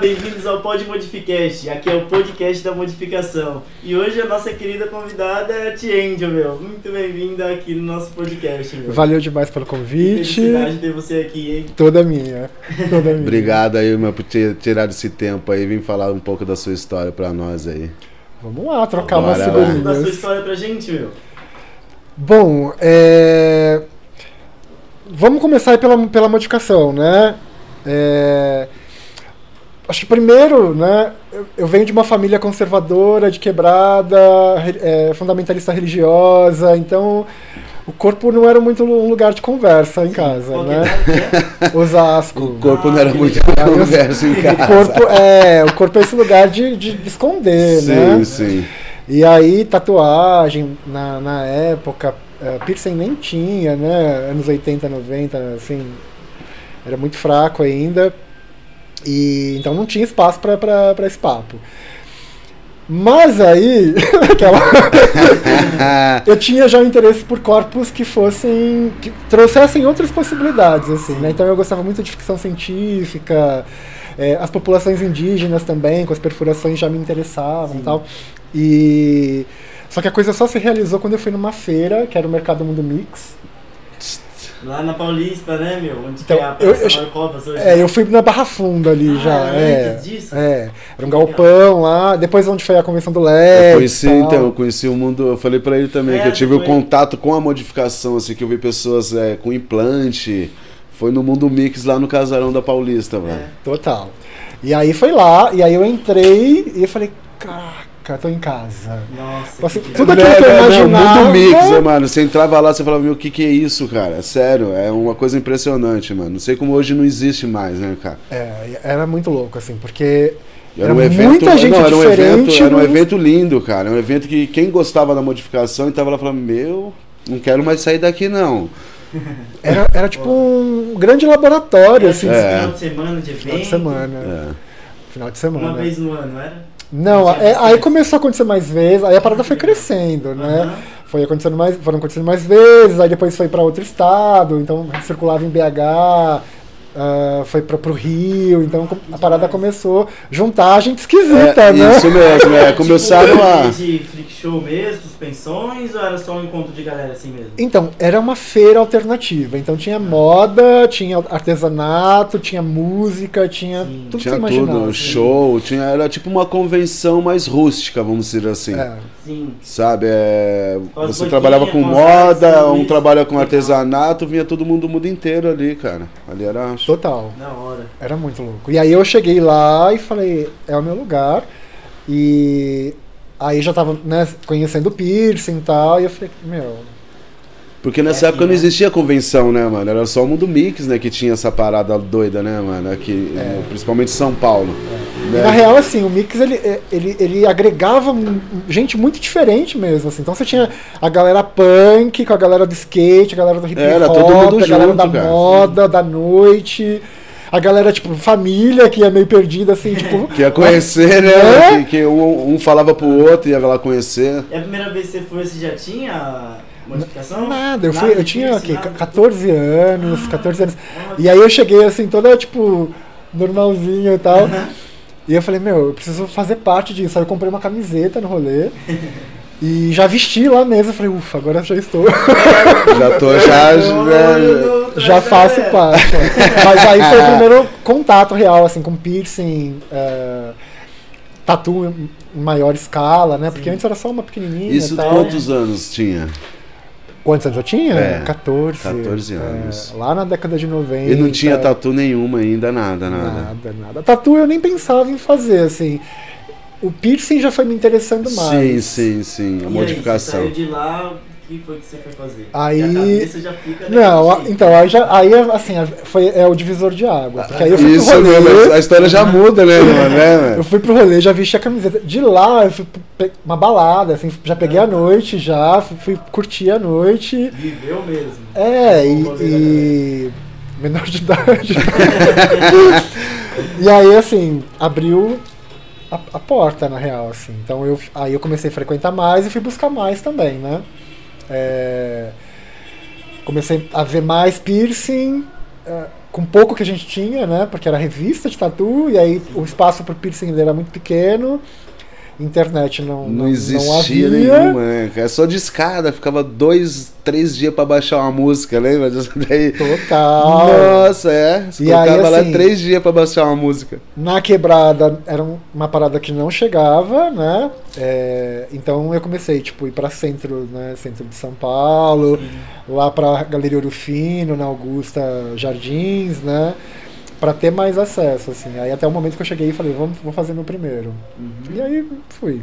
bem-vindos ao Pod Modificast. Aqui é o podcast da modificação. E hoje a nossa querida convidada é a Tiendio, meu. Muito bem-vinda aqui no nosso podcast, meu. Valeu demais pelo convite. Felicidade de ter você aqui, hein? Toda minha. Toda minha. Obrigado aí, meu, por ter tirado esse tempo aí, vir falar um pouco da sua história pra nós aí. Vamos lá, trocar Bora umas lá. Conta a sua figurinhas. história pra gente, meu. Bom, é... vamos começar aí pela, pela modificação, né? É, Acho que primeiro, né, eu- eu venho de uma família conservadora, de quebrada, é, fundamentalista religiosa, então o corpo não era muito um lugar de conversa em casa, que né? Osasco. O corpo Ah, não era que muito legal. conversa em O casa. corpo é, o corpo é esse lugar de, de esconder, né? Sim, sim. E aí, tatuagem, na, na época, eh, piercing nem tinha, né? Anos 80, 90, assim, era muito fraco ainda. E então não tinha espaço pra esse papo. Mas aí, aquela... eu tinha já um interesse por corpos que fossem. que trouxessem outras possibilidades, assim, né? Então eu gostava muito de ficção científica, eh, as populações indígenas também, com as perfurações já me interessavam e tal. E. Só que a coisa só se realizou quando eu fui numa feira, que era o Mercado Mundo Mix. Lá na Paulista, né, meu? Onde Então, que é a eu- Praça eu- hoje? É, eu fui na Barra Funda ali Ah, já. É, disso? é. Era um galpão lá, depois onde foi a convenção do LED. Eu conheci, então, eu conheci o mundo, eu falei pra ele também, É, que eu tive o foi. contato com a modificação, assim, que eu vi pessoas é, com implante. Foi no Mundo Mix lá no Casarão da Paulista, velho. É. Total. E aí foi lá, e aí eu entrei e eu falei, caraca, tô em casa. Nossa. Assim, que tudo Né, aquilo que eu né, né, imaginava. Mundo Mix, né, mano. Você entrava lá, você falava, meu, o que que é isso, cara? É sério, é uma coisa impressionante, mano. Não sei como hoje não existe mais, né, cara? É, era muito louco, assim, porque Era Era um evento, muita gente não, era um evento, diferente era um evento lindo, cara. É um evento que quem gostava da modificação e tava lá falando, meu, não quero mais sair daqui não. era, era tipo um grande laboratório, assim, É. Final de semana de evento. final de semana. É. Final de semana. Uma vez no ano, era? Não, é- aí começou a acontecer mais vezes, aí a parada foi crescendo, né? Aham. Foi acontecendo mais, foram acontecendo mais vezes, aí depois foi para outro estado, então circulava em BH, ah, foi para pro Rio, então a parada começou a juntar gente esquisita, É, né? Isso mesmo, é. Era Começaram tipo a. de freak show mesmo, suspensões, ou era só um encontro de galera assim mesmo? Então, era uma feira alternativa. Então tinha moda, tinha artesanato, tinha música, tinha Sim. tudo que Tinha você imaginava. tudo, show, tinha, era tipo uma convenção mais rústica, vamos dizer assim. É. Sim. Sabe, é, você trabalhava com moda, um trabalha com artesanato, vinha todo mundo do mundo inteiro ali, cara. Ali era. Total. Da hora. Era muito louco. E aí eu cheguei lá e falei, é o meu lugar. E aí já tava, né, conhecendo o piercing e tal, e eu falei, meu, Porque nessa É, época não né? existia convenção, né, mano? Era só o mundo mix, né, que tinha essa parada doida, né, mano? Aqui, É. principalmente São Paulo. Né? E na real, assim, o Mix ele, ele, ele agregava gente muito diferente mesmo. Assim. Então você tinha a galera punk com a galera do skate, a galera do hip hop, Era todo mundo a galera junto, da cara. moda, da noite. A galera, tipo, família que ia meio perdida, assim, tipo. Que ia conhecer, né? É? Que, que um, um falava pro outro, ia lá conhecer. É a primeira vez que você foi, você já tinha modificação? Nada, eu, fui, eu tinha o quê? nada? 14 anos, 14 anos. Ah, E aí eu cheguei assim, toda tipo, normalzinho e tal. E eu falei, meu, eu preciso fazer parte disso. Aí eu comprei uma camiseta no rolê. E já vesti lá mesmo. Eu falei, ufa, agora já estou. Já tô, já. Já já faço parte. Mas aí foi o primeiro contato real, assim, com piercing, é, tatu em maior escala, né? Porque Sim. antes era só uma pequenininha Isso e tal. quantos anos tinha? Quantos anos eu tinha? É, 14. 14 é, anos. lá na década de 90. E não tinha tatu nenhuma ainda, nada, nada. Nada, nada. Tatu eu nem pensava em fazer, assim. O piercing já foi me interessando Sim, mais. sim, sim. E A aí, modificação. Você saiu de lá, que foi que você foi fazer? Aí- E a cabeça já fica Não, a- então, aí, já, aí assim, foi, é o divisor de água. Porque aí eu fui Isso pro rolê. mesmo, a história já muda, né, mano? né, Eu mano? fui pro rolê, já vesti a camiseta. De lá, eu fui pra uma balada, assim, já peguei a noite já, fui, fui curtir a noite. Viveu mesmo. É, e, e, menor de idade. e aí, assim, abriu a, a, porta, na real, assim. Então eu, aí eu comecei a frequentar mais e fui buscar mais também, né? É, comecei a ver mais piercing, é, com pouco que a gente tinha, né? Porque era revista de tatu, e aí o espaço para piercing era muito pequeno internet não, não, não existia não nenhuma, né? É só de escada, ficava dois, três dias para baixar uma música, lembra disso daí? Total. Nossa, é. Você E aí, lá assim, três dias para baixar uma música. Na quebrada era um- uma parada que não chegava, né? É, então eu comecei, tipo, ir pra centro, né? Centro de São Paulo, lá pra Galeria Ouro Fino, na Augusta Jardins, né? Pra ter mais acesso, assim. Aí até o momento que eu cheguei e falei, vamos, vou fazer meu primeiro. E aí fui.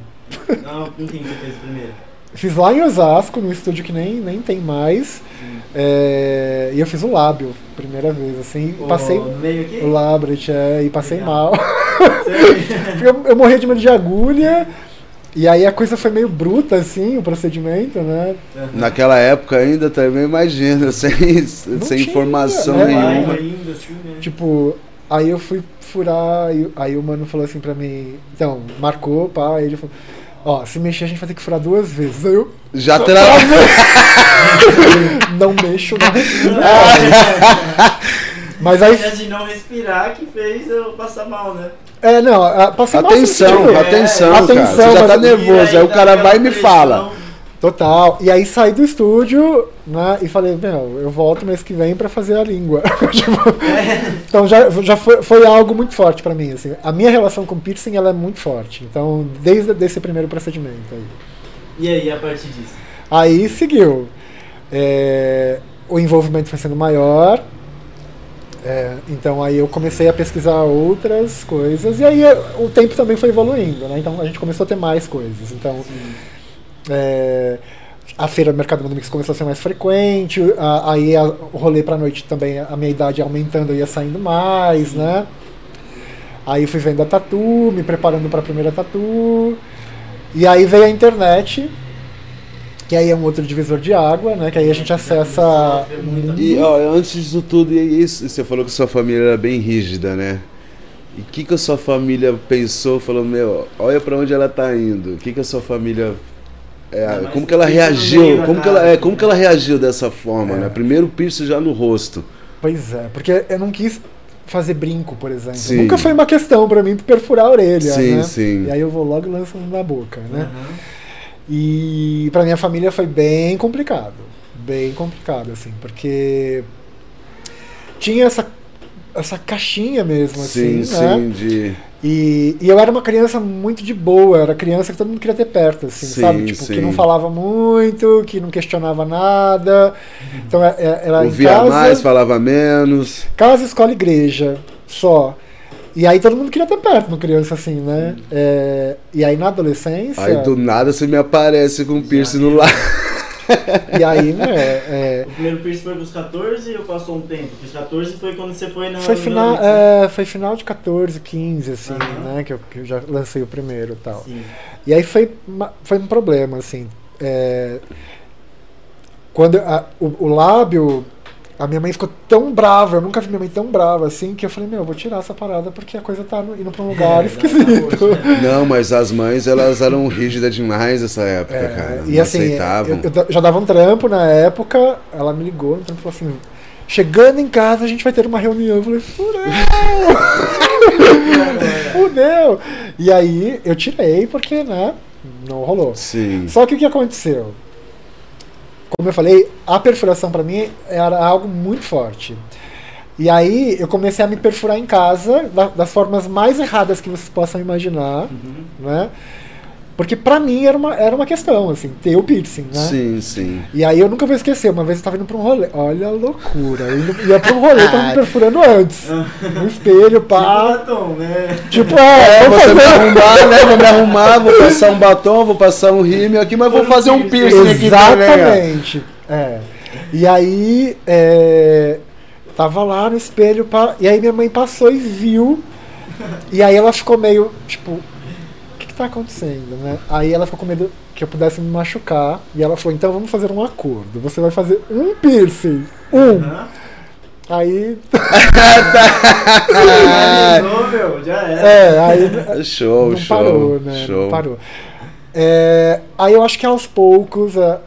Não, com quem você fez primeiro? Fiz lá em Osasco, num estúdio que nem, nem tem mais. É, e eu fiz o lábio, primeira vez, assim. O- Passei o Labret, é, e passei Legal. mal. Eu, eu morria de medo de agulha. E aí a coisa foi meio bruta, assim, o procedimento, né? Naquela época ainda também, imagina, sem, sem tinha, informação né? Nenhuma. ainda, assim, né? Tipo, aí eu fui furar, aí, aí o mano falou assim pra mim, então, marcou, pá, aí ele falou, ó, se mexer a gente vai ter que furar duas vezes. Aí eu Já terá. não mexo, não. Mas aí, É de não respirar que fez eu passar mal, né? é, não, a- passei mal Atenção, atenção, É, cara. Você atenção, já tá mas- nervoso, aí o cara vai e me fala. Total. E aí saí do estúdio, né? E falei, meu, eu volto mês que vem pra fazer a língua. Tipo, então já, já foi, foi algo muito forte pra mim. Assim. A minha relação com piercing ela é muito forte. Então, desde esse primeiro procedimento aí. E aí, a partir disso? Aí seguiu. É, o envolvimento foi sendo maior. É, então aí eu comecei a pesquisar outras coisas. E aí o tempo também foi evoluindo, né? Então a gente começou a ter mais coisas. Então é, a feira do Mercado Mundo Mix começou a ser mais frequente, a- aí a- o rolê pra noite também, a minha idade aumentando, eu ia saindo mais, né? Aí fui vendo a tatu, me preparando para a primeira tatu. E aí veio a internet, que aí é um outro divisor de água, né? Que aí a gente acessa. E ó, antes disso tudo, e isso, você falou que sua família era bem rígida, né? E o que, que a sua família pensou? Falou, meu, olha pra onde ela tá indo. O que, que a sua família. é, como que ela reagiu? Como que ela, é, como que ela reagiu dessa forma, É. né? Primeiro piercing já no rosto. Pois é, porque eu não quis fazer brinco, por exemplo. Sim. Nunca foi uma questão pra mim perfurar a orelha, Sim, né? sim. E aí eu vou logo lançando na boca, né? Aham. E pra minha família foi bem complicado. Bem complicado, assim, porque tinha essa, essa caixinha mesmo, sim, assim, né? sim, de. E, e eu era uma criança muito de boa, era criança que todo mundo queria ter perto, assim, Sim, sabe? Tipo, sim. que não falava muito, que não questionava nada. Então é- é- era Ouvia casa, mais, falava menos. casa, escola, igreja, só. E aí todo mundo queria ter perto, uma criança assim, né? É, e aí na adolescência. Aí do nada você me aparece com um piercing no lado. E aí, né? é, O primeiro piercing foi com os 14 ou passou um tempo? Os 14 foi quando você foi na. foi, final, é, foi final de 14, 15, assim, Aham. né? Que eu, que eu já lancei o primeiro e tal. Sim. E aí foi, foi um problema, assim. é, quando a- o, o lábio, a minha mãe ficou tão brava, eu nunca vi minha mãe tão brava assim, que eu falei, meu, eu vou tirar essa parada porque a coisa tá indo pra um lugar É, esquisito. dá uma coxa, Não, mas as mães, elas eram rígidas demais nessa época, É, cara. e não assim, aceitavam. eu, eu já dava um trampo na época, ela me ligou, então falou assim, chegando em casa a gente vai ter uma reunião. Eu falei, fudeu! fudeu! E aí eu tirei porque, né, não rolou. Sim. Só que o que aconteceu? Como eu falei, a perfuração pra mim era algo muito forte. E aí eu comecei a me perfurar em casa da- das formas mais erradas que vocês possam imaginar, Uhum. né? Porque pra mim era uma, era uma questão, assim, ter o piercing, né? Sim, sim. E aí eu nunca vou esquecer, uma vez eu tava indo pra um rolê. Olha a loucura. Eu indo- ia pra um rolê, tava me perfurando antes. No espelho, Tipo pá. batom, né? Tipo, é, É, vou você me fazer. arrumar, né? Vou me arrumar, vou passar um batom, vou passar um rímel aqui, mas vou fazer um piercing aqui também. ó. Exatamente. É. E aí, é, tava lá no espelho, pá, e aí minha mãe passou e viu. E aí ela ficou meio, tipo, tá acontecendo, né? Aí ela ficou com medo que eu pudesse me machucar. E ela falou, então vamos fazer um acordo. Você vai fazer um piercing. Um. Aham. Aí. Finalizou, meu, já era. É, aí. Show, não show. parou, né? show. Não parou. É, aí eu acho que aos poucos é,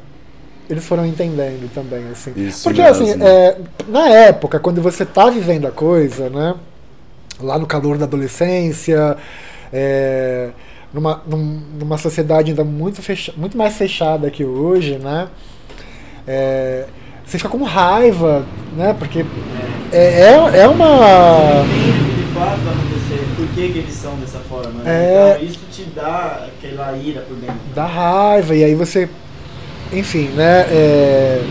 eles foram entendendo também, assim. Isso Porque, mesmo. assim, é, na época, quando você tá vivendo a coisa, né? Lá no calor da adolescência, é, numa, num- numa sociedade ainda muito, fecha, muito mais fechada que hoje, né? É, você fica com raiva, né? Porque é, é, é uma. Por que, que eles são dessa forma, né? É. Então, isso te dá aquela ira por dentro. dá raiva, e aí você, enfim, né, é,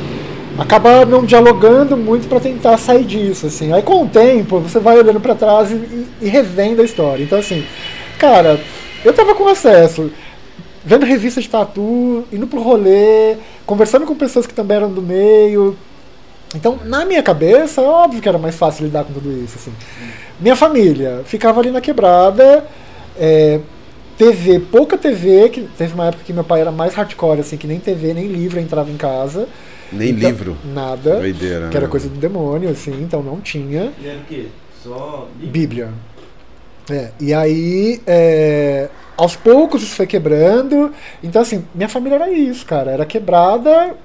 acaba não dialogando muito pra tentar sair disso, assim. Aí com o tempo você vai olhando pra trás e, e- e revendo a história. Então assim, cara, eu tava com acesso, vendo revista de tatu, indo pro rolê, conversando com pessoas que também eram do meio. Então, na minha cabeça, é óbvio que era mais fácil lidar com tudo isso, assim. Minha família ficava ali na quebrada, é, TV, pouca TV, que teve uma época que meu pai era mais hardcore, assim, que nem TV, nem livro entrava em casa. Nem Então, livro. Nada. Doideira. Que era né? coisa do demônio, assim, então não tinha. E era o quê? Só Bíblia? Bíblia. É, e aí, é, aos poucos isso foi quebrando. Então, assim, minha família era isso, cara. Era quebrada,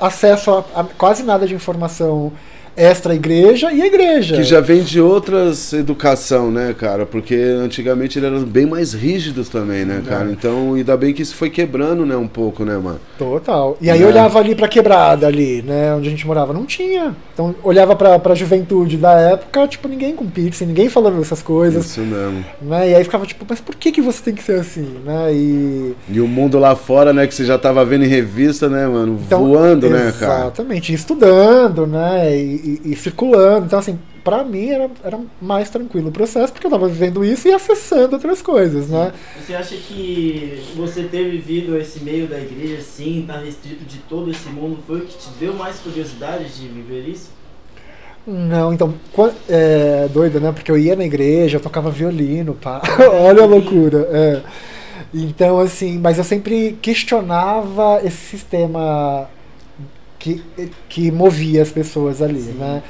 acesso a, a quase nada de informação extra à igreja e a igreja. Que já vem de outras educação, né, cara? Porque antigamente eles eram bem mais rígidos também, né, cara? É. Então, ainda bem que isso foi quebrando, né, um pouco, né, mano? Total. E aí eu olhava ali pra quebrada ali, né, onde a gente morava, não tinha. Então olhava pra, pra juventude da época, tipo, ninguém com piercing, ninguém falando dessas coisas, Isso mesmo. né? E aí ficava tipo, mas por que que você tem que ser assim, né? E E o mundo lá fora, né, que você já tava vendo em revista, né, mano? Então, Voando, né, cara? Exatamente, estudando, né? E, e- e circulando. Então, assim, pra mim era, era mais tranquilo o processo, porque eu tava vivendo isso e acessando outras coisas, né? Você acha que você ter vivido esse meio da igreja, sim, tá restrito de todo esse mundo, foi o que te deu mais curiosidade de viver isso? Não, então, é doida, né? Porque eu ia na igreja, eu tocava violino, pá. Olha a loucura. é. Então, assim, mas eu sempre questionava esse sistema que, que movia as pessoas ali, Sim. né?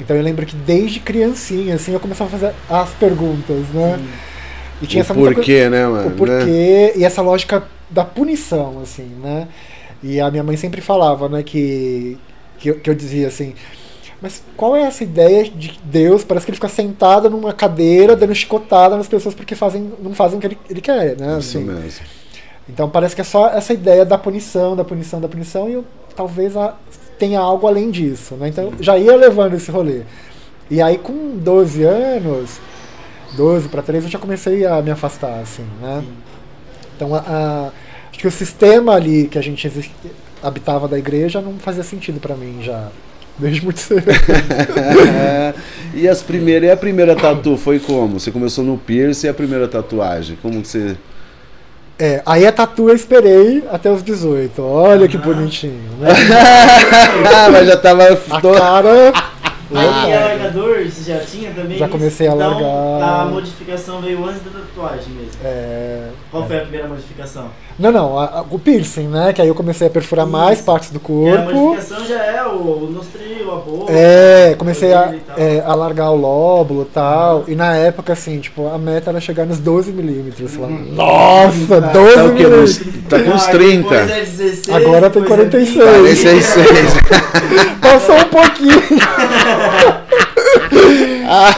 Então eu lembro que desde criancinha, assim, eu começava a fazer as perguntas, né? E tinha essa o muita coisa- porquê, né, mano? o porquê e essa lógica da punição, assim, né? E a minha mãe sempre falava, né, que, que, eu, que eu dizia assim, mas qual é essa ideia de Deus? Parece que ele fica sentado numa cadeira dando chicotada nas pessoas porque fazem, não fazem o que ele, ele quer, né? Né? Isso assim. mesmo. Então parece que é só essa ideia da punição, da punição, da punição, e eu, talvez a- tenha algo além disso, né? Então já ia levando esse rolê. E aí com 12 anos, 12 para 13, eu já comecei a me afastar, assim, né? Então a, a- acho que o sistema ali que a gente habitava da igreja não fazia sentido para mim já. Desde muito cedo. E as primeiras, e a primeira tatu foi como? Você começou no piercing e a primeira tatuagem? Como que você. É, aí a tatu eu esperei até os 18. Olha que Ah. bonitinho, né? Ah, mas já tava. A cara. Aí alargador você já tinha também? Já comecei a então, alargar. a modificação veio antes da tatuagem mesmo. É, Qual foi a primeira modificação? Não, não, a- a- o piercing, né? Que aí eu comecei a perfurar mais Isso. partes do Que a corpo. modificação já é o, o nostril, a boca. É, comecei a, e é, alargar o lóbulo e tal. E na época, assim, tipo, a meta era chegar nos 12 milímetros. Lá. Nossa, Tá. 12 Tá milímetros! tá com uns Ah, 30. depois é 16, Agora tem depois é 46. 20. Esse é seis. Passou um pouquinho,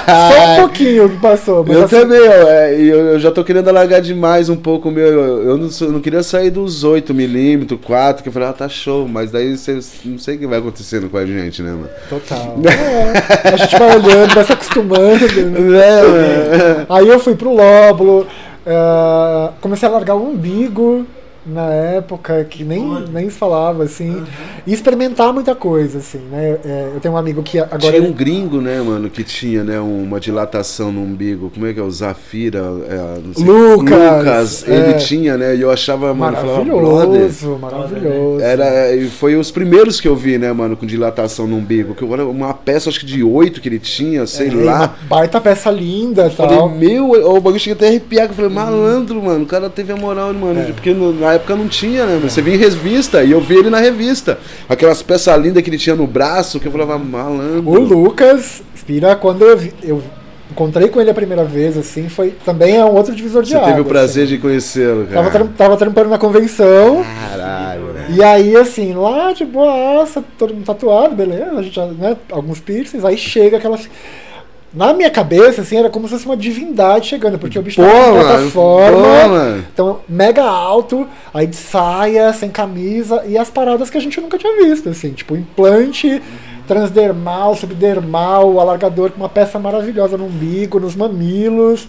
só um pouquinho que passou. Eu assim, também, é, eu, eu já tô querendo alargar demais um pouco o meu. Eu, eu não, sou- não queria sair dos 8mm, 4, que eu falei, ah, tá show, mas daí você não sei o que vai acontecendo com a gente, né, mano? Total. É, a gente vai olhando, vai se acostumando. né? É, mano. Aí eu fui pro lóbulo, eh, comecei a largar o umbigo na época, que nem, nem se falava, assim, e experimentar muita coisa, assim, né? Eh, eu tenho um amigo que agora... tinha um gringo, né, mano, que tinha, né, uma dilatação no umbigo. Como é que é? O Zafira? É, não sei. Lucas, Lucas, é. ele tinha, né? E eu achava, mano, eu falava, brother. Maravilhoso, maravilhoso. Era, e foi os primeiros que eu vi, né, mano, com dilatação no umbigo. Que eu era uma peça, acho que de oito que ele tinha, sei É, lá. Uma baita peça linda e Falei, tal. meu, o bagulho chega até a arrepiar. que Eu falei, malandro, mano, o cara teve a moral, mano. É. Porque na época não tinha, né? Você via em revista e eu vi ele na revista. Aquelas peças lindas que ele tinha no braço, que eu falava, malandro. O Lucas Spira, quando eu, vi- eu encontrei com ele a primeira vez, assim, foi também é um outro divisor de Você água. teve o prazer assim. de conhecê-lo, Tava, cara. tram- tava trampando na convenção. Caralho, velho. E aí, assim, lá de boaça, todo mundo tatuado, beleza, a gente já, né, alguns piercings, aí chega aquela. Na minha cabeça, assim, era como se fosse uma divindade chegando, porque o bicho Pô, tava em mano. plataforma, então, mega alto, aí de saia, sem camisa, e as paradas que a gente nunca tinha visto, assim, tipo, implante transdermal, subdermal, alargador com uma peça maravilhosa no umbigo, nos mamilos.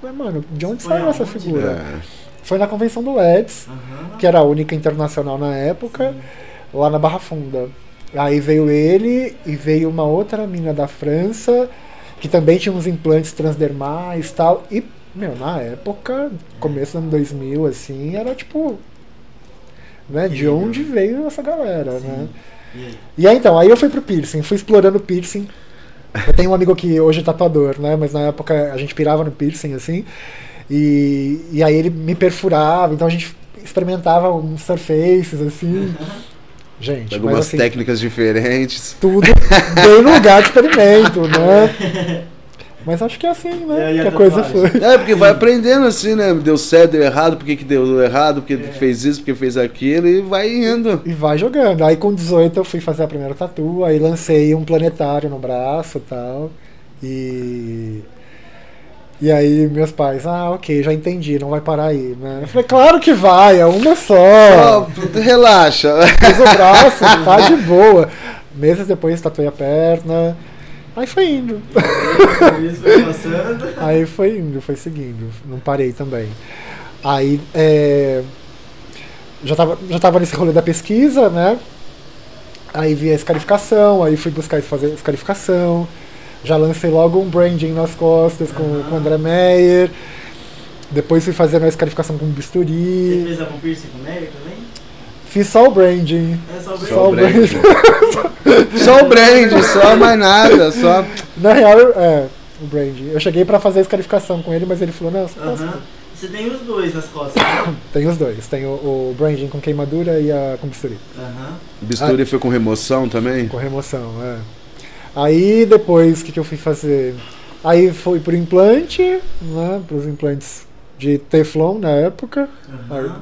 Falei, mano, de onde Foi saiu essa figura? É. Foi na convenção do LEDs, Aham. que era a única internacional na época, lá na Barra Funda. Aí veio ele e veio uma outra mina da França, que também tinha uns implantes transdermais e tal. E, meu, na época, começo do ano 2000, assim, era tipo. Né, de onde veio essa galera, né? E aí? E aí então, aí eu fui pro piercing, fui explorando o piercing. Eu tenho um amigo que hoje é tatuador, né? Mas na época a gente pirava no piercing, assim. E, e aí ele me perfurava, então a gente experimentava uns surfaces, assim. Gente, Algumas mas assim, técnicas diferentes. tudo bem no lugar de experimento, né? Mas acho que é assim, E né? aí a Que a coisa foi. É, porque vai aprendendo assim, né? Deu certo, deu errado, por que, que deu errado, porque fez isso, porque fez aquilo, e vai indo. E vai jogando. Aí com 18 eu fui fazer a primeira tatu, aí lancei um planetário no braço e tal. E. E aí meus pais, ah, ok, já entendi, não vai parar aí, né? Eu falei, claro que vai, é uma só. relaxa. Fiz o braço, tá de boa. Meses depois tatuei a perna. Aí foi indo. Isso foi passando. Aí foi indo, foi seguindo. Não parei também. Aí é, já, tava, já tava nesse rolê da pesquisa, né? Aí vi a escarificação, aí fui buscar fazer escarificação. Já lancei logo um branding nas costas com, com o André Meyer. Depois fui fazendo a escarificação com Você bisturi. fez algum piercing com neve também? Fiz só o branding. É só o Só o brand. brand. só o brand, só mais nada, só. Na real, é, o branding. Eu cheguei pra fazer a escarificação com ele, mas ele falou, não, faço. Aham. Você tem os dois nas costas. né? Tem os dois. Tem o, o branding com queimadura e a com bisturi. Aham. Bisturi foi com remoção também? Com remoção, é. Aí depois, o que, que eu fui fazer? Aí foi pro implante, né? Pros implantes de Teflon na época.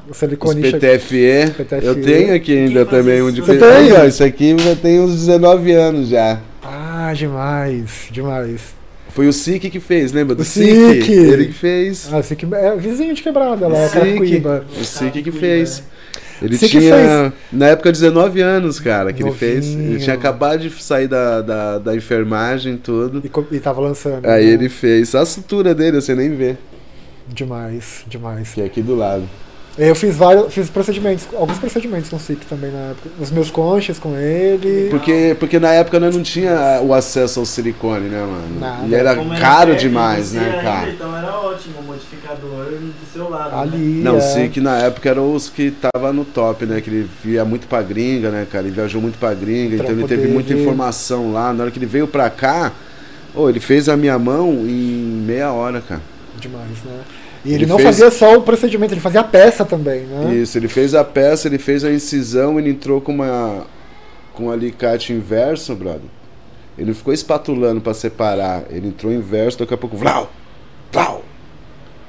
Os silicone che- PTFE. PTFE. Eu tenho aqui ainda também um isso? de Você Aí, tem? ó, Isso aqui já tem uns 19 anos já. Ah, demais, demais. Foi o SIC que fez, lembra do O SIC? Ele que fez. Ah, que é vizinho de quebrada lá, o é SIC. Carapicuíba. O SIC que fez. Ele SIC tinha, na época, 19 anos, cara, que ele fez. Novinho. Ele tinha acabado de sair da, da, da enfermagem e tudo. E, e tava lançando. Aí né? ele fez. A sutura dele, você nem vê. Demais, demais. Que é aqui do lado. Eu fiz vários, fiz procedimentos, alguns procedimentos com o SIC também na época. Os meus conchas com ele. Porque, porque na época nós não tinha o acesso ao silicone, né, mano? Nada. E era Como caro perto de demais, né, ainda, cara? Então era ótimo o modificador do seu lado. né? Ali. Não, o é. SIC na época era os que tava no top, né? Que ele via muito pra gringa, né, cara? Ele viajou muito pra gringa, então ele teve poder muita informação lá. Na hora que ele veio pra cá, ô, ele fez a minha mão em meia hora, cara. Demais, né? E ele, Ele não fez- fazia só o procedimento, ele fazia a peça também, né? Isso, ele fez a peça, ele fez a incisão, ele entrou com uma com um alicate inverso, brother. Ele ficou espatulando pra separar, ele entrou inverso, daqui a pouco, vlau, vlau.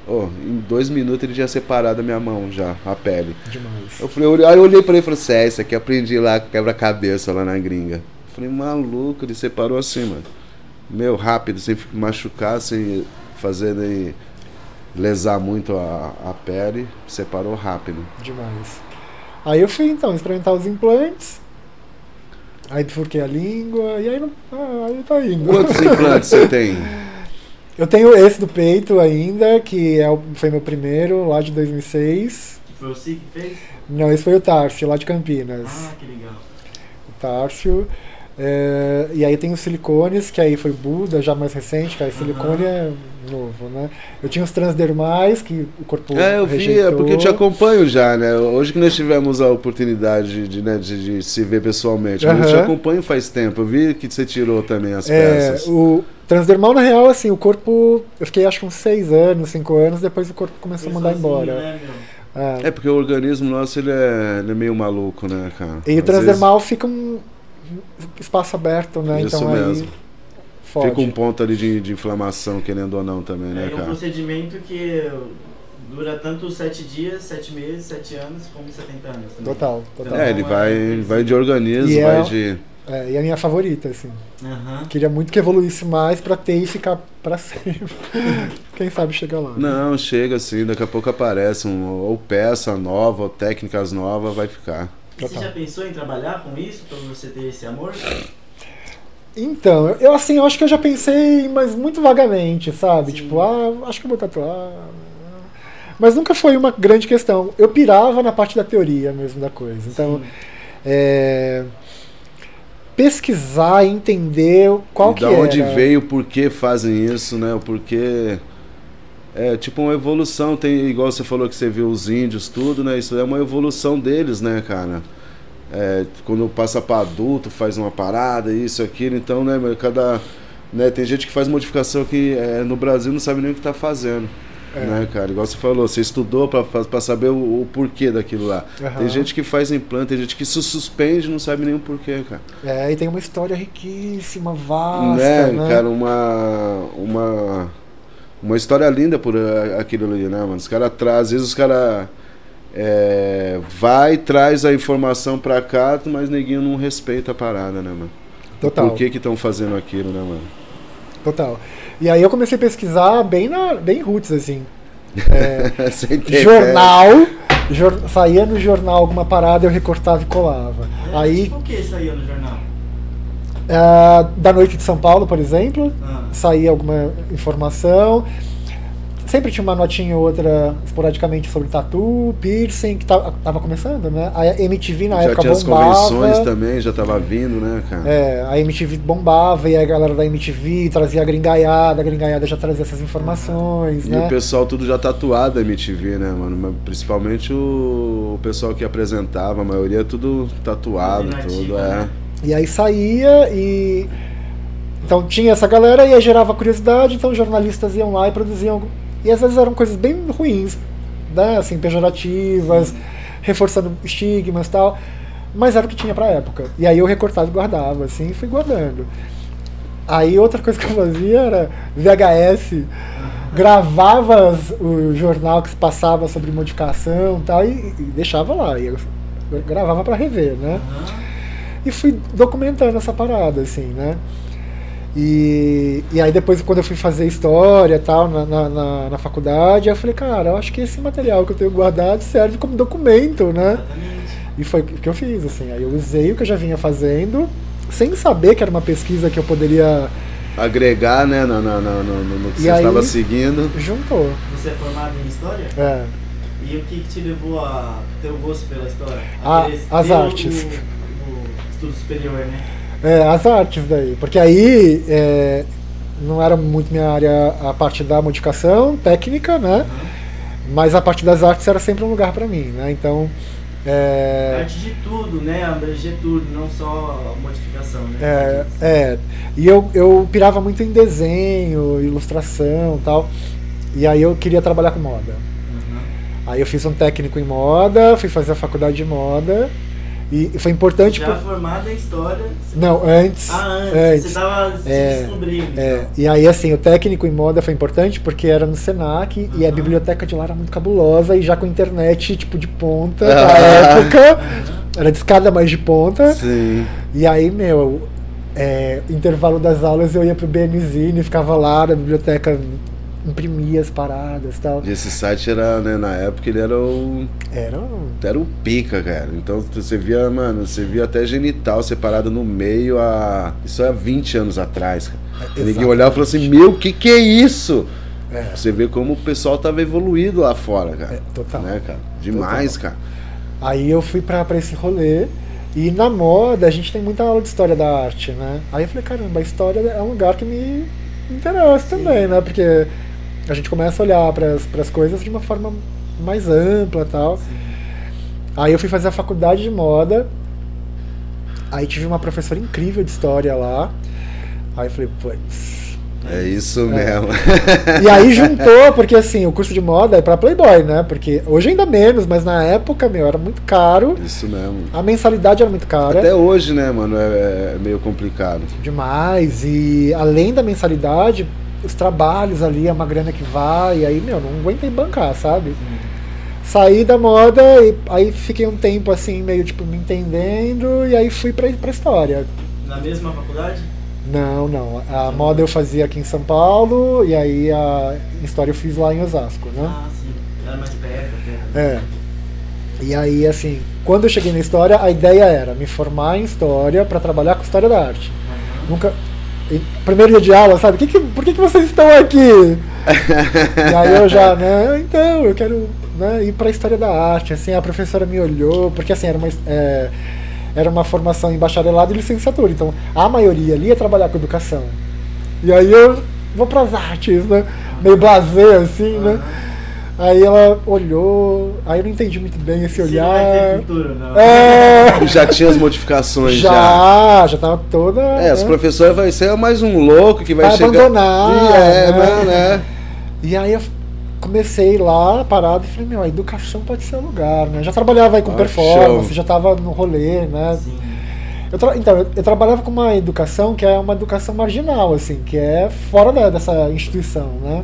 Oh, em dois minutos ele tinha separado a minha mão já, a pele. Demais. Eu falei, eu aí eu olhei pra ele e falei é, isso aqui aprendi lá quebra-cabeça lá na gringa. Eu falei, maluco, ele separou assim, mano. Meu, rápido, sem machucar, sem fazer nem lesar muito a, a pele, separou rápido. Demais. Aí eu fui então experimentar os implantes. Aí bifurquei a língua e aí, não, ah, aí tá indo. Quantos implantes você tem? Eu tenho esse do peito ainda, que é o, foi meu primeiro, lá de 2006. Foi o que fez? Não, esse foi o Tárcio, lá de Campinas. Ah, que legal. O Tárcio. É, e aí tem os silicones, que aí foi Buda, já mais recente, que aí silicone é novo, né? Eu tinha os transdermais, que o corpo É, eu vi, é porque eu te acompanho já, né? Hoje que nós tivemos a oportunidade de, né, de, de se ver pessoalmente, mas eu te acompanho faz tempo. Eu vi que você tirou também as É, peças. o transdermal, na real, assim, o corpo. Eu fiquei acho que uns 6 anos, 5 anos, depois o corpo começou a mandar sozinho, embora. Né, meu? É. É porque o organismo nosso ele é, ele é meio maluco, né, cara? E o Às transdermal fica um espaço aberto, né? Isso então aí mesmo. Fode. Fica um ponto ali de, de inflamação, querendo ou não, também, né, É um cara? procedimento que dura tanto 7 dias, 7 meses, 7 anos, como 70 anos. também. Total, total. É, ele vai, vai de organismo, E é- vai de. É, e a minha favorita, assim. Aham. Queria muito que evoluísse mais pra ter e ficar pra sempre. Quem sabe chegar lá. né? Não, chega assim, daqui a pouco aparece um, ou peça nova, ou técnicas novas, vai ficar. E Você Total. já pensou em trabalhar com isso, pra você ter esse amor? Então, eu assim, eu acho que eu já pensei, mas muito vagamente, sabe? Sim. Tipo, ah, acho que eu vou tatuar. Mas nunca foi uma grande questão. Eu pirava na parte da teoria mesmo da coisa. Então, é, pesquisar, entender qual e que da onde era. veio, por que fazem isso, né? O porquê. É tipo uma evolução, tem igual você falou que você viu os índios, tudo, né? Isso é uma evolução deles, né, cara? É, quando passa para adulto, faz uma parada, isso, aquilo, então, né, cada. Né, tem gente que faz modificação que é, no Brasil não sabe nem o que tá fazendo. É. Né, cara? Igual você falou, você estudou para saber o, o porquê daquilo lá. Aham. Tem gente que faz implante, tem gente que se suspende e não sabe nem o porquê, cara. É, e tem uma história riquíssima, vasta, né, né? cara, uma uma uma história linda por a- aquilo ali, né, mano? Os caras trazem, às vezes os caras é, vai traz a informação pra cá, mas neguinho não respeita a parada, né, mano? Total. Por que que estão fazendo aquilo, né, mano? Total. E aí eu comecei a pesquisar bem, na, bem roots, assim. Sem ter jornal, jor- saía no jornal alguma parada, eu recortava e colava. É, Aí, Tipo o que saiu no jornal? ah, da noite de São Paulo, por exemplo, Ah, saía alguma informação. Sempre tinha uma notinha ou outra, esporadicamente, sobre tatu, piercing, que tava, tava começando, né? A MTV na Já época tinha as bombava. convenções também, já tava vindo, né, cara? É, a MTV bombava e a galera da MTV trazia a gringaiada, a gringaiada já trazia essas informações, E né? o pessoal tudo já tatuado a MTV, né, mano? Mas Principalmente o, o pessoal que apresentava, a maioria tudo tatuado, Tudo tudo, é. né? E aí saía e. Então tinha essa galera e aí gerava curiosidade, então jornalistas iam lá e produziam. E às vezes eram coisas bem ruins, né? Assim, pejorativas, reforçando estigmas e tal. Mas era o que tinha pra época. E aí eu recortava e guardava, assim, e fui guardando. Aí outra coisa que eu fazia era VHS, gravava as- o jornal que se passava sobre modificação e tal, e, e deixava lá. E eu gravava pra rever, né? e fui documentando essa parada, assim, né? E, e aí depois, quando eu fui fazer história e tal, na, na, na, na faculdade, eu falei, cara, eu acho que esse material que eu tenho guardado serve como documento, né? Exatamente. E foi o que eu fiz, assim. Aí eu usei o que eu já vinha fazendo, sem saber que era uma pesquisa que eu poderia... Agregar, né, no, no, no, no- no que E você aí- estava seguindo. Juntou. Você é formado em história? É. E o que, que te levou a ter o gosto pela história? Ah, A querer as artes. O, o estudo superior, né? É, as artes daí. Porque aí é, não era muito minha área a parte da modificação técnica, né? Mas a parte das artes era sempre um lugar pra mim, né? Então. É, Arte de tudo, né? Abranger tudo, não só a modificação, né? é, é. E eu, eu pirava muito em desenho, ilustração e tal. E aí eu queria trabalhar com moda. Uhum. Aí eu fiz um técnico em moda, fui fazer a faculdade de moda. E foi importante. Já por- formada em história. você- Não, antes. Ah, antes. antes. Você tava se É, descobrindo. É, então. e aí, assim, o técnico em moda foi importante porque era no Senac e a biblioteca de lá era muito cabulosa e já com internet, tipo, de ponta Ah. na época. Aham. Era de escada mais de ponta. Sim. E aí, meu, é, intervalo das aulas eu ia pro BNZine, ficava lá na biblioteca, imprimia as paradas e tal. E esse site era, né, na época ele era o. Era um- Era o pica, cara. Então você via, mano, você via até genital separado no meio a. Isso é há 20 anos atrás, cara. É, Ninguém olhava e falou assim, meu, que que é isso? É. Você vê como o pessoal tava evoluído lá fora, cara. É, total. Né, cara? Demais, cara. Aí eu fui pra, pra esse rolê. E na moda a gente tem muita aula de história da arte, né? Aí eu falei, caramba, a história é um lugar que me interessa também, né? Porque a gente começa a olhar para as coisas de uma forma mais ampla tal. Aí eu fui fazer a faculdade de moda. Aí tive uma professora incrível de história lá. Aí eu falei, putz, É isso mesmo. E aí juntou, porque assim, o curso de moda é pra Playboy, né? Porque hoje ainda menos, mas na época, meu, era muito caro. Isso mesmo. A mensalidade era muito cara. Até hoje, né, mano, é, é meio complicado. Demais. E além da mensalidade, os trabalhos ali, é uma grana que vai, e aí, meu, não aguentei bancar, sabe? Saí da moda e aí fiquei um tempo assim, meio tipo, me entendendo, e aí fui pra, pra história. Na mesma faculdade? Não, não. A moda eu fazia aqui em São Paulo, e aí a história eu fiz lá em Osasco, né? Ah, sim. Era mais perto até. É. E aí, assim, quando eu cheguei na história, a ideia era me formar em história para trabalhar com história da arte. Aham. Nunca. Primeiro dia de aula, sabe? Que que, por que, que vocês estão aqui? e aí eu já, né? Então, eu quero né, ir para história da arte. Assim, a professora me olhou, porque assim, era uma, é, era uma formação em bacharelado e licenciatura. Então, a maioria ali ia trabalhar com educação. E aí eu vou para as artes, né? Meio blasé, assim, né? Aí ela olhou, aí eu não entendi muito bem esse olhar. futuro, não. É, Já tinha as modificações já. já, já tava toda. É, os né? professores vai ser mais um louco que vai, Vai chegar. abandonar, é, né? né? E aí eu comecei lá, parado, e falei, meu, a educação pode ser o lugar, né? Já trabalhava aí com Ah, performance, show. já tava no rolê, né? Sim. Eu tra- Então, eu, eu trabalhava com uma educação que é uma educação marginal, assim, que é fora da- dessa instituição, né?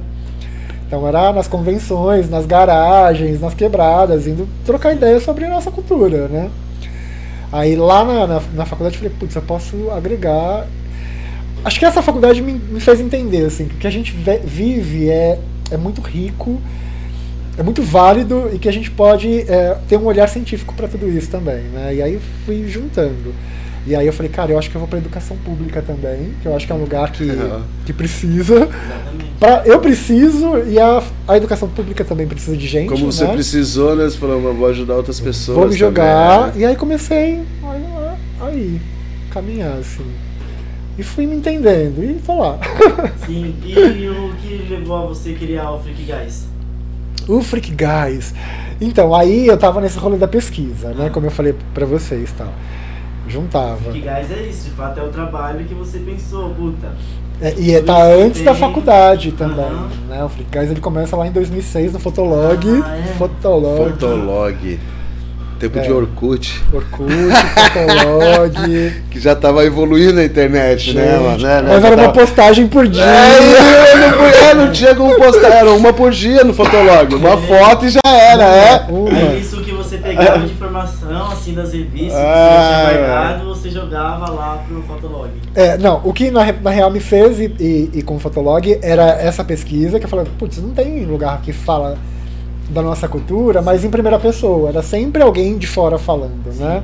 Então era nas convenções, nas garagens, nas quebradas, indo trocar ideia sobre a nossa cultura, né? Aí lá na, na, na faculdade eu falei, putz, eu posso agregar. Acho que essa faculdade me, me fez entender, assim, que o que a gente ve- vive é, é muito rico, é muito válido e que a gente pode é, ter um olhar científico para tudo isso também, né? E aí fui juntando. E aí eu falei, cara, eu acho que eu vou para educação pública também, que eu acho que é um lugar que, que precisa. Pra, eu preciso e a, a educação pública também precisa de gente. Como você né? precisou, né? Você falou, "Eu vou ajudar outras pessoas. Vou me jogar. também, né? E aí comecei a- a- aí, caminhar assim. E fui me entendendo. E tô lá. Sim. E o que levou a você criar o Freak Guys? o Freak Guys. Então, aí eu tava nesse rolê da pesquisa, né? Como eu falei pra vocês tal. Juntava. É isso, de fato é o trabalho que você pensou, puta. É, e é, tá antes da faculdade também. Aham. Né? O Freak Guys ele começa lá em 2006 no Fotolog. Ah, é? Fotolog. Fotolog. Tempo É. de Orkut. Orkut, Fotolog. Que já tava evoluindo a internet, né, mano? Né, né? Mas era uma Tava- postagem por dia. É, não, podia- não tinha como postar, era uma por dia no Fotolog. Uma foto e já era, é. Uma. Aí isso você pegava de informação, assim, das revistas que Ah, você já tinha guardado, você jogava lá pro Fotolog. É, não, o que na, na real me fez e, e, e com o Fotolog era essa pesquisa que eu falei, putz, não tem lugar que fala da nossa cultura, mas em primeira pessoa. Era sempre alguém de fora falando, né?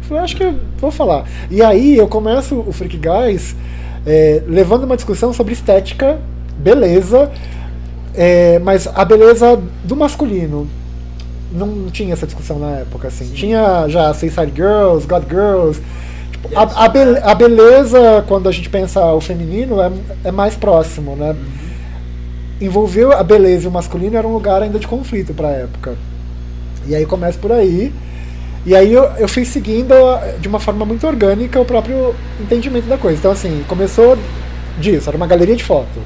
Eu falei, acho que eu vou falar. E aí eu começo o Freak Guys é, levando uma discussão sobre estética, beleza, é, mas a beleza do masculino. Não tinha essa discussão na época, assim. Tinha já Seaside Girls, God Girls. Tipo, a, a, be- a beleza, quando a gente pensa o feminino, é, é mais próximo, né? Envolver a beleza e o masculino era um lugar ainda de conflito pra época. E aí começa por aí. E aí eu, eu fui seguindo a- de uma forma muito orgânica o próprio entendimento da coisa. Então, assim, começou disso, era uma galeria de foto.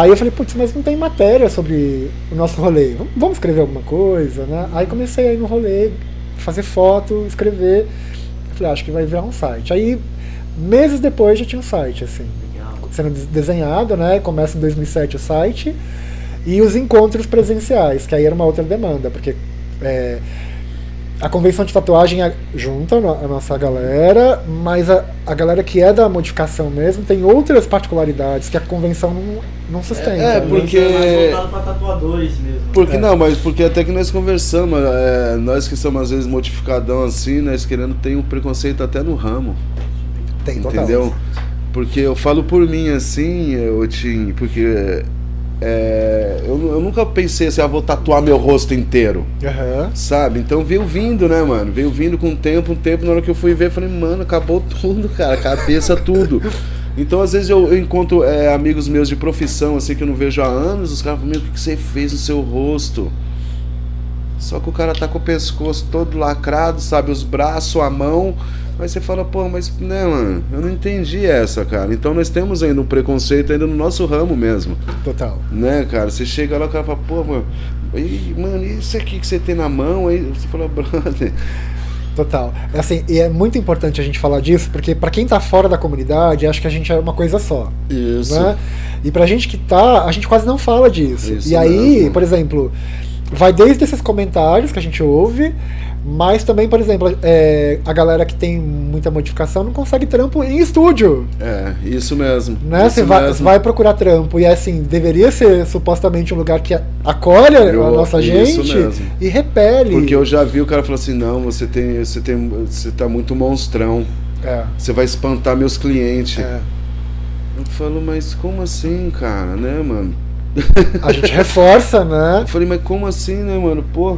Aí eu falei, putz, mas não tem matéria sobre o nosso rolê. Vamos- escrever alguma coisa, né? Aí comecei a ir no rolê, fazer foto, escrever. Eu falei, "Ah, acho que vai virar um site. Aí, meses depois, já tinha um site, assim sendo des- desenhado, né? Começa em 2007 o site. E os encontros presenciais, que aí era uma outra demanda, porque é, a convenção de tatuagem junta a nossa galera, mas a, a galera que é da modificação mesmo tem outras particularidades que a convenção não, não sustenta. É, né? porque- é mais voltado pra tatuadores mesmo. Porque É. não, mas porque até que nós conversamos, é, nós que somos às vezes modificadão assim, nós querendo tem um preconceito até no ramo. Tem, total. Entendeu? Porque eu falo por mim assim, eu Tim, porque é, eu, eu nunca pensei assim, ah, vou tatuar meu rosto inteiro. Aham. Sabe? Então veio vindo, né, mano? Veio vindo com o tempo, um tempo, na hora que eu fui ver, eu falei, mano, acabou tudo, cara, cabeça, tudo. Então, às vezes, eu, eu encontro é, amigos meus de profissão, assim, que eu não vejo há anos, os caras falam, meu, o que que você fez no seu rosto? Só que o cara tá com o pescoço todo lacrado, sabe? Os braços, a mão. Aí você fala, pô, mas, né, mano, eu não entendi essa, cara. Então nós temos ainda um preconceito ainda no nosso ramo mesmo. Total. Né, cara? Você chega lá, o cara fala, pô, mano, e, mano, isso aqui que você tem na mão? Aí você fala, brother. Total. É Assim, e é muito importante a gente falar disso, porque pra quem tá fora da comunidade, acha que a gente é uma coisa só. Isso. Né? E pra gente que tá, a gente quase não fala disso. Isso e aí, mesmo. por exemplo, vai desde esses comentários que a gente ouve, mas também, por exemplo, é, a galera que tem muita modificação não consegue trampo em estúdio. É, isso mesmo. Né? Isso Você vai, mesmo. vai procurar trampo e assim, deveria ser supostamente um lugar que acolhe Eu- a nossa gente mesmo. e repele. Porque eu já vi o cara falou assim, não, você tem. Você tem. Você tá muito monstrão. É, Você vai espantar meus clientes. é. Eu falo, mas como assim, cara, né, mano? A gente reforça, né? Eu falei, mas como assim, né, mano? Pô.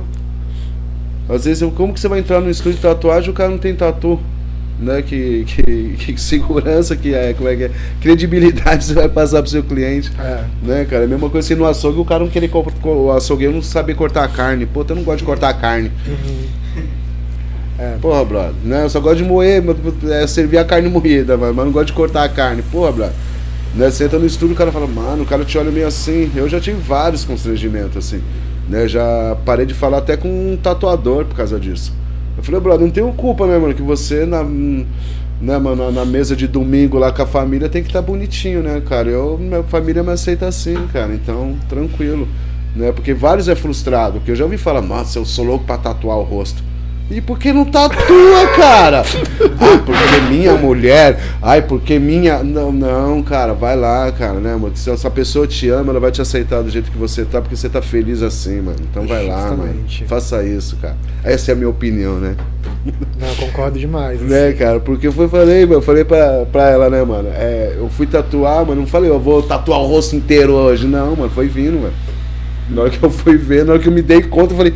Às vezes, eu, como que você vai entrar no estúdio de tatuagem e o cara não tem tatu? Né? Que, que, que segurança que é, como é que é? Credibilidade você vai passar pro seu cliente. É. Né, cara? É a mesma coisa assim no açougue, o cara não querer co- co- o açougueiro não saber cortar a carne. Pô, eu não gosto de cortar a carne. É. Porra, brother, né? Eu só gosto de moer, mas, é, servir a carne moída, mas mas não gosto de cortar a carne. Porra, brother. Né? Você entra no estúdio, o cara fala, mano, o cara te olha meio assim. Eu já tive vários constrangimentos, assim. Né? Já parei de falar até com um tatuador por causa disso. Eu falei, brother, não tenho culpa, né, mano? Que você na, né, mano, na- mesa de domingo lá com a família tem que estar bonitinho, né, cara? Eu, minha família me aceita assim, cara. Então, tranquilo. Né? Porque vários é frustrado, porque eu já ouvi falar, nossa, eu sou louco pra tatuar o rosto. E por que não tatua, cara? ah, porque minha mulher. Ai, porque minha. Não, não, cara, vai lá, cara, né, mano? Se essa pessoa te ama, ela vai te aceitar do jeito que você tá, porque você tá feliz assim, mano. Então vai lá, mano. Justamente. Faça isso, cara. Essa é a minha opinião, né? Não, eu concordo demais. assim. Né, cara? Porque eu fui, falei, mano, eu falei pra, pra ela, né, mano? É, eu fui tatuar, mas não falei, eu vou tatuar o rosto inteiro hoje. Não, mano, foi vindo, mano. Na hora que eu fui ver, na hora que eu me dei conta, eu falei,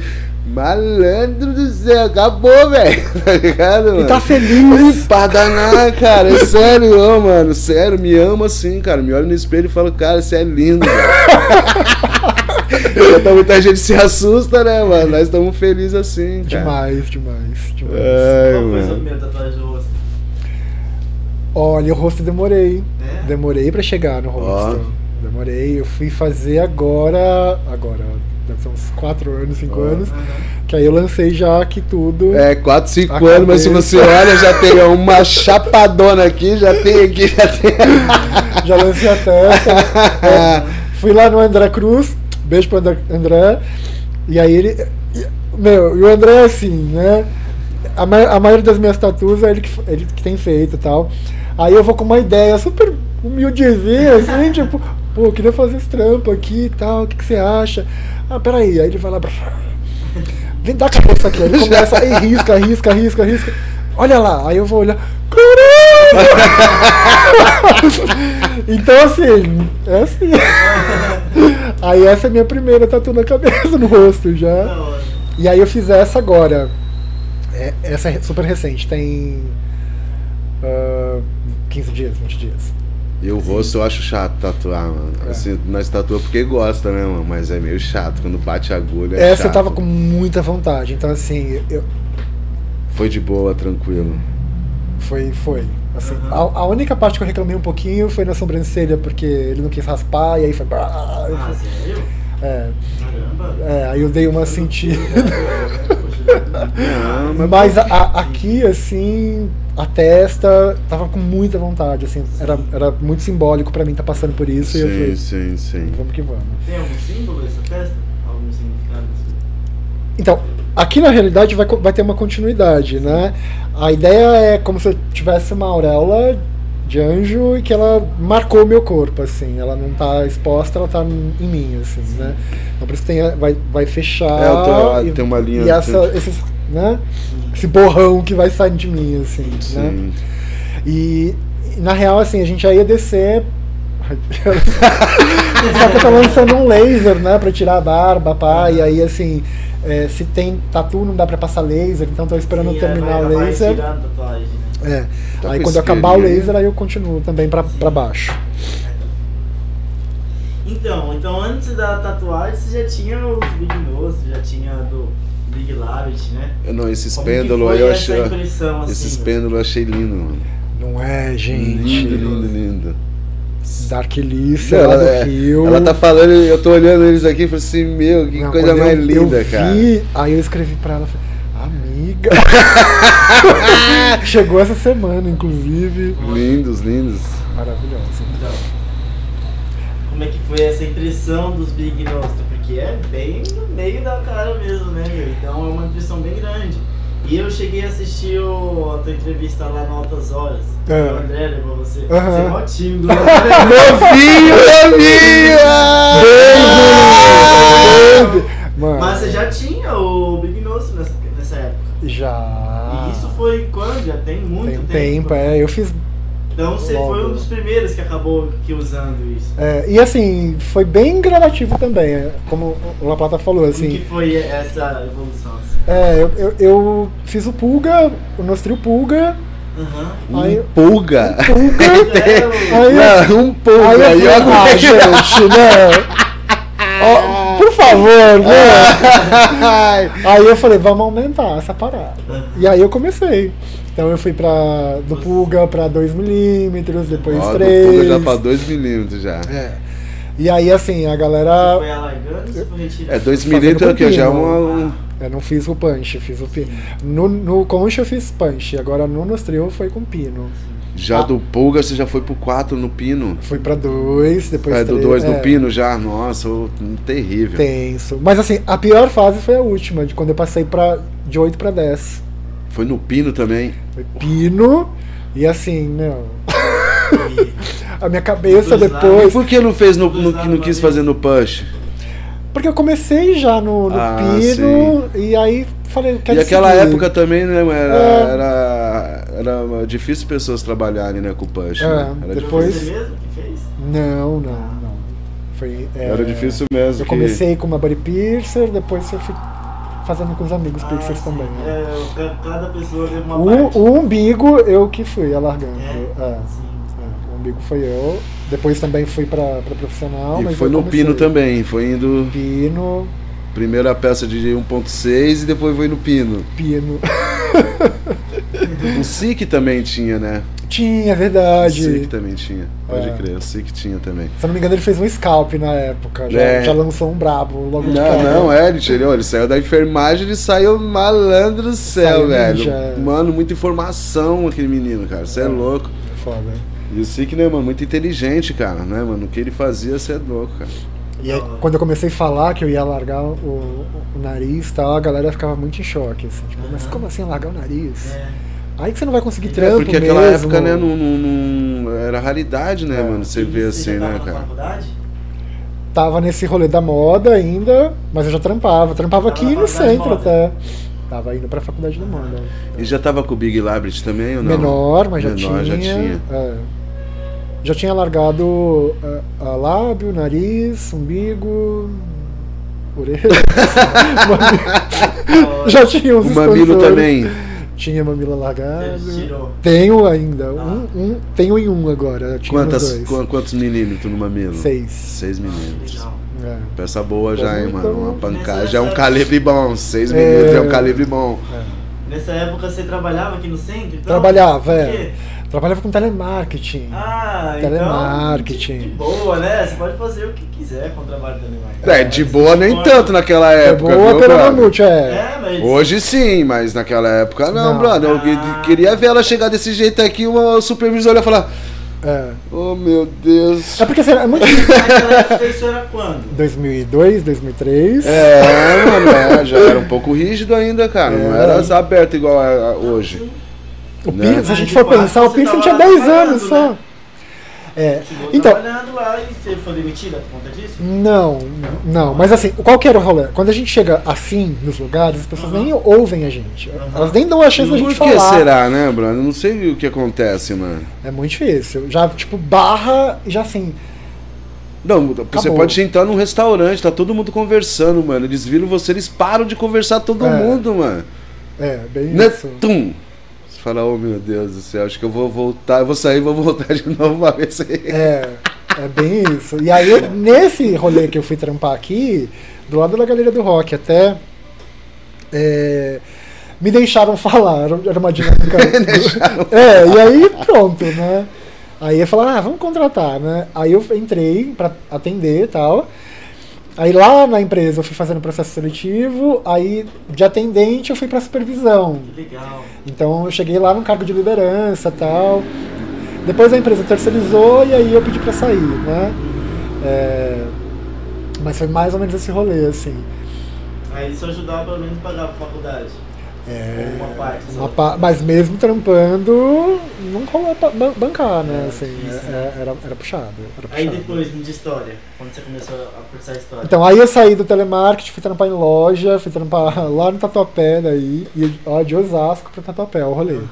malandro do céu, acabou, velho. Tá ligado, mano? E tá feliz. Pra danar, cara, é sério, ô, mano, sério, me ama assim, cara. Me olha no espelho e fala, cara, você é lindo, velho. Então muita gente se assusta, né, mano? Nós estamos felizes assim, cara. Demais, demais, demais. Ai, Qual foi a sua mano. primeira tatuagem do rosto? Olha, o rosto demorei. É? Demorei pra chegar no rosto. Demorei. Eu fui fazer agora. Agora, deve ser uns 4 anos, 5 Ó. anos. Que aí eu lancei já aqui tudo. É, 4, 5 A anos, mas se cabeça. você olha, já tem uma chapadona aqui, já tem aqui, já tem. Já lancei a testa. Fui lá no André Cruz. Beijo pro André. E aí ele. Meu, e o André é assim, né? A, ma- a maioria das minhas tatuas é ele que, ele que tem feito e tal. Aí eu vou com uma ideia super humildezinha, assim, tipo, pô, eu queria fazer esse trampo aqui e tal, o que, que você acha? Ah, peraí. Aí ele vai lá. Vem dar a cabeça aqui. Aí ele começa e risca, risca, risca, risca. Olha lá. Aí eu vou olhar. Caramba! então assim, é assim. Aí essa é a minha primeira tatu na cabeça, no rosto já. E aí eu fiz essa agora. É- essa é super recente, tem ah, 15 dias, 20 dias. E o rosto eu acho chato tatuar, mano. É. Assim, nós tatua porque gosta, né, mano? Mas é meio chato quando bate a agulha. é essa eu chato. tava com muita vontade, então assim, eu, Foi de boa, tranquilo. foi, foi. Assim, Aham. a, a única parte que eu reclamei um pouquinho foi na sobrancelha, porque ele não quis raspar, e aí foi. Ah, sério? É, Caramba. é, aí eu dei uma sentida. Não, mas, Mas a- a- aqui, assim, a testa tava com muita vontade, assim, era, era muito simbólico pra mim estar passando por isso. e eu Sim, falei, sim, sim. vamos que vamos. Tem algum símbolo essa festa? Algum significado? assim? Então, aqui na realidade vai, vai ter uma continuidade, né? A ideia é como se eu tivesse uma auréola de anjo e que ela marcou o meu corpo, assim. Ela não tá exposta, ela tá em mim, assim, né? Então por isso tem, vai, vai fechar. É, tô- e, tem uma linha E essa, esses, né? Esse borrão que vai sair de mim, assim, né? Sim. E e, na real, assim, a gente já ia descer. Só que eu tô lançando um laser, né, pra tirar a barba, pá, e aí assim, é, se tem tatu não dá pra passar laser, então tô esperando Sim, terminar vai, o vai laser. tirar a tatuagem, né? É. Tá aí quando acabar o laser, aí eu continuo também pra, pra baixo. Então, então antes da tatuagem você já tinha os videos, você já tinha do Big Labbit, né? Eu Não, esses pêndulos aí eu achei. assim, Esses pêndulos eu achei lindo, mano. Não é, gente? Lindo, lindo, lindo. Dark Lícia, lá Ela, do é- Rio. ela tá falando, eu tô olhando eles aqui e falei assim, meu, que Não, coisa mais eu- linda, eu cara. Vi, aí eu escrevi pra ela, falei, amiga. Chegou essa semana, inclusive. Lindos, lindos. Maravilhosa. Então, como é que foi essa impressão dos Big Nostra? Porque é bem no meio da cara mesmo, né, meu? Então é uma impressão bem grande. E eu cheguei a assistir o, a tua entrevista lá no Altas Horas. É. O André levou você. Aham. Você é mó tímido, né? Novinho, novinho! Mano, Mas você já tinha o Big Nostra nessa, nessa época. Já. E isso foi quando? Já tem muito tem um tempo. tempo, é. Eu fiz. Então você Logo. foi um dos primeiros que acabou que usando isso. é, e assim, foi bem gradativo também, é, como o La Plata falou, Como que assim. foi essa evolução? Assim? É, eu, eu, eu fiz o Pulga, o Nostrio Pulga, Aham. Um Aí- pulga. Pulga. É, Aí, Não, um pulga. aí eu Aí, falei, ó, ah, gente, né? Por favor, né? Aí eu falei, vamos aumentar essa parada. E aí eu comecei. Então eu fui pra, do Pulga pra 2mm, depois Ó, do 3. pulga já pra 2 milímetros já. É. E aí assim, a Você galera. foi alargando ou você foi retirando? É, 2 Fazendo milímetros aqui, ó, já é uma... um- Eu não fiz o punch, fiz o pino. No, no concha eu fiz punch, agora no Nostril foi com pino. Já Ah. do pulga você já foi pro 4 no pino. Fui pra 2, depois É, do 2 três, no é. pino já. Nossa, terrível. Tenso. Mas assim, a pior fase foi a última, de quando eu passei pra, de 8 pra 10. Foi no pino também. Foi pino e assim, meu. a minha cabeça depois. por que não fez no, no, não quis fazer no push? Porque eu comecei já no, no Ah, pino e aí falei, eu quero E aquela seguir. época também, né, era, É. era, era difícil pessoas trabalharem né, com o push. É, né? Era, Foi depois- você mesmo que fez? Não, não, não. Foi, é, era difícil mesmo. Eu que- comecei com uma body piercer, depois eu fui fazendo com os amigos piercers sim. também. né? É, ca- cada pessoa teve uma O, parte. o umbigo eu que fui alargando. É? É, Sim. é, o umbigo foi eu. Depois também fui pra, pra profissional. E mas foi no comecei. pino também. Foi indo. Pino, Primeiro a peça de 1.6 e depois foi no pino. pino. O SIC também tinha, né? Tinha, é O verdade. SIC também tinha. Pode É. crer, o SIC tinha também. Se eu não me engano, ele fez um scalp na época. Já, É. já lançou um brabo logo de Não, cara. não, é, ele, tirou, ele saiu da enfermagem e saiu malandro do céu, Saiu velho. ninja. Mano, muita informação aquele menino, cara. Você é É. louco. Foda. E o SIC, né, mano, muito inteligente, cara, né, mano? O que ele fazia, você é louco, cara. E aí, quando eu comecei a falar que eu ia largar o, o- nariz e tal, a galera ficava muito em choque. Assim, tipo, mas como assim largar o nariz? É. Aí que você não vai conseguir É, trampo Porque aquela mesmo. época, né, não, não- não- era raridade, né, É. mano? Você vê assim, já tava né, na cara? faculdade? Tava nesse rolê da moda ainda, mas eu já trampava. Trampava Tava aqui no centro até. Tava indo pra faculdade da moda. E já tava com o Big Labrit também ou não? Menor, mas já Menor, tinha. já tinha. é. Já tinha largado é, a lábio, nariz, umbigo, orelha. já tinha uns O mamilo também. Tinha mamilo largado. Você tirou. Tenho ainda. Ah. Um, um, tenho em um agora. Quantas, dois. qu- quantos milímetros no mamilo? Seis. Seis milímetros. Legal. É. Peça boa já, hein, Então, mano. Uma pancada já é um calibre bom. Seis É. milímetros é um calibre bom. Nessa época você trabalhava aqui no centro? Então? Trabalhava, Por é. Trabalhava com telemarketing. Ah, Telemarketing. então. De boa, né? Você pode fazer o que quiser com o trabalho da telemarketing. É, de boa nem Pode. tanto naquela É época, boa viu, mamute, é. É, mas. Hoje sim, mas naquela época não, Não. brother. Eu Ah. queria ver ela chegar desse jeito aqui, uma supervisora ia falar: É. Oh meu Deus. É porque assim, é muito. Naquela época isso era quando? 2002, 2003. É, mano, é, já era um pouco rígido ainda, cara. Não É. era aberto igual é é hoje. O né? Piercing, se a Mas gente for pensar, o você Piercing tava tinha 10 trabalhando, anos só. né? É. Chegou Então, trabalhando lá e você foi demitida por conta disso? não, não. Mas assim, qual que era o rolê? Quando a gente chega assim nos lugares, as pessoas Aham. nem ouvem a gente. Aham. Elas nem dão a chance da Por gente que falar. será, né, Bruno? Eu não sei o que acontece, mano. É muito difícil. Já, tipo, barra e já assim. Não, você Acabou. pode entrar num restaurante, tá todo mundo conversando, mano. Eles viram você, eles param de conversar todo É. mundo, mano. É, bem Né? isso. Tum! Fala, oh meu Deus do céu, acho que eu vou voltar, eu vou sair e vou voltar de novo pra ver se. É, é bem isso. E aí, eu- nesse rolê que eu fui trampar aqui, do lado da Galeria do Rock, até é, me deixaram falar, era uma dinâmica. é, e aí pronto, né? Aí eu falei, ah, vamos contratar, né? Aí eu entrei pra atender e tal. Aí lá na empresa eu fui fazendo processo seletivo, aí de atendente eu fui pra supervisão. Que legal. Então eu cheguei lá num cargo de liderança tal. Depois a empresa terceirizou e aí eu pedi pra sair, né? É, Mas foi mais ou menos esse rolê, assim. Aí isso ajudava pelo menos a pagar a faculdade. É, Uma parte só. uma pa- Mas mesmo trampando, não rolou ban- bancar, né? É, Assim, difícil, é- né? é- era, era puxado. Era Aí puxado. depois, de história, quando você começou a cursar história. Então, aí eu saí do telemarketing, fui trampar em loja, fui trampar lá no Tatuapé daí, e ó, de Osasco pro Tatuapé, o rolê. Aham.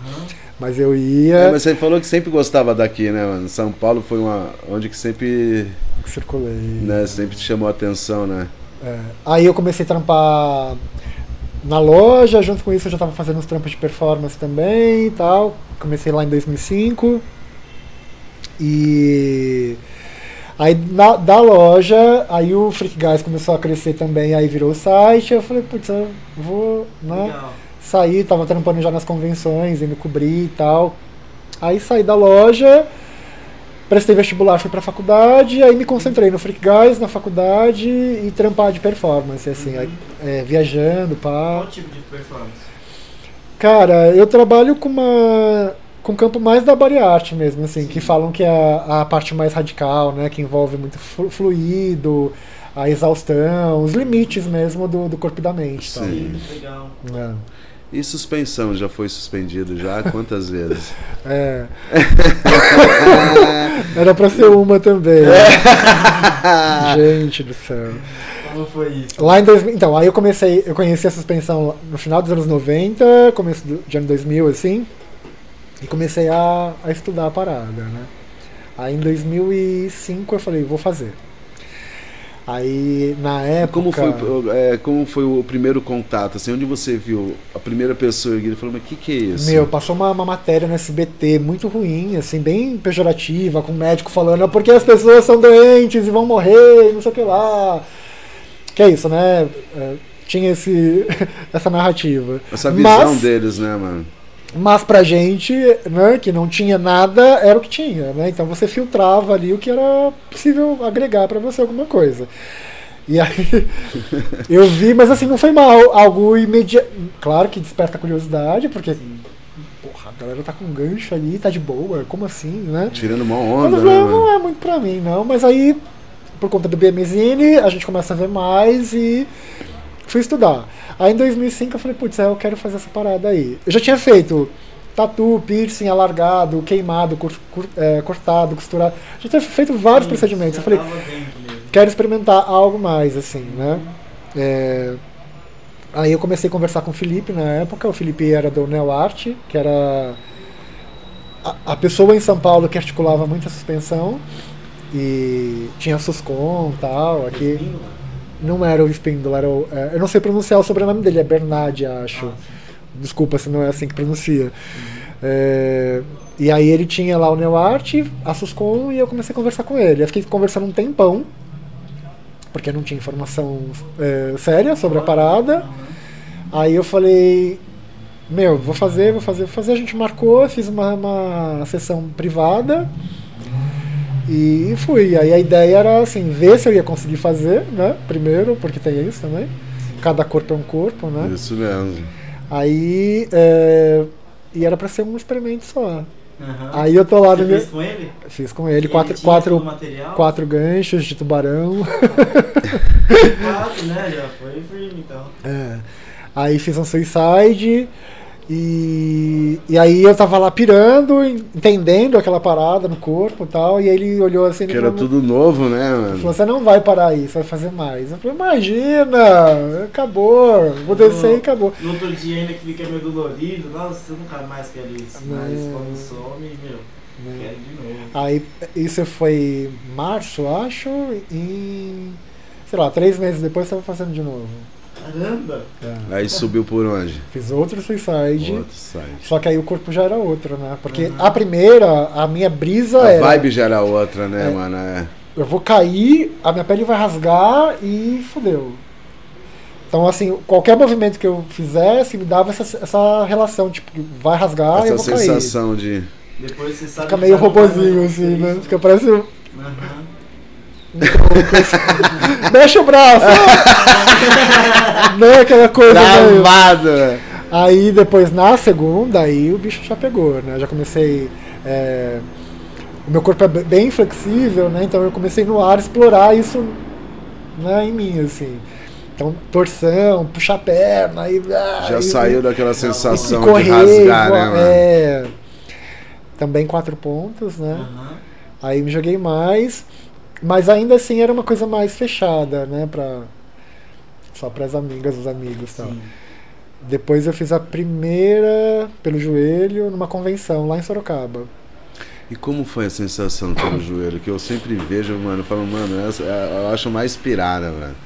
Mas eu É, ia, mas você falou que sempre gostava daqui, né, mano? São Paulo foi uma. onde que sempre. circulei. Né, sempre te chamou a atenção, né? É. Aí eu comecei a trampar na loja, junto com isso eu já tava fazendo uns trampos de performance também e tal. Comecei lá em 2005. E aí na- da loja, aí o Freak Guys começou a crescer também, aí virou o site. Eu falei, putz, eu vou, né? Legal. Saí, tava trampando já nas convenções, indo cobrir e tal. Aí saí da loja, prestei vestibular, fui pra faculdade, aí me concentrei no Freak Guys, na faculdade e trampar de performance, assim, aí, é, viajando, pá. Qual tipo de performance? Cara, eu trabalho com uma com um campo mais da body art mesmo, assim, que falam que é a, a parte mais radical, né, que envolve muito flu- fluido, a exaustão, os limites mesmo do, do corpo e da mente, tal. Sim. Sim, legal. É. E suspensão já foi suspendido já? Quantas vezes? É. Era pra ser uma também. Gente do céu. Como foi isso? Lá em 2000, então, aí eu comecei, eu conheci a suspensão no final dos anos 90, começo do, de ano 2000, assim, e comecei a, a estudar a parada, né? Aí em 2005 eu falei, vou fazer. Aí, na época... Como foi, é, como foi o primeiro contato? Assim, onde você viu a primeira pessoa ele falou, mas o que, que é isso? Meu, passou uma, uma matéria no SBT muito ruim, assim, bem pejorativa, com o médico falando, "Ah, porque as pessoas são doentes e vão morrer, não sei o que lá. Que é isso, né? É, tinha esse, essa narrativa. Essa visão Mas- deles, né, mano? Mas pra gente, né, que não tinha nada, era o que tinha, né? Então você filtrava ali o que era possível agregar pra você alguma coisa. E aí eu vi, mas assim, não foi mal, algo imediato. Claro que desperta curiosidade, porque porra, a galera tá com gancho ali, tá de boa, como assim, né? Tirando uma Mas onda, eu né, falei, mano? não é muito pra mim, não. Mas aí, por conta do BMZine, a gente começa a ver mais e fui estudar. Aí em 2005 eu falei, putz, é, eu quero fazer essa parada aí. Eu já tinha feito tatu, piercing, alargado, queimado, cur- cur- é, cortado, costurado. Já tinha feito vários Sim, procedimentos. Eu falei, quero experimentar algo mais, assim, né? É, Aí eu comecei a conversar com o Felipe na época. O Felipe era do Neo Art, que era a, a pessoa em São Paulo que articulava muita suspensão. E tinha a Suscon e tal. Aqui? Não era o Spindle, era o. é, eu não sei pronunciar o sobrenome dele, é Bernard, acho. Ah, Desculpa se não é assim que pronuncia. É, e aí ele tinha lá o NeoArt, a Suscon, e eu comecei a conversar com ele. Eu fiquei conversando um tempão, porque não tinha informação é, séria sobre a parada. Aí eu falei, meu, vou fazer, vou fazer, vou fazer. A gente marcou, fiz uma, uma sessão privada e fui. Aí a ideia era assim, ver se eu ia conseguir fazer, né? Primeiro, porque tem isso também. Cada corpo é um corpo, né? Isso mesmo. Aí. é, E era pra ser um experimento só. Aham. Aí eu tô lá Você no meu. fez com ele? Fiz com ele Ele quatro, quatro, quatro ganchos de tubarão. Quatro, né? Já foi firme então. É. Aí fiz um suicide. E, e aí eu tava lá pirando, entendendo aquela parada no corpo e tal. E ele olhou assim Que era falou, tudo novo, né, ele mano? falou, você não vai parar aí, você vai fazer mais. Eu falei, imagina, acabou, vou descer e acabou. No outro dia ainda que fica meio dolorido, nossa, eu nunca mais quero isso. Mas Não. quando some, meu, Né? quero de novo. Aí isso foi março, acho, e sei lá, três meses depois eu tava fazendo de novo. Caramba! É. Aí subiu por onde? Fiz outro suicide. Outro site. Só que aí o corpo já era outro, né? Porque Uhum. a primeira, a minha brisa A era. vibe já era outra, né, É. mano? É. Eu vou cair, a minha pele vai rasgar e fudeu. Então, assim, qualquer movimento que eu fizesse me dava essa, essa relação, tipo, vai rasgar e eu Essa vou cair. sensação de. Depois você sabe Fica que meio vai robozinho, assim, né? Fica parece. um-. Aham. Mexe o braço! Não é aquela coisa. Travado! Aí depois na segunda, aí o bicho já pegou, né? Já comecei. é, O meu corpo é be- bem flexível, né? Então eu comecei no ar a explorar isso né, em mim, assim. Então, torção, puxar a perna, aí. ah, Já saiu daquela sensação correr, de rasgar, voar, né, mano? É. Também quatro pontos, né? Aham. Aí me joguei mais, mas ainda assim era uma coisa mais fechada, né? Pra, só para as amigas, os amigos e tal. Sim. Depois eu fiz a primeira pelo joelho numa convenção lá em Sorocaba. E como foi a sensação pelo joelho? Que eu sempre vejo, mano, eu falo, mano, essa, é- eu acho mais pirada, velho.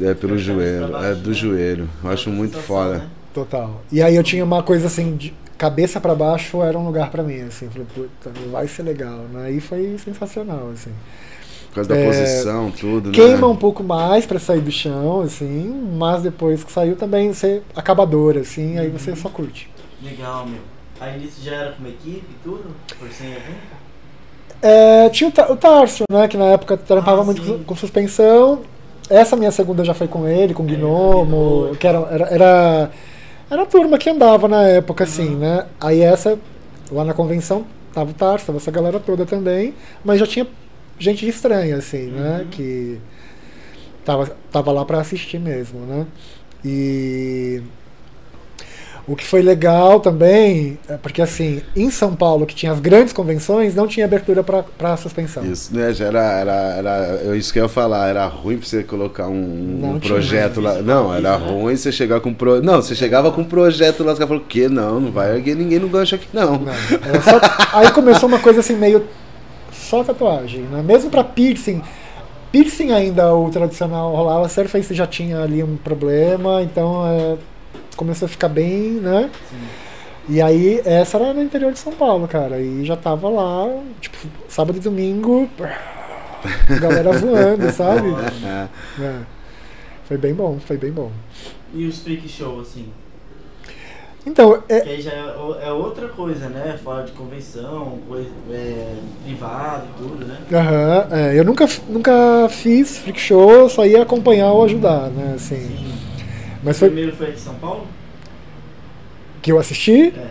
É pelo É, joelho, é baixo, do né? joelho. Eu acho muito sensação, foda. né? Total. E aí eu tinha uma coisa assim, de cabeça para baixo era um lugar para mim, assim. Falei, puta, vai ser legal, né? Aí foi sensacional, assim. Por causa da É, posição, tudo, Queima né? um pouco mais para sair do chão, assim, mas depois que saiu também você acabador, assim, aí você só curte. Legal, meu. Aí nisso já era com uma equipe e tudo? Por sem evento? É, tinha o, o Tárcio, né? Que na época trampava Ah, muito com, com suspensão. Essa minha segunda já foi com ele, com o É, Gnomo, Gnomo. que era, era, era, era a turma que andava na época, assim, Uhum. né? Aí essa, lá na convenção, tava o Tárcio, tava essa galera toda também, mas já tinha gente estranha, assim, né? Uhum. Que tava, tava lá pra assistir mesmo, né? E o que foi legal também, é porque assim, em São Paulo, que tinha as grandes convenções, não tinha abertura para suspensão. Isso, né? Era, era, era isso que eu ia falar, era ruim pra você colocar um, um projeto lá. Não, isso, era né? ruim você chegar com pro... Não, você chegava com um projeto lá, caras falaram, que não, não vai erguer ninguém no gancho aqui, não. Não, só- aí começou uma coisa assim, meio só tatuagem, né? Mesmo para piercing. Piercing ainda, o tradicional rolava, Surface já tinha ali um problema, então é, começou a ficar bem, né? Sim. E aí, essa era no interior de São Paulo, cara. E já tava lá, tipo, sábado e domingo, galera voando, sabe? É. É. Foi bem bom, foi bem bom. E os freak show, assim? Então, é, Que aí já é, é outra coisa, né? Fora de convenção, coisa é, privado e tudo, né? aham, é, eu nunca, nunca fiz freak show, só ia acompanhar ou ajudar, né? Assim, Sim. mas O foi primeiro foi em São Paulo? que eu assisti, É.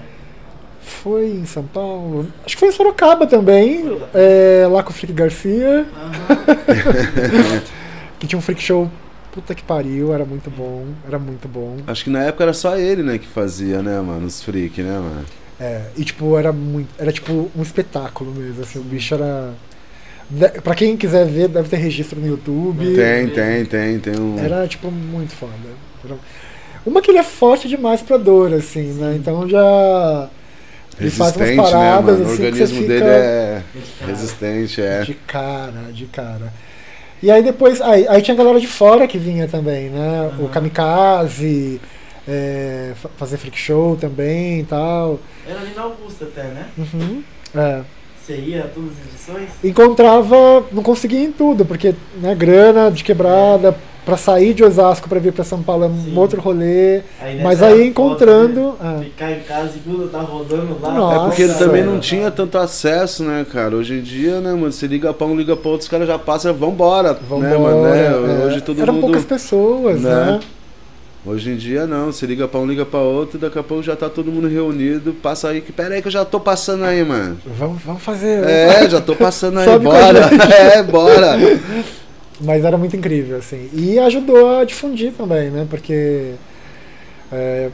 foi em São Paulo, acho que foi em Sorocaba também, é, lá com o Frick Garcia, Aham. que tinha um freak show, puta que pariu, era muito bom, era muito bom. Acho que na época era só ele, né, que fazia, né, mano, os freak, né, mano? É, e tipo, era muito. Era tipo um espetáculo mesmo, assim, o bicho era. de- Pra quem quiser ver, deve ter registro no YouTube. Tem, tem, tem, tem um... Era tipo muito foda. Era- Uma que ele é forte demais pra dor, assim, né? Então já. Ele faz umas resistente, paradas né, mano? O assim que você organismo fica dele é resistente, é. de cara, de cara. E aí depois. Aí, aí tinha a galera de fora que vinha também, né? O Aham. Kamikaze, é, fa- fazer freak show também e tal. Era ali na Augusta até, né? Uhum. É. Você ia a todas as edições? encontrava, não conseguia em tudo, porque né, grana de quebrada, pra sair de Osasco pra vir pra São Paulo é um Sim. outro rolê. Aí Mas aí foto, encontrando. né? é. Ficar em casa e tudo, tá rodando lá. Nossa. É porque ele também não tinha tanto acesso, né, cara? Hoje em dia, né, mano, você liga pra um, liga pra outro, os caras já passam, vambora, Vambora, né, mano? né? é. Hoje todo Eram mundo... poucas pessoas, né? né? Hoje em dia não, você liga pra um, liga pra outro, daqui a pouco já tá todo mundo reunido, passa aí, que pera aí que eu já tô passando aí, mano. Vamos, vamos fazer. É, já tô passando aí, bora. É, bora. Mas era muito incrível, assim. E ajudou a difundir também, né? Porque é,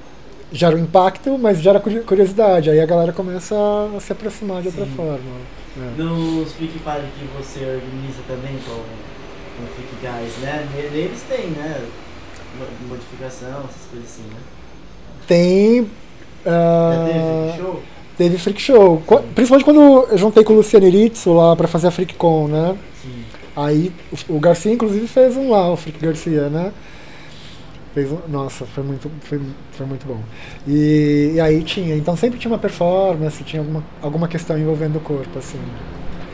gera um impacto, mas gera curi- curiosidade. Aí a galera começa a se aproximar de outra Sim. forma. É. Nos Freak Party que você organiza também com, com o Freak Guys, né? Neles tem, né? Mo- Modificação, essas coisas assim, né? Tem. Ah, teve Freak Show? Teve Freak Show. Qu- Principalmente quando eu juntei com o Luciano Iritsu lá pra fazer a FreakCon, né? Sim. Aí o, Garcia, inclusive, fez um lá, o Freak Garcia, né? Fez um, nossa, foi muito, foi, foi muito bom. E, e aí tinha, então sempre tinha uma performance, tinha alguma, alguma questão envolvendo o corpo, assim.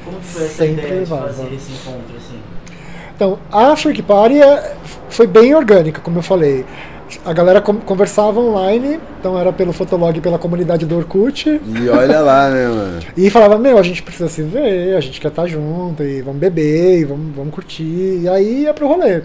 Como que foi essa Sempre ideia de fazer esse encontro assim? Então, a Freak Party é- foi bem orgânica, como eu falei. A galera conversava online, então era pelo Fotolog e pela comunidade do Orkut. E olha lá, né, mano? E falava, meu, a gente precisa se ver, a gente quer estar junto, e vamos beber, e vamos, vamos curtir. E aí ia pro rolê.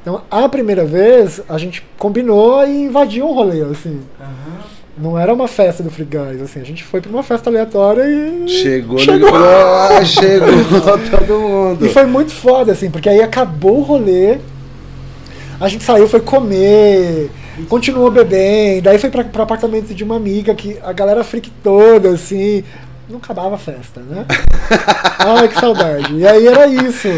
Então, a primeira vez, a gente combinou e invadiu um rolê, assim. Aham. Não era uma festa do Free Guys, assim. A gente foi pra uma festa aleatória e... Chegou, Chegou. falou, ah, chegou todo mundo. E foi muito foda, assim, porque aí acabou o rolê, a gente saiu, foi comer, continuou bebendo, daí foi pra, pro apartamento de uma amiga que a galera freak toda, assim. Não acabava a festa, né? Ai, que saudade. E aí era isso.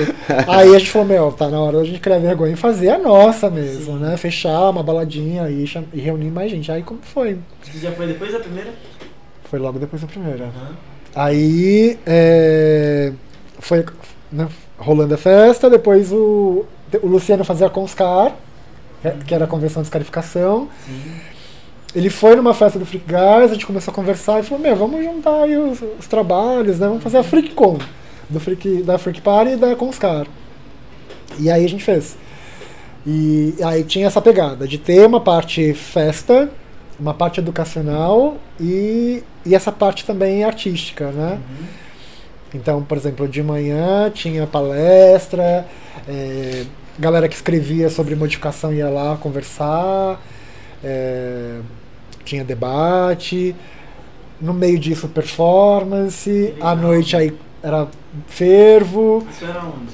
Aí a gente falou, meu, tá na hora da gente criar vergonha e fazer a nossa mesmo, né? Fechar uma baladinha e, e reunir mais gente. Aí como foi? Isso já foi depois da primeira? Foi logo depois da primeira. Aham. Aí é, foi né, rolando a festa, depois o, o Luciano fazia a Conscar, que- que era a convenção de escarificação. Sim. Ele foi numa festa do Freak Guys, a gente começou a conversar e falou, meu, vamos juntar aí os, os trabalhos, né? Vamos fazer a FreakCon, do Freak, da Freak Party e da Conscar. E aí a gente fez. E aí tinha essa pegada de ter uma parte festa, uma parte educacional e, e essa parte também artística, né? Então, por exemplo, de manhã tinha palestra, é, galera que escrevia sobre modificação ia lá conversar, é, tinha debate, no meio disso performance, à noite aí era fervo, Isso era onde?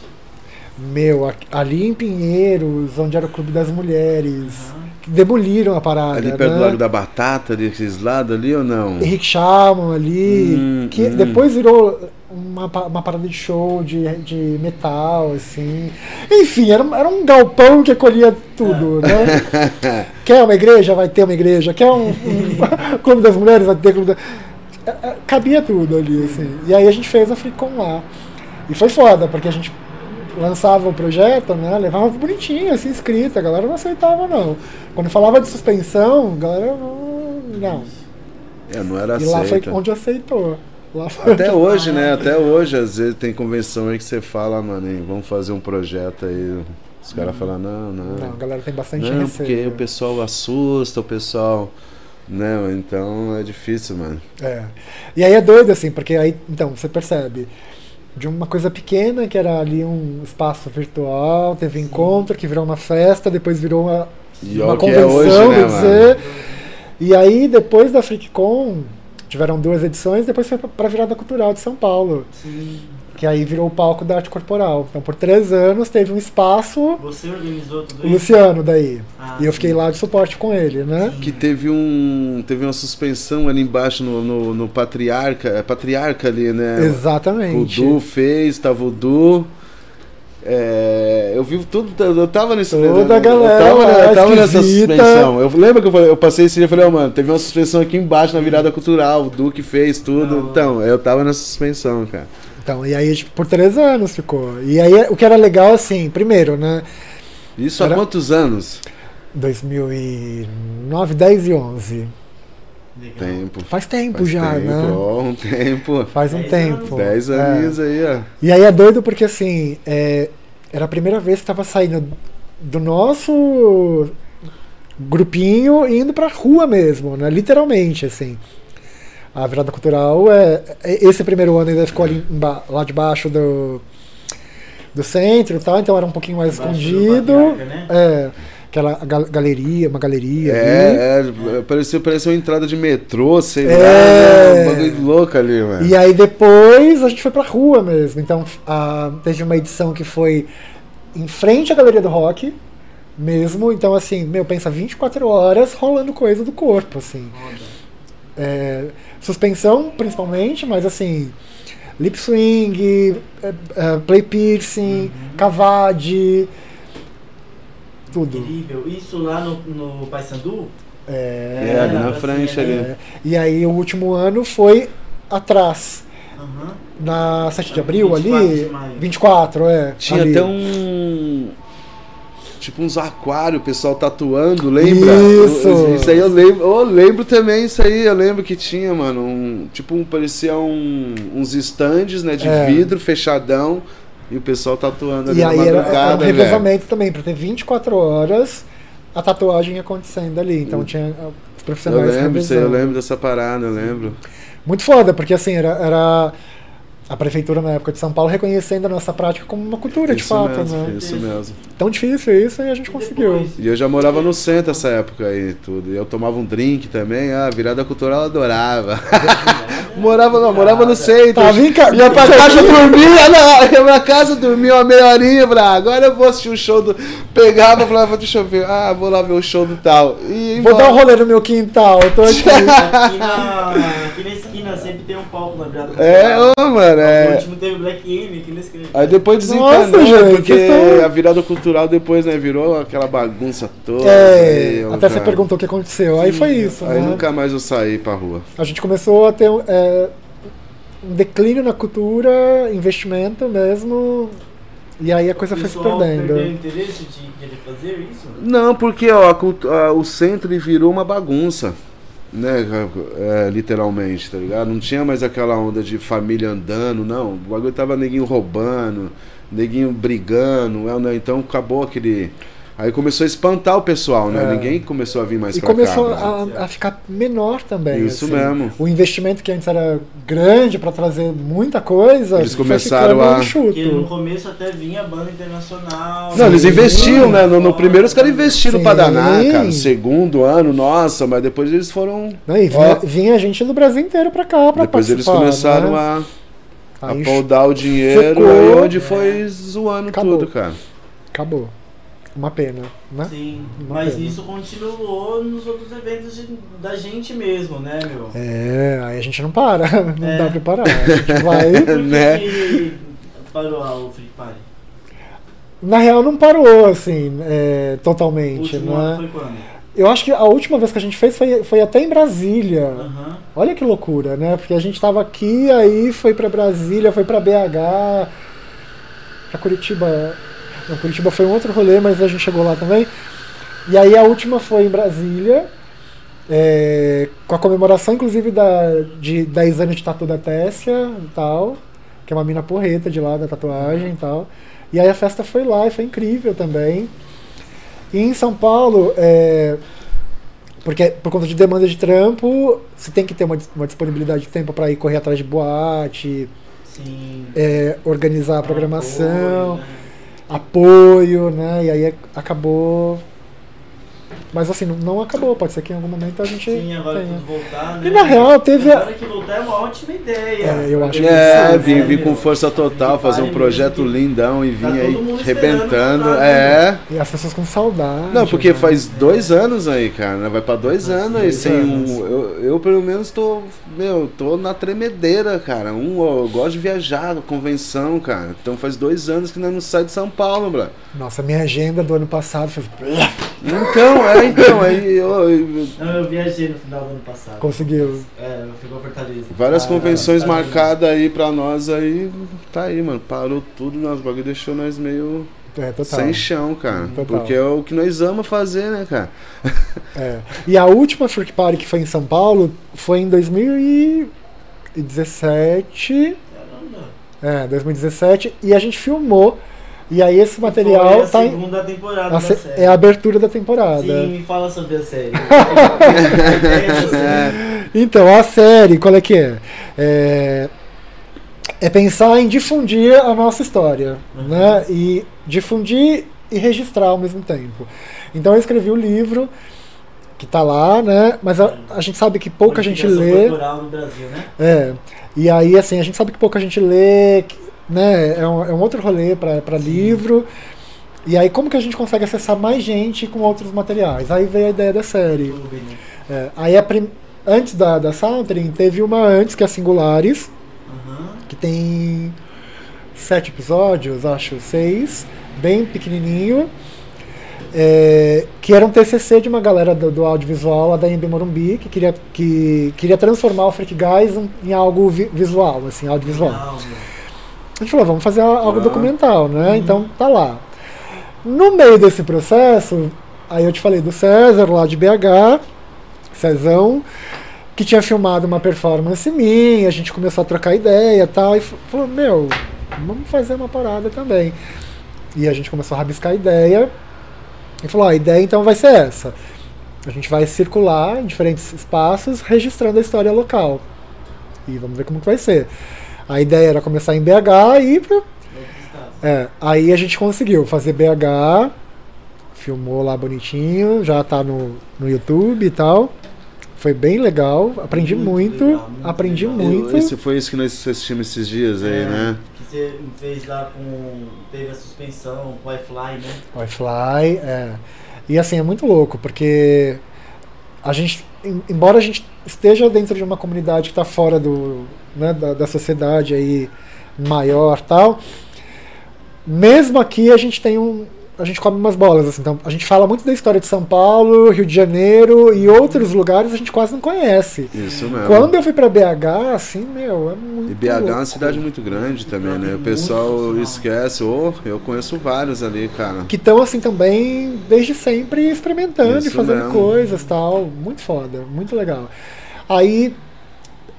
meu, ali em Pinheiros, onde era o Clube das Mulheres, Aham. que demoliram a parada, Ali perto né? do Lago da Batata, ali, aqueles lados ali ou não? Henrique Schalman ali, Hum, que hum. depois virou uma, uma parada de show de, de metal, assim. Enfim, era, um- era um galpão que acolhia tudo, né? Quer uma igreja? Vai ter uma igreja. Quer um, um clube das mulheres? Vai ter clube da... É, é, Cabia tudo ali, assim. E aí a gente fez a Fricom lá. E foi foda, porque a gente lançava o projeto, né? Levava bonitinho, assim, escrito. A galera não aceitava, não. Quando falava de suspensão, a galera não... não. É, não era E lá foi aceita. onde aceitou. Lá foi Até onde- hoje, né? Até hoje, às vezes tem convenção aí que você fala, mano, hein, vamos fazer um projeto aí. Os caras falam, não, não. Não, a galera tem bastante Não, receio. porque o pessoal assusta, o pessoal. Né, então é difícil, mano. É. E aí é doido, assim, porque aí, então, você percebe. De uma coisa pequena, que era ali um espaço virtual, teve encontro, que virou uma festa, depois virou uma, E uma olha o que é convenção, hoje, né, quer mano? dizer. E aí, depois da FreakCon, tiveram duas edições, depois foi pra- pra Virada Cultural de São Paulo, Sim. que aí virou o palco da arte corporal. Então, por três anos, teve um espaço, Você organizou tudo o isso? Luciano daí. Ah, E eu sim. fiquei lá de suporte com ele, né? Que teve um. Teve uma suspensão ali embaixo no, no, no Patriarca. É Patriarca ali, né? O Exatamente. Du fez, tava o Du. É, eu vi tudo, eu tava nesse Toda a eu galera tava, lá, eu tava nessa suspensão. Eu lembro que eu, falei- eu passei esse dia e falei, ó, mano, teve uma suspensão aqui embaixo na virada cultural, o Du que fez tudo. Não. Então, eu tava nessa suspensão, cara. Então, e aí, tipo, por três anos ficou. E aí, o que era legal, assim, primeiro, né? Isso há Era- quantos anos? 2009, 10 e 11. Legal. Tempo. Faz tempo Faz já, tempo, né? ó, um tempo. Faz um Dez tempo. anos. Dez É. aninhos aí, ó. E aí é doido porque, assim, é, era a primeira vez que tava saindo do nosso grupinho e indo pra rua mesmo, né? Literalmente, assim. A virada cultural é. é- Esse primeiro ano ainda ficou ali lá debaixo do, do centro e tal, então era um pouquinho mais Embaixo do escondido. Né? É. Aquela gal- galeria, uma galeria. ali. É, é, pareceu, pareceu uma entrada de metrô, sei É. lá, né? um bagulho louco ali, mano. E aí depois a gente foi pra rua mesmo. Então a, teve uma edição que foi em frente à Galeria do Rock mesmo. Então assim, meu, pensa 24 horas rolando coisa do corpo, assim. É, suspensão principalmente, mas assim, lip swing, é, é, play piercing, cavade, tudo. Incrível. Isso lá no, no Paysandu? É, ali na assim, frente ali. É, e aí o último ano foi atrás. Aham. Na 7 de abril 24 ali. de maio. 24, é. Tinha ali. até um. Tipo uns aquários, o pessoal tatuando, lembra? Isso. Eu- Isso aí eu lembro. Eu lembro também, isso aí, eu lembro que tinha, mano. Um, tipo, um, parecia um, uns estandes, né? De É. vidro, fechadão. E o pessoal tatuando ali E na aí era, era um madrugada, velho. revezamento também, pra ter 24 horas a tatuagem acontecendo ali. Então tinha ah, os Eu profissionais lembro, isso aí, eu lembro dessa parada, eu lembro. Muito foda, porque assim, era, era a prefeitura na época de São Paulo reconhecendo a nossa prática como uma cultura, de isso fato, mesmo, né? Isso mesmo. Tão difícil isso e a gente conseguiu. E eu já morava no centro essa época aí, tudo. E eu tomava um drink também, ah, virada cultural eu adorava. morava, não, morava no centro. Tá, vem cá. Ia pra casa dormir, não, ia pra casa dormir uma meia horinha, pra, agora eu vou assistir o show do. Pegava, falava, deixa eu ver, ah, vou lá ver o show do tal. E Vou dar um rolê no meu quintal, eu tô aqui. Aqui na, aqui na esquina sempre tem um palco na virada É, ô, mano, O é. último teve Black M aqui esquina. Aí depois Nossa, desencanou, gente, porque que história. a virada cultural depois, né, virou aquela bagunça toda. É, aí, até você perguntou o que aconteceu. Aí Sim, foi isso, Aí né? nunca mais eu saí pra rua. A gente começou a ter é, um declínio na cultura, investimento mesmo, e aí a coisa o foi se perdendo. perdeu o interesse de querer fazer isso? Não, porque ó, a a- o centro virou uma bagunça, né? é, literalmente, tá ligado? Não tinha mais aquela onda de família andando, não. O bagulho tava neguinho roubando, neguinho brigando, é, né? então acabou aquele. Aí começou a espantar o pessoal, né? É. Ninguém começou a vir mais E pra começou cá. né? a, a ficar menor também. Isso assim. mesmo. O investimento que antes era grande para trazer muita coisa, Eles começaram a- Porque no começo até vinha banda internacional. Não, eles investiam, né? No, no primeiro os caras investiram pra danar, cara. Segundo ano, nossa, mas depois eles foram. Não, e vinha, vinha gente do Brasil inteiro pra cá pra Depois eles começaram né? a, a Aí podar o dinheiro, secou. aí onde foi zoando Acabou. tudo, cara. Acabou. Uma pena, né? Sim, Uma mas pena. isso continuou nos outros eventos de- da gente mesmo, né, meu? É, aí a gente não para, não É. dá pra parar. A gente vai. Por que né? parou a- o Free Party? Na real, não parou, assim, é, totalmente, né? foi quando? Eu acho que a última vez que a gente fez foi, foi até em Brasília. Aham. Olha que loucura, né? Porque a gente tava aqui, aí foi pra Brasília, foi pra BH, pra Curitiba. Não, Curitiba foi um outro rolê, mas a gente chegou lá também. E aí a última foi em Brasília, é, com a comemoração, inclusive, da, de 10 anos de tatu da Tessia e tal, que é uma mina porreta de lá da tatuagem e tal. E aí a festa foi lá e foi incrível também. E em São Paulo, é, porque por conta de demanda de trampo, você tem que ter uma, uma disponibilidade de tempo para ir correr atrás de boate, Sim. é, organizar a programação, Apoio, apoio, né? E aí acabou. Mas assim, não, não acabou, pode ser que em algum momento a gente Sim, agora tenha. tudo voltar, né? E na real teve Agora que voltar é uma ótima ideia. É, eu acho que É, vim, né, vim meu? com força total, fazer um projeto lindão e Tá vim todo aí rebentando. É. E as pessoas com saudade. Não, porque né? faz dois anos aí, cara. né? Vai pra dois Nossa, anos aí sem anos. um. Eu, eu, pelo menos tô. Meu, tô na tremedeira, cara. Um, eu gosto de viajar, convenção, cara. Então faz dois anos que nós não sai de São Paulo, bro. Nossa, minha agenda do ano passado fez. Então, é, então, aí eu, eu- Não, eu viajei no final do ano passado. Conseguiu. É, eu fui pra Fortaleza. várias Ah, convenções tá. marcadas aí pra nós aí. Tá aí, mano. Parou tudo, nosso bagulho deixou nós meio É, total. sem chão, cara. Total. Porque é o que nós amamos fazer, né, cara? É. E a última Freak Party que foi em São Paulo foi em 2017. Caramba. É, 2017. E a gente filmou. E aí esse Foi material a tá segunda temporada a da se- série. é a abertura da temporada. Sim, me fala sobre a série. É. Então, a série, qual é que é? É, é pensar em difundir a nossa história, Uhum. né? E difundir e registrar ao mesmo tempo. Então eu escrevi o livro que tá lá, né? Mas a, a gente sabe que pouca gente lê. cultural no Brasil, né? É. E aí, assim, a gente sabe que pouca gente lê, que, né? É um, é um outro rolê para livro. E aí, como que a gente consegue acessar mais gente com outros materiais? Aí veio a ideia da série. Né? É, aí, a prim- antes da, da Soundtrain, teve uma antes, que é a Singulares, Aham. que tem sete episódios, acho, seis, bem pequenininho. é, que era um TCC de uma galera do, do audiovisual lá da Embi Morumbi, que queria, que queria transformar o Freak Guys em, algo vi- visual, assim, audiovisual. Meu. A gente falou, vamos fazer algo Ah. documental, né? Então tá lá. No meio desse processo, aí eu te falei do César lá de BH, Cezão, que tinha filmado uma performance minha, a gente começou a trocar ideia e tal, e falou, meu, vamos fazer uma parada também. E a gente começou a rabiscar a ideia e falou: a ideia então vai ser essa. A gente vai circular em diferentes espaços registrando a história local. E vamos ver como que vai ser. A ideia era começar em BH e é, aí a gente conseguiu fazer BH, filmou lá bonitinho, já tá no, no YouTube e tal. Foi bem legal, aprendi Muito muito, legal, muito aprendi legal. muito. Esse foi isso que nós assistimos esses dias aí, É, né? Que você fez lá com. Teve a suspensão com o iFly, né? Wi-Fi, é. E assim, é muito louco, porque a gente, em- embora a gente esteja dentro de uma comunidade que está fora do, né, da, da sociedade aí maior tal, mesmo aqui a gente tem um. A gente come umas bolas, assim, então a gente fala muito da história de São Paulo, Rio de Janeiro e outros lugares a gente quase não conhece. Isso mesmo. Quando eu fui pra BH, assim, meu, é muito. E BH é uma louco. cidade muito grande também, né? O pessoal esquece. Ô, eu conheço vários ali, cara. que estão assim também desde sempre experimentando e Isso fazendo mesmo. coisas tal muito foda muito legal aí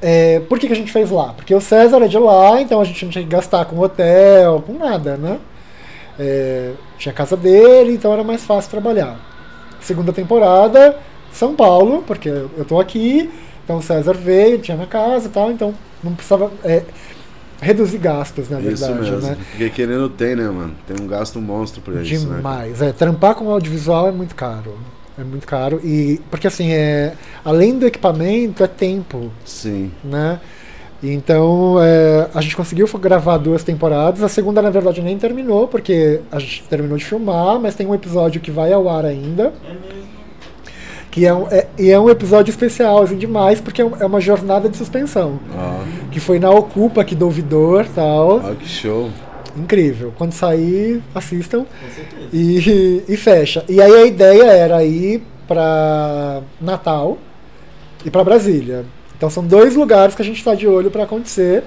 é, por que, que a gente fez lá porque o César é de lá então a gente não tinha que gastar com hotel com nada né É, tinha a casa dele então era mais fácil trabalhar segunda temporada São Paulo porque eu tô aqui então o César veio tinha minha casa e tal então não precisava é, reduzir gastos na Isso verdade mesmo. né Porque querendo tem, né, mano? Tem um gasto monstro pra isso, né? Demais. É, trampar com audiovisual é muito caro. É muito caro. E porque assim, é, além do equipamento, é tempo, Sim. né? Então é, a gente conseguiu gravar duas temporadas. A segunda, na verdade, nem terminou, porque a gente terminou de filmar, mas tem um episódio que vai ao ar ainda. É mesmo. Que é um, é, e é um episódio especial, assim, demais, porque é um- é uma jornada de suspensão. Ó, Que foi na Ocupa aqui do ouvidor tal. ó que show. Incrível. Quando sair, assistam. Com certeza. E, e fecha. E aí a ideia era ir pra Natal e pra Brasília. Então são dois lugares que a gente está de olho para acontecer.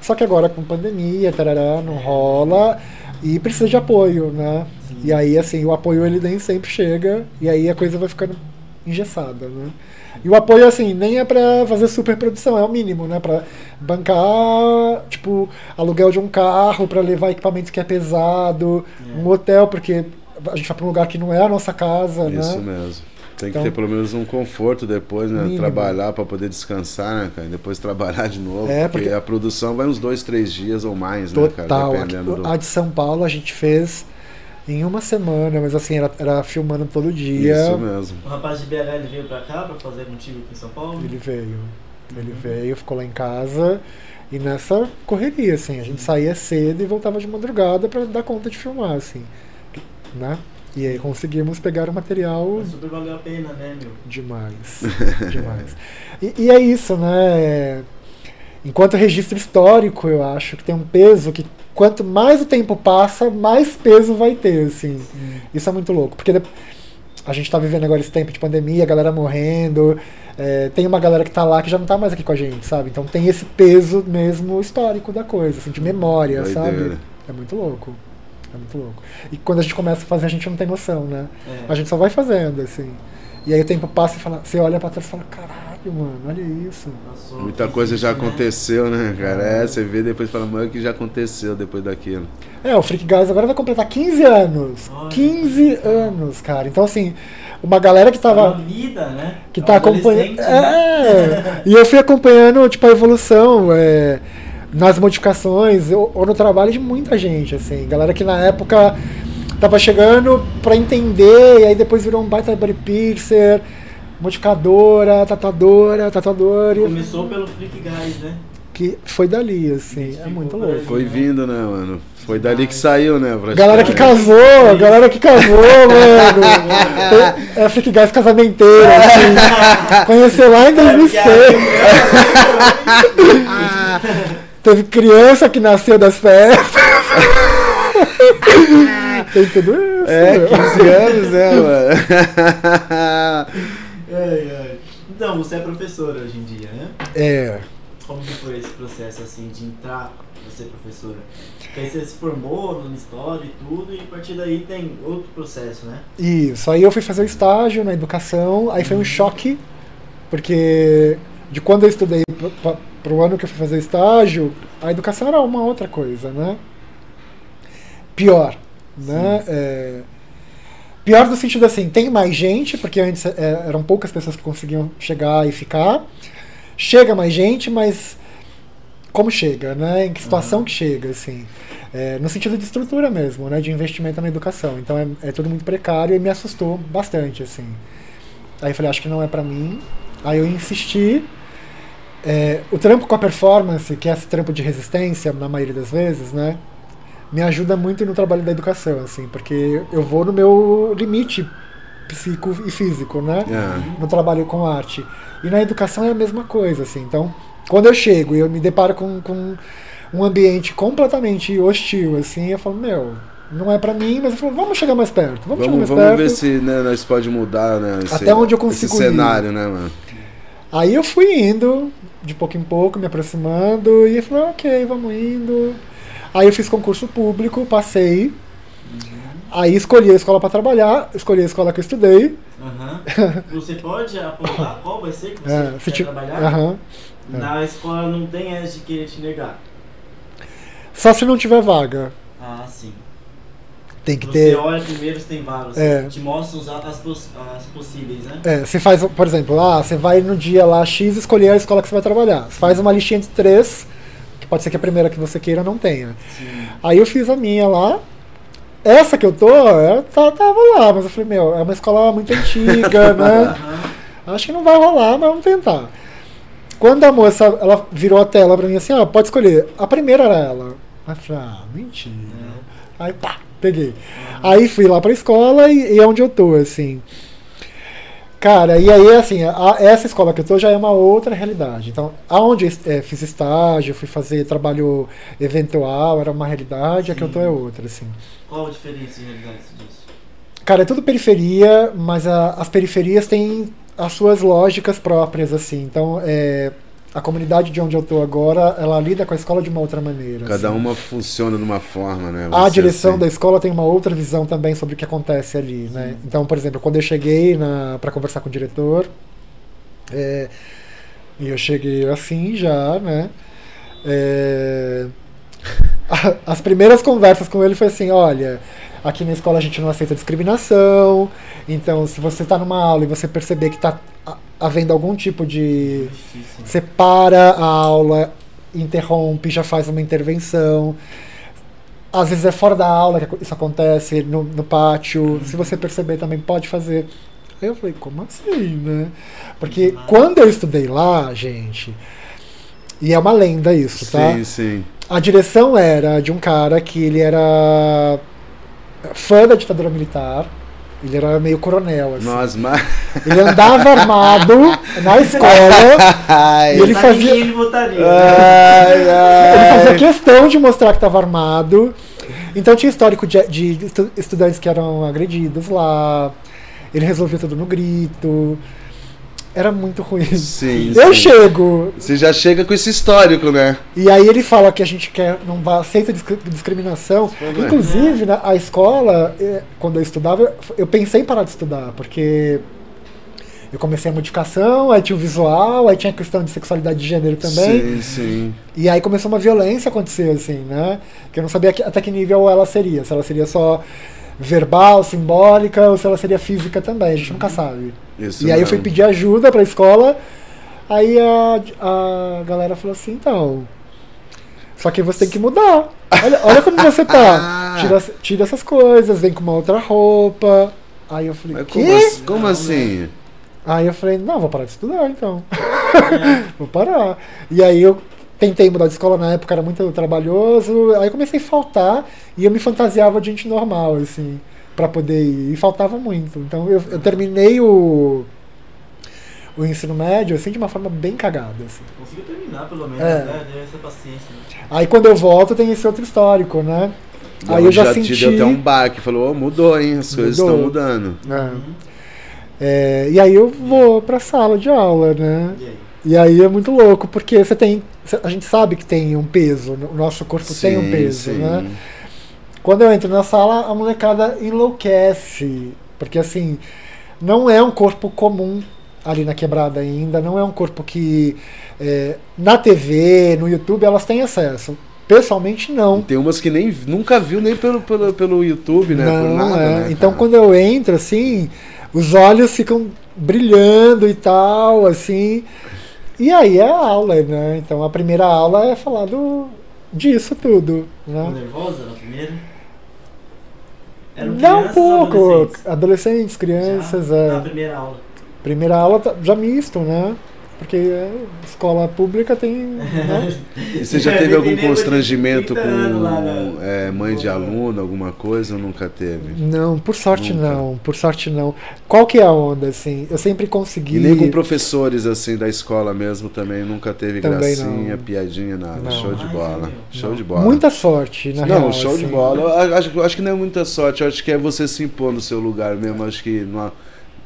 Só que agora com pandemia, tarará, não rola e precisa de apoio, né? Sim. E aí assim, o apoio ele nem sempre chega e aí a coisa vai ficando engessada, né? E o apoio assim, nem é pra fazer super produção, é o mínimo, né? Pra bancar, tipo, aluguel de um carro pra levar equipamento que é pesado, É. um hotel porque a gente vai pra um lugar que não é a nossa casa, Isso né? mesmo. Tem que Então- ter pelo menos um conforto depois, né? Mínimo. Trabalhar pra poder descansar, né, cara? E depois trabalhar de novo. É, porque, porque- a produção vai uns dois, três dias ou mais, né, cara? Total. Dependendo Aqui- do. A de São Paulo a gente fez em uma semana, mas assim, era, era filmando todo dia. Isso mesmo. O rapaz de BH ele veio pra cá pra fazer contigo aqui em São Paulo? Ele veio. Ele veio, ficou lá em casa. E nessa correria, assim, a gente saía cedo e voltava de madrugada pra dar conta de filmar, assim. Né? E aí conseguimos pegar o material Mas super valeu a pena, né, meu? demais. demais. E, e é isso, né? Enquanto registro histórico, eu acho que tem um peso que quanto mais o tempo passa, mais peso vai ter, assim. Isso é muito louco, porque a gente tá vivendo agora esse tempo de pandemia, a galera morrendo, é, tem uma galera que tá lá que já não tá mais aqui com a gente, sabe? Então tem esse peso mesmo histórico da coisa, assim, de memória, sabe? É muito louco. É muito louco. E quando a gente começa a fazer, a gente não tem noção, né? É. A gente só vai fazendo, assim. E aí o tempo passa e fala, você olha pra trás e fala, caralho, mano, olha isso. Passou Muita coisa já né? aconteceu, né, cara? É, você vê depois e fala, mano, o que já aconteceu depois daquilo? É, o Freak Guys agora vai completar 15 anos. Olha. 15 anos, cara. Então, assim, uma galera que Tá tava. na vida, né? que É um tá acompanhando. né? É! e eu fui acompanhando, tipo, a evolução é, nas modificações ou, ou no trabalho de muita gente, assim. Galera que na época tava chegando pra entender, e aí depois virou um baita body piercer, modificadora, tatuadora, tatuador. e- Começou pelo Freak Guys, né? Que foi dali, assim. É muito louco. Foi né? vindo, né, mano? Foi dali que saiu, né? Galera que casou, galera que casou, mano. É Freak Guys casamenteiro, assim. Conheceu lá em 2006. Teve criança que nasceu das festas. Tem tudo isso. É, meu. 15 anos, né, mano? Ai, ai. Então, você é professora hoje em dia, né? É. Como que foi esse processo, assim, de entrar pra ser professora? Porque aí você se formou no história e tudo, e a partir daí tem outro processo, né? Isso. Aí eu fui fazer o estágio na educação, aí foi um choque, porque de quando eu estudei para o ano que eu fui fazer estágio, a educação era uma outra coisa, né? Pior, né? É, pior no sentido assim, tem mais gente, porque antes é, eram poucas pessoas que conseguiam chegar e ficar. Chega mais gente, mas como chega, né? Em que situação uhum. que chega, assim. É, no sentido de estrutura mesmo, né? De investimento na educação. Então é, é tudo muito precário e me assustou bastante, assim. Aí eu falei, acho que não é para mim. Aí eu insisti. É, o trampo com a performance, que é esse trampo de resistência, na maioria das vezes, né? Me ajuda muito no trabalho da educação, assim, porque eu vou no meu limite psico e físico, né? É. No trabalho com arte. E na educação é a mesma coisa, assim. Então, quando eu chego e eu me deparo com, com um ambiente completamente hostil, assim, eu falo, meu, não é para mim, mas eu falo, vamos chegar mais perto. Vamos, vamos, vamos perto. ver se né, nós pode mudar, né? Esse, Até onde eu consigo esse cenário, ir. né, mano? Aí eu fui indo, de pouco em pouco, me aproximando, e falei, ok, vamos indo. Aí eu fiz concurso público, passei. Uhum. Aí escolhi a escola para trabalhar, escolhi a escola que eu estudei. Uhum. Você pode apontar qual vai ser que você é, quer trabalhar? Uhum. Na escola não tem essa de querer te negar. Só se não tiver vaga. Ah, sim. Tem que você ter. Você olha primeiro se tem vaga, é. te mostra as, poss as possíveis, né? É, você faz, por exemplo, ah, você vai no dia lá X escolher a escola que você vai trabalhar. Você faz uma listinha de três, que pode ser que a primeira que você queira não tenha. Sim. Aí eu fiz a minha lá. Essa que eu tô, eu tava lá, mas eu falei, meu, é uma escola muito antiga, né? Acho que não vai rolar, mas vamos tentar. Quando a moça ela virou a tela pra mim assim, ó, pode escolher. A primeira era ela. Aí eu falei, ah, mentira. É. Aí pá, peguei. Aí fui lá pra escola e, e é onde eu tô, assim. Cara, e aí, assim, a, essa escola que eu tô já é uma outra realidade. Então, aonde eu é, fiz estágio, fui fazer trabalho eventual, era uma realidade, Sim. a que eu tô é outra, assim. Qual a diferença em realidade disso? Cara, é tudo periferia, mas a, as periferias têm as suas lógicas próprias, assim. Então, é, a comunidade de onde eu estou agora, ela lida com a escola de uma outra maneira. Cada assim. uma funciona de uma forma, né? Você a direção assim. da escola tem uma outra visão também sobre o que acontece ali, né? Então, por exemplo, quando eu cheguei para conversar com o diretor, é, e eu cheguei assim já, né? É, as primeiras conversas com ele foi assim, olha, aqui na escola a gente não aceita discriminação, então se você está numa aula e você perceber que está havendo algum tipo de. separa a aula, interrompe, já faz uma intervenção. Às vezes é fora da aula que isso acontece, no, no pátio. Uhum. Se você perceber também pode fazer. Aí eu falei, como assim, né? Porque quando eu estudei lá, gente, e é uma lenda isso, tá? Sim, sim. A direção era de um cara que ele era fã da ditadura militar. Ele era meio coronel, assim. Nós, mas... Ele andava armado na escola. Ai, e ele fazia. Ele, votaria, ai, ai. ele fazia questão de mostrar que estava armado. Então tinha histórico de, de, estudantes que eram agredidos lá. Ele resolvia tudo no grito era muito ruim. Sim, eu sim. chego. Você já chega com esse histórico, né? E aí ele fala que a gente quer, não aceita discriminação. Inclusive, na, a escola, é, quando eu estudava, eu pensei em parar de estudar, porque eu comecei a modificação, aí tinha o visual, aí tinha a questão de sexualidade de gênero também. Sim, sim. E aí começou uma violência acontecer, assim, né? Que eu não sabia até que nível ela seria. Se ela seria só verbal, simbólica, ou se ela seria física também, a gente nunca sabe. Isso e aí mesmo. eu fui pedir ajuda pra escola, aí a, a galera falou assim, então. Só que você tem que mudar. Olha, olha como você tá. Tira, tira essas coisas, vem com uma outra roupa. Aí eu falei, Mas como, assim, como assim? Aí eu falei, não, vou parar de estudar então. vou parar. E aí eu tentei mudar de escola na época, era muito trabalhoso. Aí comecei a faltar e eu me fantasiava de gente normal, assim para poder ir. E faltava muito. Então eu, eu, terminei o, o ensino médio assim de uma forma bem cagada. Assim. Conseguiu terminar pelo menos, é. né? Deu essa paciência. Né? Aí quando eu volto tem esse outro histórico, né? Não, aí eu já, já senti. Te deu até um baque, falou, oh, mudou, hein? As coisas estão mudando. É. Uhum. É, e aí eu vou pra sala de aula, né? E aí? E aí é muito louco, porque você tem. A gente sabe que tem um peso, o nosso corpo sim, tem um peso, sim. né? Quando eu entro na sala, a molecada enlouquece. Porque assim, não é um corpo comum ali na quebrada ainda, não é um corpo que é, na TV, no YouTube, elas têm acesso. Pessoalmente, não. Tem umas que nem nunca viu nem pelo, pelo, pelo YouTube, né? Não, nada, é. né, então quando eu entro, assim, os olhos ficam brilhando e tal, assim. E aí é a aula, né? Então a primeira aula é falar do, disso tudo, né? nervosa na primeira? Eram Dá um pouco. adolescentes? Adolescentes, crianças, Já? é. Na primeira aula. Primeira aula tá- já misto, né? Porque é, escola pública tem. Né? E você já teve algum de constrangimento 30 anos lá na- com é, mãe de aluno, alguma coisa ou nunca teve? Não, por sorte Nunca. não, por sorte não. Qual que é a onda, assim? Eu sempre consegui. E nem com professores assim da escola mesmo também nunca teve Também gracinha, não. piadinha, nada. Não. Show de Ai, bola. sério? Show Não. de bola. Muita sorte, na não, real. show de assim. bola. Eu acho, eu acho que não é muita sorte, eu acho que é você se impor no seu lugar mesmo. Eu acho que não há-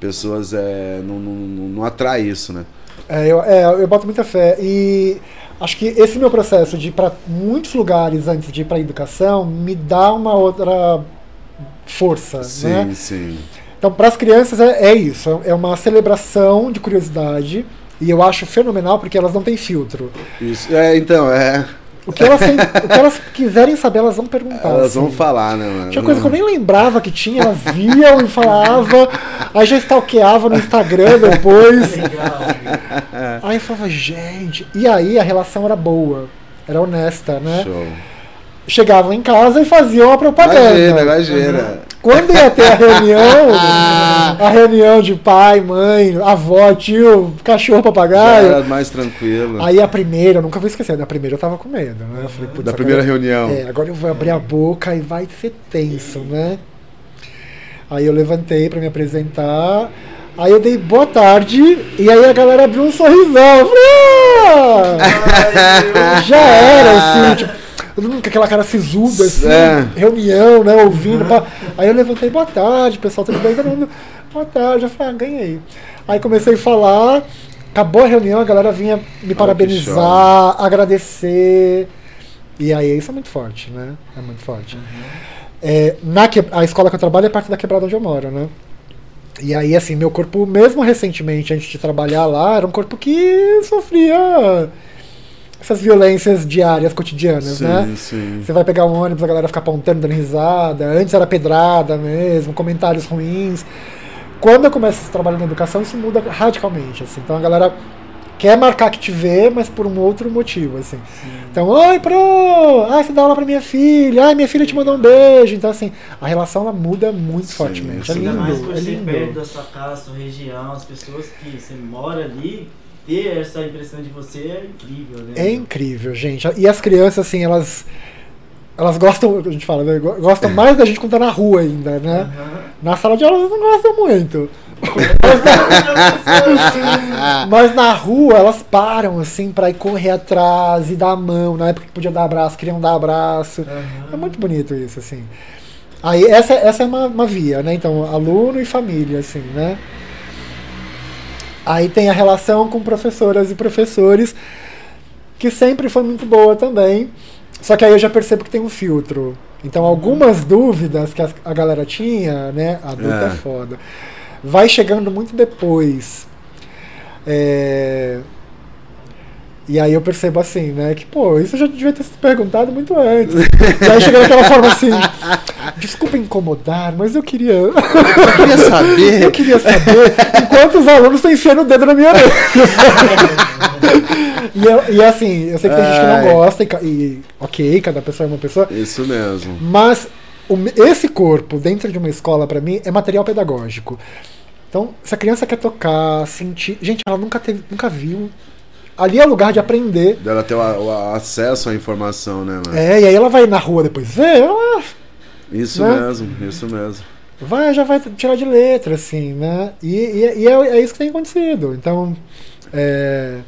pessoas é, não, não, não, não atrai isso, né? É, eu, é, eu boto muita fé. E acho que esse meu processo de ir para muitos lugares antes de ir para educação me dá uma outra força, Sim, né? sim. Então, para as crianças é, é isso, é uma celebração de curiosidade. E eu acho fenomenal porque elas não têm filtro. Isso. É, então, é. O que elas, o que elas quiserem saber, elas vão perguntar. Elas vão assim. falar, né, mano? Tinha coisa que eu nem lembrava que tinha, elas viam e falavam, aí já stalkeava no Instagram depois. Legal. Aí eu falava, gente. E aí a relação era boa, era honesta, né? Show. Chegavam em casa e faziam a propaganda. Imagina, imagina. Quando ia ter a reunião, a reunião de pai, mãe, avó, tio, cachorro, Já papagaio. era mais tranquilo. Aí a primeira, eu nunca vou esquecer, na primeira eu tava com medo, né? Eu falei, putz, da agora- primeira reunião. É, agora eu vou abrir a boca e vai ser tenso, né? Aí eu levantei pra me apresentar. Aí eu dei boa tarde e aí a galera abriu um sorrisão. Eu falei, "Ah!" já era, assim, tipo, todo mundo com aquela cara sisuda, assim, É. reunião, né, ouvindo. pá. Aí eu levantei, boa tarde, pessoal, tudo bem? Todo mundo, boa tarde. Eu falei, ah, ganhei. Aí comecei a falar, acabou a reunião, a galera vinha me parabenizar, agradecer. E aí isso é muito forte, né? É muito forte. É, na que, a escola que eu trabalho é perto da quebrada onde eu moro, né? E aí, assim, meu corpo, mesmo recentemente, antes de trabalhar lá, era um corpo que sofria essas violências diárias, cotidianas, né? Sim, sim. Você vai pegar um ônibus, a galera fica apontando, dando risada. Antes era pedrada mesmo, comentários ruins. Quando eu começo a trabalhar na educação, isso muda radicalmente, assim. Então a galera quer marcar que te vê, mas por um outro motivo, assim. Então, oi, pro! Ah, você dá aula pra minha filha. Ah, minha filha te mandou um beijo. Então, assim, a relação ela muda muito Sim, fortemente. É sim. Ainda mais lindo, por é ser perto lindo. da sua casa, sua região, as pessoas que você mora ali, ter essa impressão de você é incrível, né? É incrível, gente. E as crianças, assim, elas. Elas gostam, a gente fala, né? Gostam mais da gente quando tá na rua ainda, né? Aham. Na sala de aula elas não gostam muito. Mas na rua elas param assim pra ir correr atrás e dar a mão. Na época que podia dar abraço, queriam dar abraço. Aham. É muito bonito isso, assim. Aí essa, essa é uma, uma via, né? Então, aluno e família, assim, né? Aí tem a relação com professoras e professores, que sempre foi muito boa também. Só que aí eu já percebo que tem um filtro. Então, algumas dúvidas que a galera tinha, né? Adulta é É. foda. Vai chegando muito depois. É, E aí eu percebo assim, né? Que, pô, isso eu já devia ter se perguntado muito antes. e aí chega daquela forma assim. Desculpa incomodar, mas eu queria. Eu queria saber. Eu queria saber enquanto os alunos estão enfiando o dedo na minha orelha. e, eu- e assim, eu sei que tem gente que não Ai. gosta, e, e ok, cada pessoa é uma pessoa. Isso mesmo. Mas o esse corpo, dentro de uma escola, pra mim, é material pedagógico. Então, se a criança quer tocar, sentir. Gente, ela nunca teve, nunca viu. Ali é lugar de aprender. Dela ter o, o acesso à informação, né, mano? É, e aí ela vai na rua depois ver, ela Isso né? mesmo, isso mesmo. vai, já vai tirar de letra, assim, né? E, e- e é, é isso que tem acontecido. Então, é,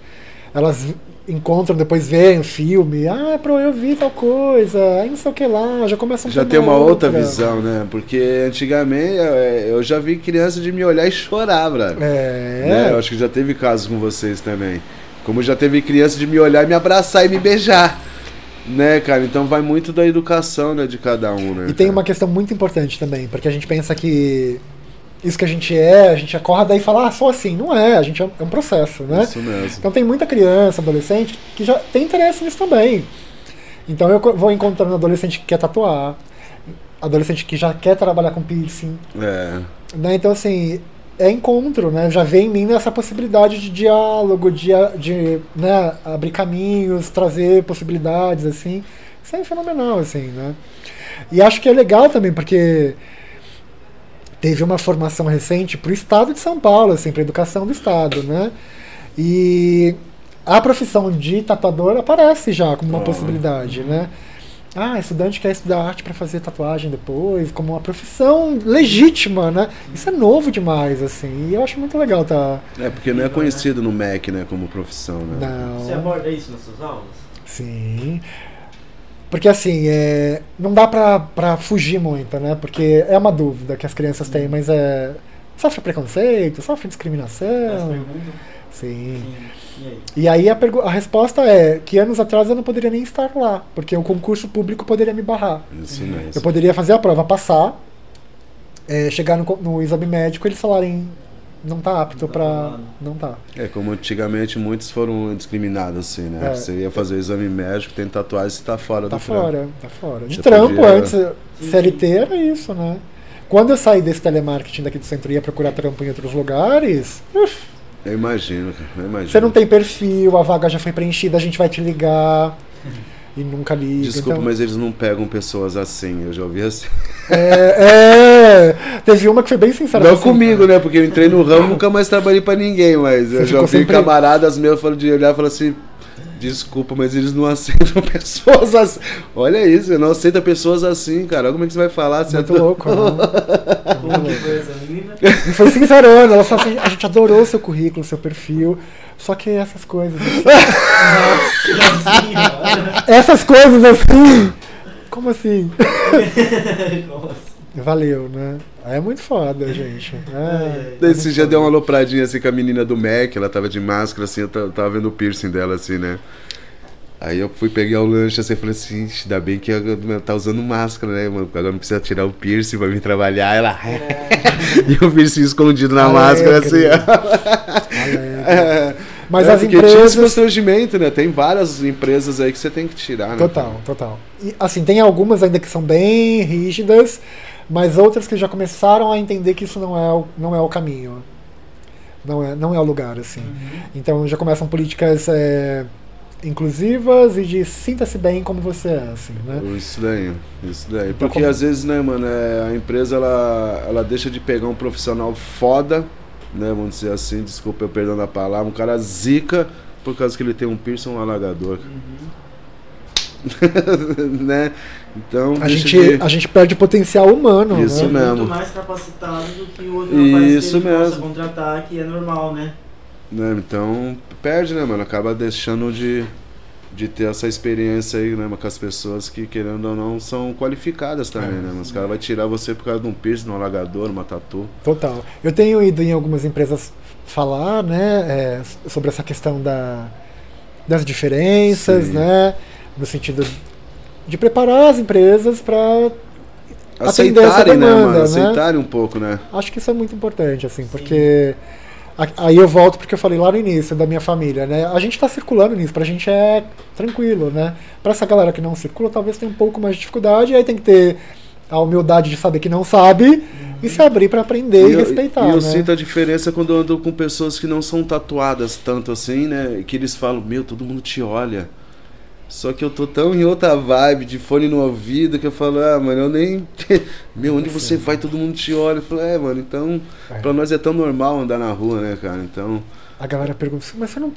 elas encontram, depois veem o filme, ah, pro, eu vi tal coisa, aí não sei o que lá, já começam Já tem uma outra visão, né? Porque antigamente é, eu já vi criança de me olhar e chorar, brother. É, Né? Eu acho que já teve casos com vocês também. Como já teve criança de me olhar e me abraçar e me beijar. Né, cara? Então vai muito da educação, né, de cada um, né? E tem cara? uma questão muito importante também, porque a gente pensa que isso que a gente é, a gente acorda e fala, ah, sou assim. Não é, a gente é é um processo, né? Isso mesmo. Então tem muita criança, adolescente, que já tem interesse nisso também. Então eu vou encontrando adolescente que quer tatuar, adolescente que já quer trabalhar com piercing, É. né? Então assim, é encontro, né? Já vem em mim essa possibilidade de diálogo, de, de né, abrir caminhos, trazer possibilidades, assim. Isso é fenomenal, assim, né? E acho que é legal também, porque teve uma formação recente para o Estado de São Paulo, assim, para a educação do Estado, né? E a profissão de tatuador aparece já como uma Ah. possibilidade, né? Ah, estudante quer estudar arte para fazer tatuagem depois, como uma profissão legítima, né? Isso é novo demais, assim, e eu acho muito legal, tá? É, porque não é conhecido no MEC, né, como profissão, né? Não. Você aborda isso nas suas aulas? Sim. Porque assim, é, não dá pra, pra fugir muito, né? Porque é uma dúvida que as crianças têm, mas é. Sofre preconceito, sofre Essa discriminação. pergunta? Sim. Sim. E aí? E aí a, a resposta é que anos atrás eu não poderia nem estar lá, porque o concurso público poderia me barrar. Isso mesmo. Eu poderia fazer a prova, passar, é, chegar no, no exame médico e eles falarem não tá apto Não tá pra. valendo. Não tá. É, como antigamente muitos foram discriminados, assim, né? É. Você ia fazer o exame médico, tem tatuagem, você tá fora Tá do trampo. fora, tá fora. De Você trampo podia- antes, Sim, CLT era isso, né? Quando eu saí desse telemarketing daqui do centro e ia procurar trampo em outros lugares, uf, Eu imagino, eu imagino. você não tem perfil, a vaga já foi preenchida, a gente vai te ligar e nunca liga. Desculpa, então- mas eles não pegam pessoas assim, eu já ouvi assim. É, é, teve uma que foi bem sincera. Não assim, comigo, né? Porque eu entrei no ramo nunca mais trabalhei pra ninguém, mas eu já ouvi sempre- camaradas meus falando de olhar e falar assim. Desculpa, mas eles não aceitam pessoas assim. Olha isso, eu não aceita pessoas assim, cara. Como é que você vai falar? Você Muito é tão- louco, né? Como que foi sincerona, ela falou assim, a gente adorou o seu currículo, o seu perfil, só que essas coisas assim, essas coisas assim, como assim? Nossa. Valeu, né? É muito foda, gente. É, Daí Esse dia deu uma alopradinha assim com a menina do Mac, ela tava de máscara, assim, eu ta- tava vendo o piercing dela, assim, né? Aí eu fui pegar o lanche assim, falei assim, "Ixi, ainda bem que ela tá usando máscara, né, mano? Agora não precisa tirar o piercing pra vir trabalhar. Ela. e o piercing escondido na Alegre. máscara, assim. É, Mas é, as porque tinha esse empresas. constrangimento, né? Tem várias empresas aí que você tem que tirar, né? Total, total. E, assim, tem algumas ainda que são bem rígidas, mas outras que já começaram a entender que isso não é o, não é o caminho. Não é, não é o lugar, assim. Então já começam políticas é, inclusivas e de sinta-se bem como você é, assim, né? Isso daí, isso daí. Então, Porque como- às vezes, né, mano, é, a empresa ela, ela deixa de pegar um profissional foda, né, vamos dizer assim, desculpa eu perdão a palavra, um cara zica por causa que ele tem um piercing um alagador. né? Então, A gente, de- a gente perde potencial humano, Isso É né? mesmo. muito mais capacitado do que o outro rapaz Isso possa mesmo. contratar, que é normal, né? né, então perde, né, mano? Acaba deixando de, de ter essa experiência aí, né, com as pessoas que, querendo ou não, são qualificadas também, É. né? Mas os caras vão tirar você por causa de um piercing, um alagador, uma tatu. Total. Eu tenho ido em algumas empresas falar, né, é, sobre essa questão da, das diferenças, Sim. né, no sentido de preparar as empresas para Atender essa aceitarem, né, demanda, mano? né? Aceitarem um pouco, né? Acho que isso é muito importante, assim, porque a- aí eu volto porque eu falei lá no início da minha família, né? A gente tá circulando nisso, pra gente é tranquilo, né? Pra essa galera que não circula, talvez tenha um pouco mais de dificuldade, e aí tem que ter a humildade de saber que não sabe e se abrir pra aprender e, eu- respeitar, e eu né? sinto a diferença quando eu ando com pessoas que não são tatuadas tanto assim, né? Que eles falam, meu, todo mundo te olha. Só que eu tô tão em outra vibe, de fone no ouvido, que eu falo, ah, mano, eu nem. Meu, onde você vai, todo mundo te olha. Eu falo, é, mano, então. É. Pra nós é tão normal andar na rua, né, cara? Então. A galera pergunta assim, mas você não,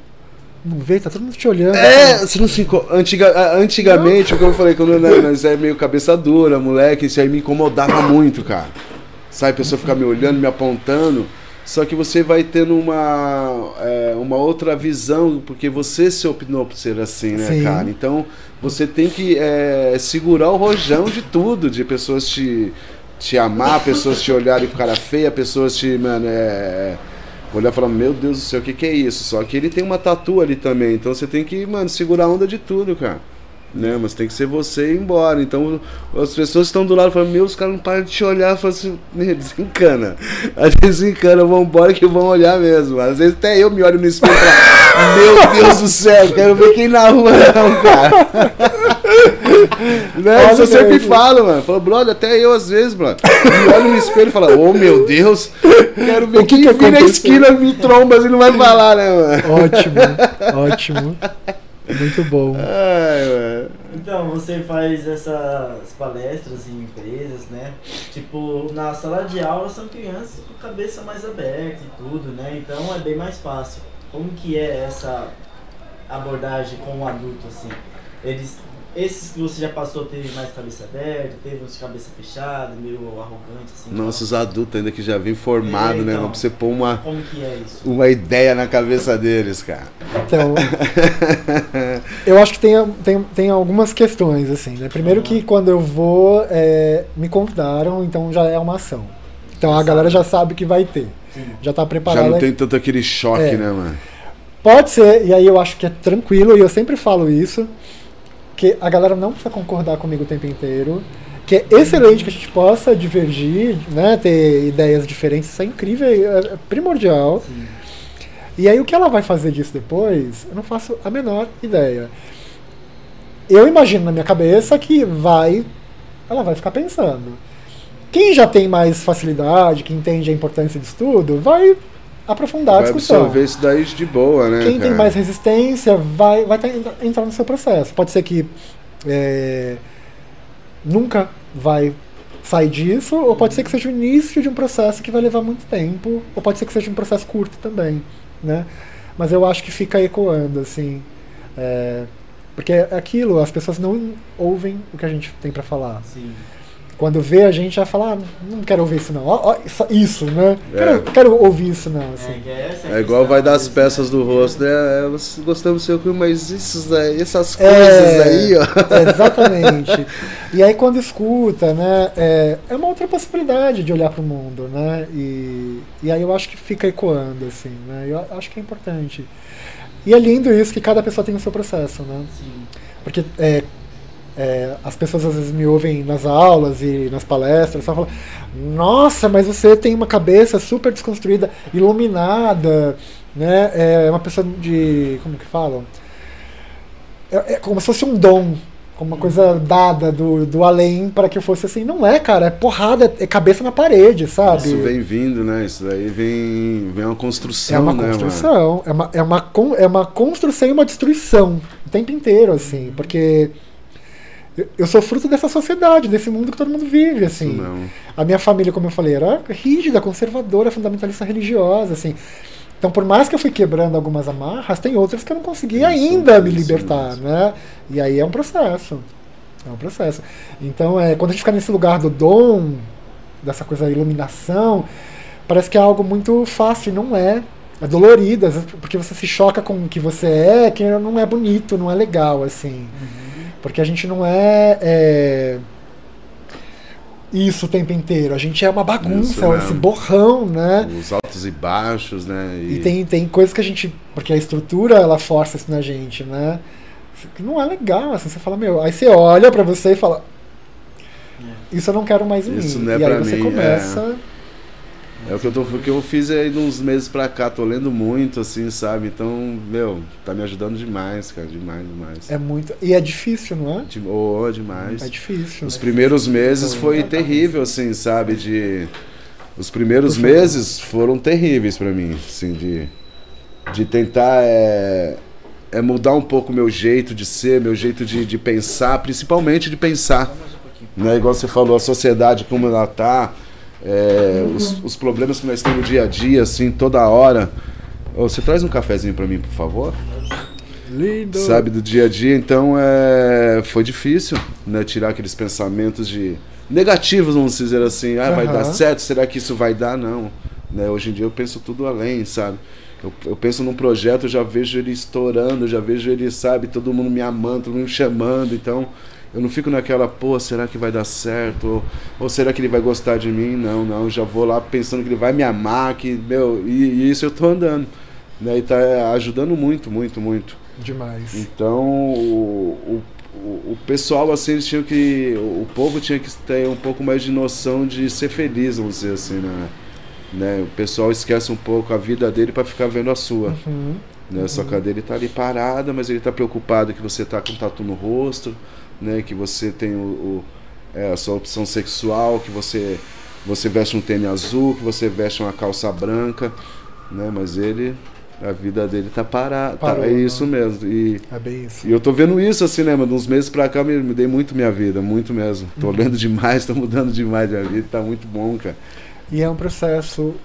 não vê? Tá todo mundo te olhando. É, você não se inco- Antiga, Antigamente, como eu falei, quando nós é meio cabeça dura, moleque, isso aí me incomodava muito, cara. Sabe, a pessoa ficar me olhando, me apontando. Só que você vai tendo uma, é, uma outra visão, porque você se opinou por ser assim, né, Sim. cara? Então, você tem que é, segurar o rojão de tudo, de pessoas te, te amar, pessoas te olharem com cara feia, pessoas te, mano, é, olhar e falar, meu Deus do céu, o que, que é isso? Só que ele tem uma tatu ali também, então você tem que, mano, segurar a onda de tudo, cara. Né? Mas tem que ser você ir embora. Então as pessoas estão do lado falam, meu, os caras não param de te olhar, falam assim, "Né, desencana. Às vezes desencana, vão embora que vão olhar mesmo. Às vezes até eu me olho no espelho e falo, meu Deus do céu, quero ver quem na rua não, cara. né? Olha Isso eu sempre falo, mano. Falo, brother, até eu às vezes, mano. Me olho no espelho e falo, oh meu Deus, quero ver O que quem que vira a esquina me tromba e não vai falar, né, mano? Ótimo, ótimo. Muito bom. Ai. Então, você faz essas palestras em empresas, né? Tipo, na sala de aula são crianças com cabeça mais aberta e tudo, né? Então é bem mais fácil. Como que é essa abordagem com o adulto, assim? Eles, esses que você já passou, teve mais cabeça aberta, teve uns de cabeça fechada, meio arrogante, assim? Nossa, os adultos ainda que já vêm formado, É, né? então. Pra você pôr uma, Como que é isso? uma ideia na cabeça deles, cara. Então, eu acho que tem, tem, tem algumas questões, assim, né? Primeiro que quando eu vou, é, me convidaram, então já é uma ação. Então a galera já sabe que vai ter. Sim. Já tá Já preparada. não tem tanto aquele choque, É. né, mano? Pode ser, e aí eu acho que é tranquilo, e eu sempre falo isso, que a galera não precisa concordar comigo o tempo inteiro, que é excelente que a gente possa divergir, né, ter ideias diferentes, isso é incrível, é é primordial. Sim. E aí o que ela vai fazer disso depois, eu não faço a menor ideia. Eu imagino na minha cabeça que vai, ela vai ficar pensando. Quem já tem mais facilidade, que entende a importância disso tudo, vai aprofundar a Vai discussão. absorver isso daí de boa, né? Quem tem cara? mais resistência vai, vai ter- entrar no seu processo. Pode ser que é, nunca vai sair disso, ou pode ser que seja o início de um processo que vai levar muito tempo, ou pode ser que seja um processo curto também, né? Mas eu acho que fica ecoando, assim. é, porque é aquilo, as pessoas não ouvem o que a gente tem para falar. Sim. Quando vê a gente já fala, ah, não quero ouvir isso não. Ó, ó, isso, isso, né? É. Quero, quero ouvir isso não, assim. É, que essa a É igual vai das às vezes, peças do né? rosto, né? É, você gostamos do seu filme, mas isso essas É, coisas aí, ó. Exatamente. E aí quando escuta, né, é, é uma outra possibilidade de olhar para o mundo, né? E, e aí eu acho que fica ecoando, assim, né? Eu acho que é importante. E é lindo isso que cada pessoa tem o seu processo, né? Sim. Porque é, é, as pessoas às vezes me ouvem nas aulas e nas palestras, só falam, nossa, mas você tem uma cabeça super desconstruída, iluminada, né? É uma pessoa de. como que falam? É, é como se fosse um dom, como uma coisa dada do, do além para que eu fosse assim. Não é, cara, é porrada, é cabeça na parede, sabe? Isso vem vindo, né? Isso daí vem, vem uma construção, É uma né, mano? construção, é uma, é, uma, é uma construção e uma destruição o tempo inteiro, assim, porque eu, eu sou fruto dessa sociedade, desse mundo que todo mundo vive, Isso assim. não. A minha família, como eu falei, era rígida, conservadora, fundamentalista religiosa, assim. Então, por mais que eu fui quebrando algumas amarras, tem outras que eu não consegui Isso, ainda me isso libertar, mesmo. né? E aí é um processo. É um processo. Então, é, quando a gente fica nesse lugar do dom, dessa coisa da iluminação, parece que é algo muito fácil, não é. É dolorido, às vezes, porque você se choca com o que você é, que não é bonito, não é legal, assim. Porque a gente não é, é, isso o tempo inteiro. A gente é uma bagunça, Isso mesmo. esse borrão, né? Os altos e baixos, né? E tem, tem coisas que a gente. Porque a estrutura ela força isso na gente, né? Que não é legal, assim, você fala, meu. Aí você olha pra você e fala. Isso eu não quero mais em Isso mim. não é e aí você mim, começa. É o que eu, tô, o que eu fiz aí de uns meses pra cá, tô lendo muito, assim, sabe? Então, meu, tá me ajudando demais, cara, demais, demais. É muito. E é difícil, não é? De- Oh, demais. É difícil. Os primeiros meses foi terrível, assim, sabe? De. Os primeiros meses foram terríveis pra mim, assim, de. De tentar é, é mudar um pouco o meu jeito de ser, meu jeito de, de pensar, principalmente de pensar. Né? Igual você falou, a sociedade como ela tá, é, os, os problemas que nós temos no dia a dia, assim, toda hora. Você traz um cafezinho pra mim, por favor? Lindo. sabe, do dia a dia. Então é, foi difícil, né, tirar aqueles pensamentos de negativos, vamos dizer assim. Ah, vai Aham. dar certo? Será que isso vai dar? Não. Né, hoje em dia eu penso tudo além, sabe? Eu, eu penso num projeto, eu já vejo ele estourando, já vejo ele, sabe, todo mundo me amando, todo mundo me chamando. Então eu não fico naquela, pô, será que vai dar certo? Ou, ou será que ele vai gostar de mim? Não, não. Já vou lá pensando que ele vai me amar, que, meu, e, e isso eu tô andando. Né, e tá ajudando muito, muito, muito. Demais. Então, o, o, o, pessoal, assim, eles tinham que. O povo tinha que ter um pouco mais de noção de ser feliz, vamos dizer assim, né? né? O pessoal esquece um pouco a vida dele para ficar vendo a sua. Uhum. Né? Só que a dele tá ali parada, mas ele tá preocupado que você tá com tatu no rosto, né? Que você tem o, o- é, a sua opção sexual, que você, você veste um tênis azul, que você veste uma calça branca, né? Mas ele, a vida dele tá parada. Tá, Parou, é né? isso mesmo. E, É bem isso. e eu tô vendo isso assim, né, mano? Uns meses pra cá me, me dei muito minha vida, muito mesmo. Tô Uhum. lendo demais, tô mudando demais minha vida, tá muito bom, cara. E é um processo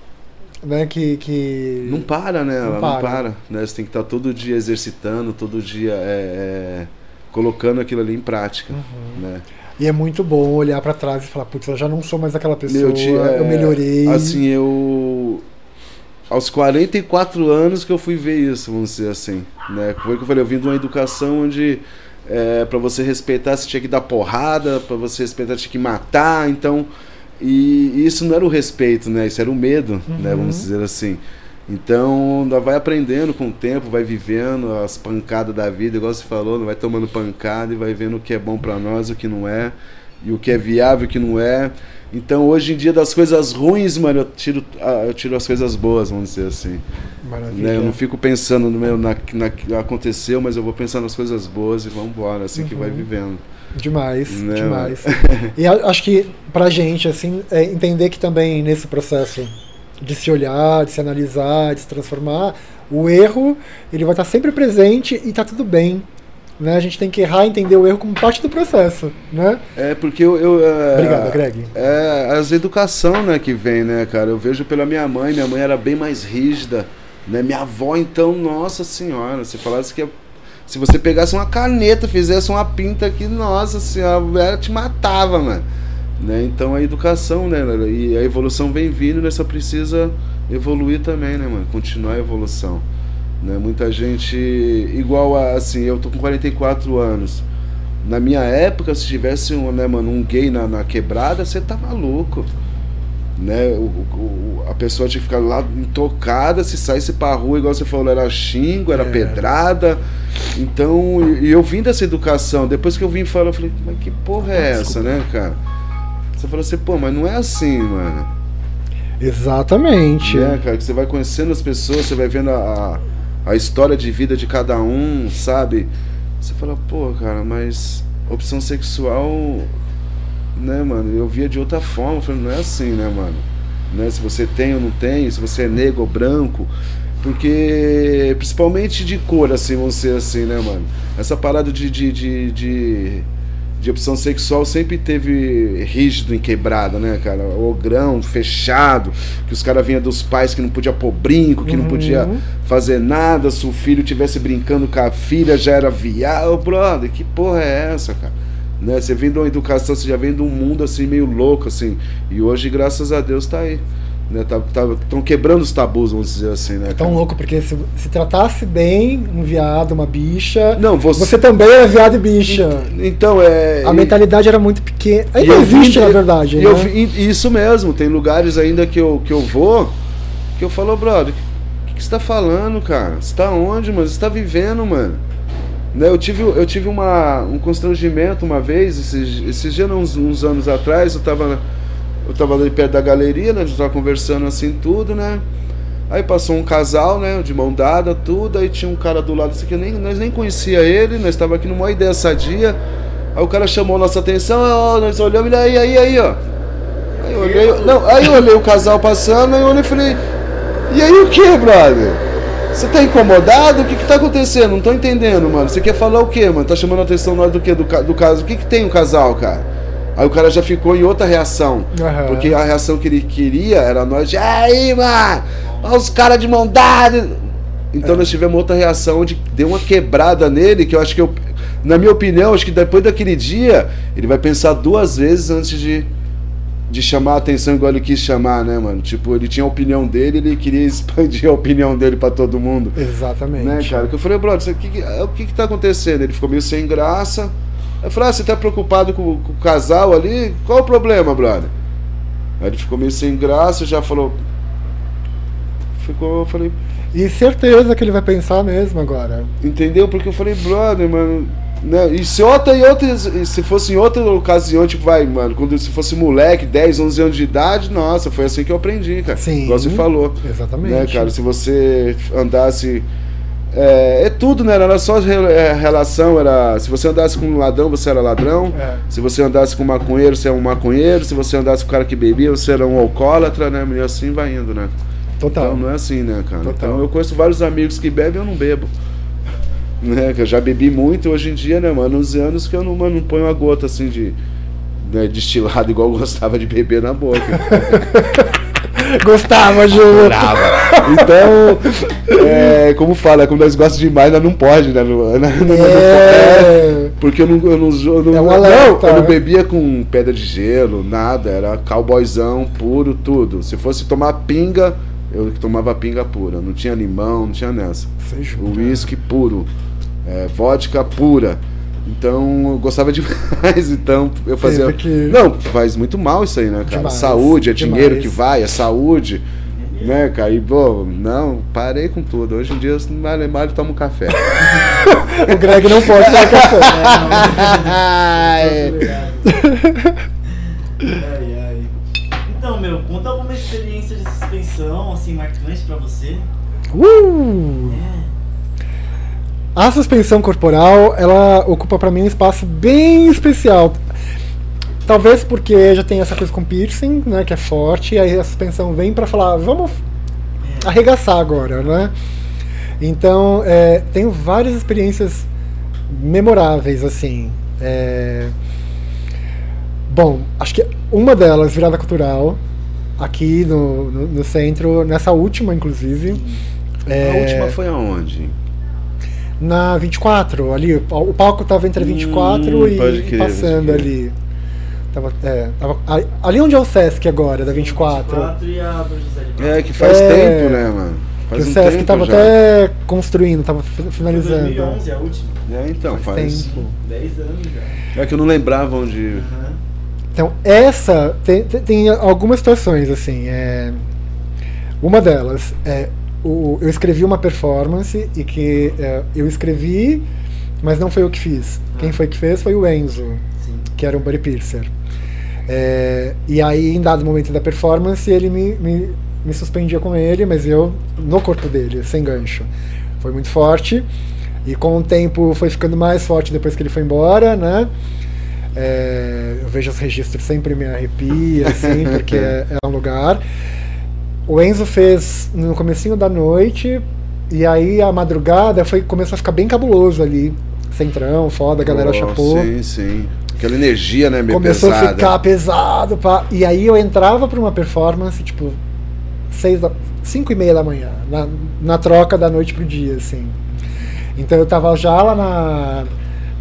né, que. que... Não para, né? Não Ela não para. para. Né? Você tem que estar todo dia exercitando, todo dia é, é, colocando aquilo ali em prática. Uhum. Né? E é muito bom olhar pra trás e falar, putz, eu já não sou mais aquela pessoa, Meu, eu é, melhorei. Assim, eu. Aos 44 anos que eu fui ver isso, vamos dizer assim. Né? Foi que eu falei, eu vim de uma educação onde é, para você respeitar você tinha que dar porrada, para você respeitar tinha que matar, então. E isso não era o respeito, né? Isso era o medo, né? Uhum. Vamos dizer assim. Então, ainda vai aprendendo com o tempo, vai vivendo as pancadas da vida, igual você falou, vai tomando pancada e vai vendo o que é bom pra nós, o que não é, e o que é viável, o que não é. Então, hoje em dia, das coisas ruins, mano, eu tiro, ah, eu tiro as coisas boas, vamos dizer assim. Maravilha. Né? Eu não fico pensando no meu, na, na, aconteceu, mas eu vou pensar nas coisas boas e vamos embora, assim que vai Uhum. vivendo. Demais, Né, demais. e acho que pra gente, assim, é entender que também nesse processo de se olhar, de se analisar, de se transformar, o erro, ele vai estar sempre presente e tá tudo bem. Né? A gente tem que errar e entender o erro como parte do processo, né? É porque eu. eu é, Obrigado, Greg. É as educação, né, que vem, né, cara? Eu vejo pela minha mãe, minha mãe era bem mais rígida, né? Minha avó, então, nossa senhora, se falasse que se você pegasse uma caneta, fizesse uma pinta aqui, nossa senhora, ela te matava, mano. Né? Então a educação, né, e a evolução vem vindo, né? Só precisa evoluir também, né, mano? Continuar a evolução. Né? Muita gente, igual a, assim, eu tô com 44 anos. Na minha época, se tivesse um, né, mano, um gay na, na quebrada, você tá maluco. Né? O, o- a pessoa tinha que ficar lá intocada, se saísse pra rua, igual você falou, era xingo, era É. pedrada. Então, e e eu vim dessa educação. Depois que eu vim falar, eu falei, mas que porra é essa, né, cara? Você falou assim, pô, mas não é assim, mano. Exatamente. É, cara, que você vai conhecendo as pessoas, você vai vendo a, a, a história de vida de cada um, sabe? Você fala, pô, cara, mas opção sexual, né, mano, eu via de outra forma. Eu falei, não é assim, né, mano? Né, se você tem ou não tem, se você é negro ou branco. Porque, principalmente de cor, assim, vamos ser assim, né, mano? Essa parada de, de, de, de, de opção sexual sempre teve rígido em quebrada, né, cara? Ogrão, fechado, que os caras vinham dos pais que não podia pôr brinco, que não Uhum. podia fazer nada, se o filho tivesse brincando com a filha, já era viado. Ô, brother, que porra é essa, cara? Né? Você vem de uma educação, você já vem de um mundo assim meio louco, assim. E hoje, graças a Deus, tá aí. Né? Tá, tá, tão quebrando os tabus, vamos dizer assim, né? É tão cara? louco, porque se, se tratasse bem um viado, uma bicha, Não, você. você também era viado e bicha. Então, é. A e- mentalidade era muito pequena. Ainda existe, vim- na verdade. e né? eu vi- isso mesmo, tem lugares ainda que eu, que eu vou que eu falo, brother, o que, que você tá falando, cara? Você tá onde, mano? Você tá vivendo, mano? Né, eu tive, eu tive uma, um constrangimento uma vez, esses, esses dias, uns, uns anos atrás, eu tava, eu tava ali perto da galeria, né? A gente tava conversando assim, tudo, né? Aí passou um casal, né? De mão dada, tudo, aí tinha um cara do lado, assim, que nem, nós nem conhecia ele, nós tava aqui numa ideia sadia. Aí o cara chamou nossa atenção, ó, nós olhamos, ele aí, aí, aí, ó. Aí eu olhei, não, aí eu olhei o casal passando, aí eu olhei e falei, e aí o que, brother? Você tá incomodado? O que que tá acontecendo? Não tô entendendo, mano. Você quer falar o quê, mano? Tá chamando a atenção nós do quê? Do, do caso. O que que tem o casal, cara? Aí o cara já ficou em outra reação. Aham. Porque a reação que ele queria era nós de, aí, mano, olha os caras de mão dada. Então nós tivemos outra reação onde deu uma quebrada nele, que eu acho que eu, na minha opinião, acho que depois daquele dia, ele vai pensar duas vezes antes de, de chamar a atenção igual ele quis chamar, né, mano? Tipo, ele tinha a opinião dele, ele queria expandir a opinião dele pra todo mundo. Exatamente. Né, cara? Que eu falei, brother, isso aqui, que- o que que tá acontecendo? Ele ficou meio sem graça. Eu falei, ah, você tá preocupado com, com o casal ali? Qual o problema, brother? Aí ele ficou meio sem graça, já falou. Ficou, eu falei, E certeza que ele vai pensar mesmo agora. entendeu? Porque eu falei, brother, mano, Né? E se outra e outras, e se fosse em outra ocasião, tipo, vai, mano, quando se fosse moleque, 10, 11 anos de idade, nossa, foi assim que eu aprendi, cara. Sim. Igual você falou. Exatamente. Né, cara? Se você andasse. É, é tudo, né? Não era só é, relação, era. Se você andasse com um ladrão, você era ladrão. É. Se você andasse com um maconheiro, você era um maconheiro. Se você andasse com um cara que bebia, você era um alcoólatra, né? E assim vai indo, né? Total. Então não é assim, né, cara? Total. Então eu conheço vários amigos que bebem eu não bebo. Né, que eu já bebi muito hoje em dia, né, mano? Uns anos que eu não, mano, não ponho uma gota assim de né, destilado igual eu gostava de beber na boca. Gostava, Ju. Brava. Então, é, como fala, quando nós gostamos demais, nós não pode, né? Não, não- não- não- É. porque eu não, eu não, eu não, É um alerta, eu não né? bebia com pedra de gelo, nada, era cowboyzão puro, tudo. Se fosse tomar pinga, eu tomava pinga pura. Não tinha limão, não tinha nessa. Você jura? Uísque puro, é, vodka pura. Então eu gostava demais, então eu fazia. Que- Não, faz muito mal isso aí, né, cara? Demais, saúde, é dinheiro demais. que vai, é saúde. Né, cara? E, pô, não, parei com tudo. Hoje em dia, eu não eu tomo café. O Greg não pode tomar café. É, não. ai, ai. Então, meu, conta alguma experiência de suspensão, assim, marcante pra você. Uh! A suspensão corporal, ela ocupa pra mim um espaço bem especial. Talvez porque já tem essa coisa com piercing, né, que é forte, e aí a suspensão vem pra falar, vamos arregaçar agora, né? Então, é, tenho várias experiências memoráveis, assim. É, Bom, acho que uma delas, virada cultural, aqui no, no, no centro, nessa última, inclusive. É, A última foi aonde? Na 24, ali. O o palco tava entre a 24 Hum, e, e crer, passando ali. Tava, é, tava- ali- onde é o Sesc agora, da 24. 24 e a. É, que faz É, tempo, né, mano? Que Faz o um Sesc tempo tava já. até construindo, tava fi- Foi finalizando. 2011, a última. É, então, faz. tempo. 10 anos já. É que eu não lembrava onde. Aham. Então, essa tem, tem- tem algumas situações, assim. É, uma delas é. O, eu escrevi uma performance e que é, eu escrevi, mas não foi eu que fiz. Quem Ah. foi que fez foi o Enzo. Sim. que era um body piercer. É, e aí, em dado momento da performance, ele me, me, me suspendia com ele, mas eu no corpo dele, sem gancho. Foi muito forte. E com o tempo foi ficando mais forte depois que ele foi embora, né? É, eu vejo os registros sempre me arrepia, assim, porque é, é um lugar. O Enzo fez no comecinho da noite, e aí a madrugada foi, começou a ficar bem cabuloso ali. Centrão, foda, a galera Oh, chapou. Sim, sim. Aquela energia, né, meio Começou pesada. a ficar pesado, pá. E aí eu entrava pra uma performance, tipo, seis da, cinco e meia da manhã, na, na troca da noite pro dia, assim. Então eu tava já lá na,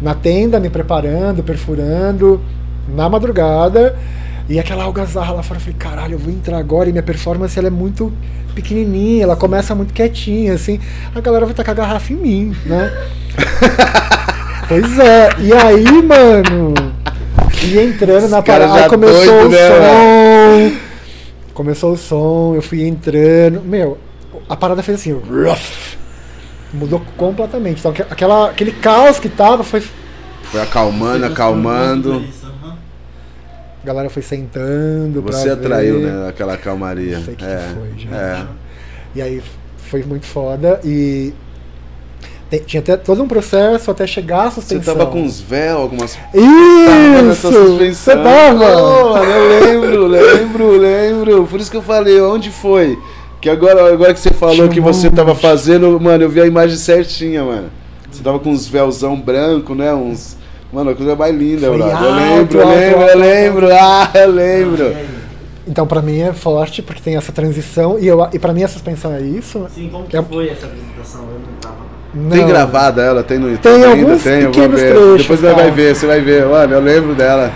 na tenda, me preparando, perfurando, na madrugada, e aquela algazarra lá fora, eu falei, caralho, eu vou entrar agora, e minha performance ela é muito pequenininha, ela começa muito quietinha, assim, a galera vai tacar a garrafa em mim, né? Pois é, e aí, mano, ia entrando na parada, aí começou doido, o né, som, começou o som, eu fui entrando, meu, a parada fez assim, ruff, mudou completamente, então, aque- aquela, aquele caos que tava, foi, Foi acalmando, acalmando. A galera foi sentando pra Você atraiu, ver. né, aquela calmaria. Não sei o que é, que foi, gente. é. E aí foi muito foda e tem- tinha até todo um processo até chegar a Você suspensão. tava com uns véus, algumas Isso! Você tava! Mano, eu lembro, lembro, lembro. Por isso que eu falei, onde foi? Que agora, agora que você falou que você tava fazendo, mano, eu vi a imagem certinha, mano. Você tava com uns véuzão branco, né? Uns. Mano, a coisa mais linda, Foi brother. Eu lembro, eu alto, lembro, alto, eu lembro. Ah, eu lembro. Então pra mim é forte porque tem essa transição e, eu, e para mim a suspensão é isso. Sim, como que É- foi essa apresentação? Eu não tava. Não. Tem gravada ela? Tem no YouTube Tem ainda? alguns Tem, eu vou ver. trechos, Depois você tá? vai ver, você vai ver. Mano, eu lembro dela.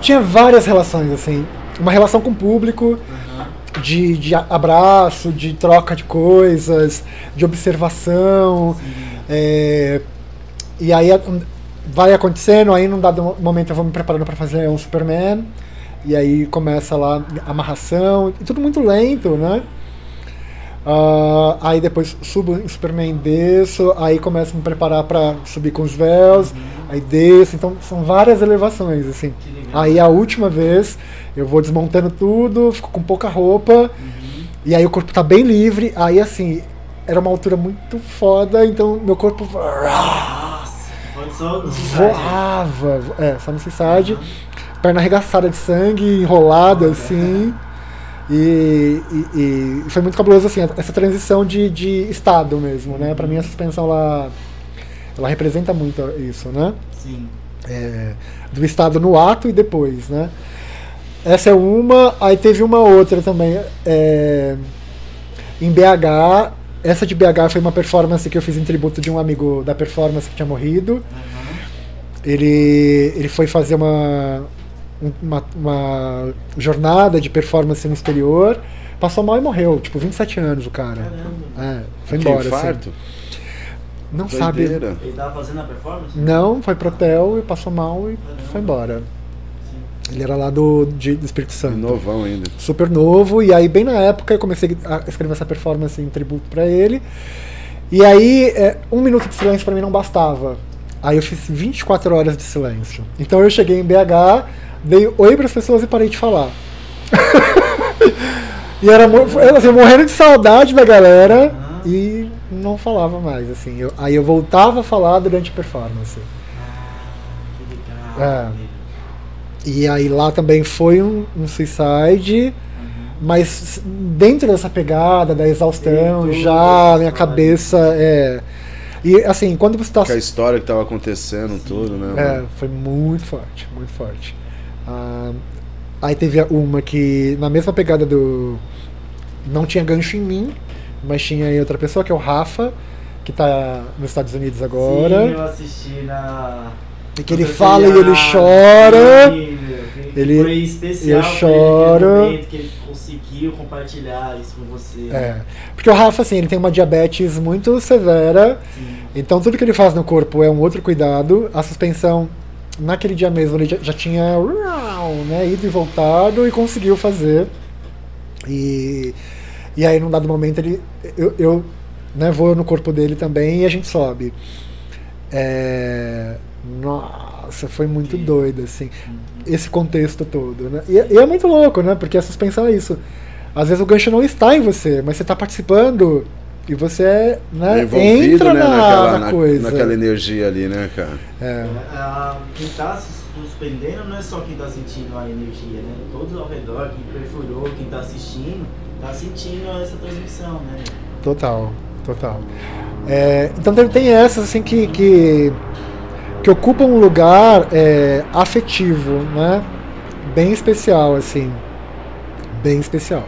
Tinha várias relações assim, uma relação com o público, Aham. de, de abraço, de troca de coisas, de observação. é, e aí a- vai acontecendo, aí num dado momento eu vou me preparando para fazer um Superman. E aí começa lá a amarração, e tudo muito lento, né? Ah, aí depois subo em Superman, desço, aí começo a me preparar pra subir com os véus, aí desço, então são várias elevações, assim. Aí a última vez eu vou desmontando tudo, fico com pouca roupa, Uhum. e aí o corpo tá bem livre, aí assim, era uma altura muito foda, então meu corpo só no suicide. voava, é, só no Seaside, perna arregaçada de sangue, enrolada assim. E, e- e foi muito cabuloso assim, essa transição de, de estado mesmo, né? Pra mim a suspensão ela, ela representa muito isso, né? Sim. É, do estado no ato e depois, né? Essa é uma, aí teve uma outra também é, em BH. Essa de BH foi uma performance que eu fiz em tributo de um amigo da performance que tinha morrido. Uhum. Ele, ele foi fazer uma, um- uma, uma jornada de performance no exterior, passou mal e morreu, tipo, 27 anos o cara. Caramba. É, foi Que embora. assim. infarto? Não sabe. Doideira. Ele tava fazendo a performance? Não, foi pro hotel e passou mal e foi embora. Ele era lá do, de- do Espírito Santo. Novão ainda. Super novo, e aí bem na época eu comecei a escrever essa performance em tributo pra ele. E aí, é, um minuto de silêncio pra mim não bastava. Aí eu fiz 24 horas de silêncio. Então eu cheguei em BH, dei oi pras pessoas e parei de falar. e era assim, morrendo de saudade da galera Aham. e não falava mais, assim. Eu- aí eu voltava a falar durante a performance. Ah, que legal. É. E aí lá também foi um, um suicide. Uhum. Mas dentro dessa pegada da exaustão, Dentro já minha cabeça é. E assim, quando você está. Com a história que tava acontecendo, tudo, né? É, foi muito forte, muito forte. Ah, aí teve uma que, na mesma pegada do. Não tinha gancho em mim, mas tinha aí outra pessoa, que é o Rafa, que tá nos Estados Unidos agora. Sim, eu assisti na. E que ele fala e ele chora. Sim, que Ele- Foi especial. eu ele, choro. momento que ele conseguiu compartilhar isso com você. É. Porque o Rafa, assim, ele tem uma diabetes muito severa. Sim. Então tudo que ele faz no corpo é um outro cuidado. A suspensão, naquele dia mesmo, ele já, já tinha né, ido e voltado e conseguiu fazer. E, e aí, num dado momento, ele, eu, eu né, vou no corpo dele também e a gente sobe. É, nossa, foi muito doido, assim, esse contexto todo. Né? E, é- e é muito louco, né? Porque a suspensão é isso. Às vezes o gancho não está em você, mas você está participando e você né, É envolvido, entra né, na, naquela, na coisa. naquela energia ali, né, cara? É, Ah, quem tá se suspendendo não é só quem tá sentindo a energia, né? Todos ao redor, quem perfurou, quem tá assistindo, tá sentindo essa transmissão, né? total, total. É, então tem, tem essas assim que, que, que ocupam um lugar é, afetivo, né? Bem especial, assim. Bem especial.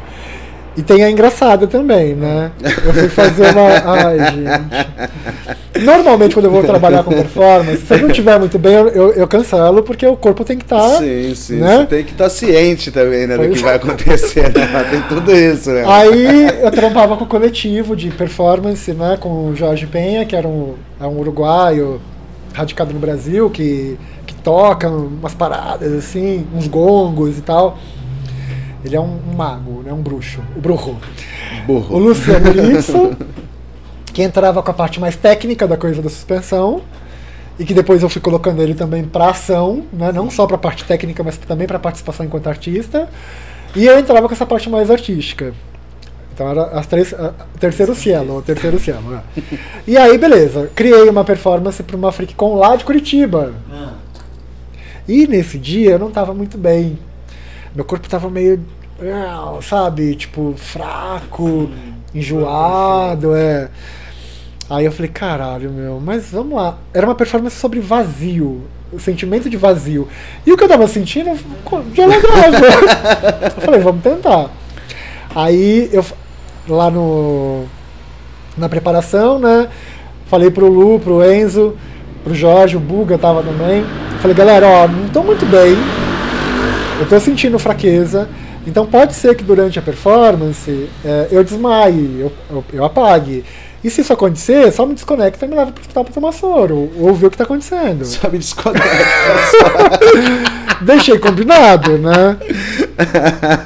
E tem a engraçada também, né? Eu fui fazer uma. Ai, gente. Normalmente, quando eu vou trabalhar com performance, se eu não estiver muito bem, eu, eu, cancelo, porque o corpo tem que estar. sim, sim. né? Você tem que estar ciente também, né, do Pois que é. vai acontecer, né? Tem tudo isso, né? Aí eu trampava com o coletivo de performance, né, com o Jorge Penha, que era um, é um uruguaio radicado no Brasil, que, que toca umas paradas assim, uns gongos e tal. Ele é um, um mago, né, um bruxo, o bruxo. O Burro. Luciano Litson, que entrava com a parte mais técnica da coisa da suspensão, e que depois eu fui colocando ele também para ação, né? não só para a parte técnica, mas também para participação enquanto artista. E eu entrava com essa parte mais artística. Então era as três, a- terceiro cielo, o terceiro cielo. né? E aí, beleza, criei uma performance para uma FreakCon lá de Curitiba. Ah, E nesse dia eu não tava muito bem. Meu corpo tava meio, ah, sabe, tipo, fraco, enjoado, é. Aí eu falei, caralho, meu, mas vamos lá. Era uma performance sobre vazio, o sentimento de vazio. E o que eu tava sentindo dialogava. eu falei, vamos tentar. Aí eu, lá no, na preparação, né, falei pro Lu, pro Enzo, pro Jorge, o Buga tava também. Falei, galera, ó, não tô muito bem, eu tô sentindo fraqueza, então pode ser que durante a performance é, eu desmaie, eu, eu, eu apague. E se isso acontecer, só me desconecta e me leva pro hospital pra tomar soro, ou ver o que tá acontecendo. Só me desconecta. Deixei combinado, né?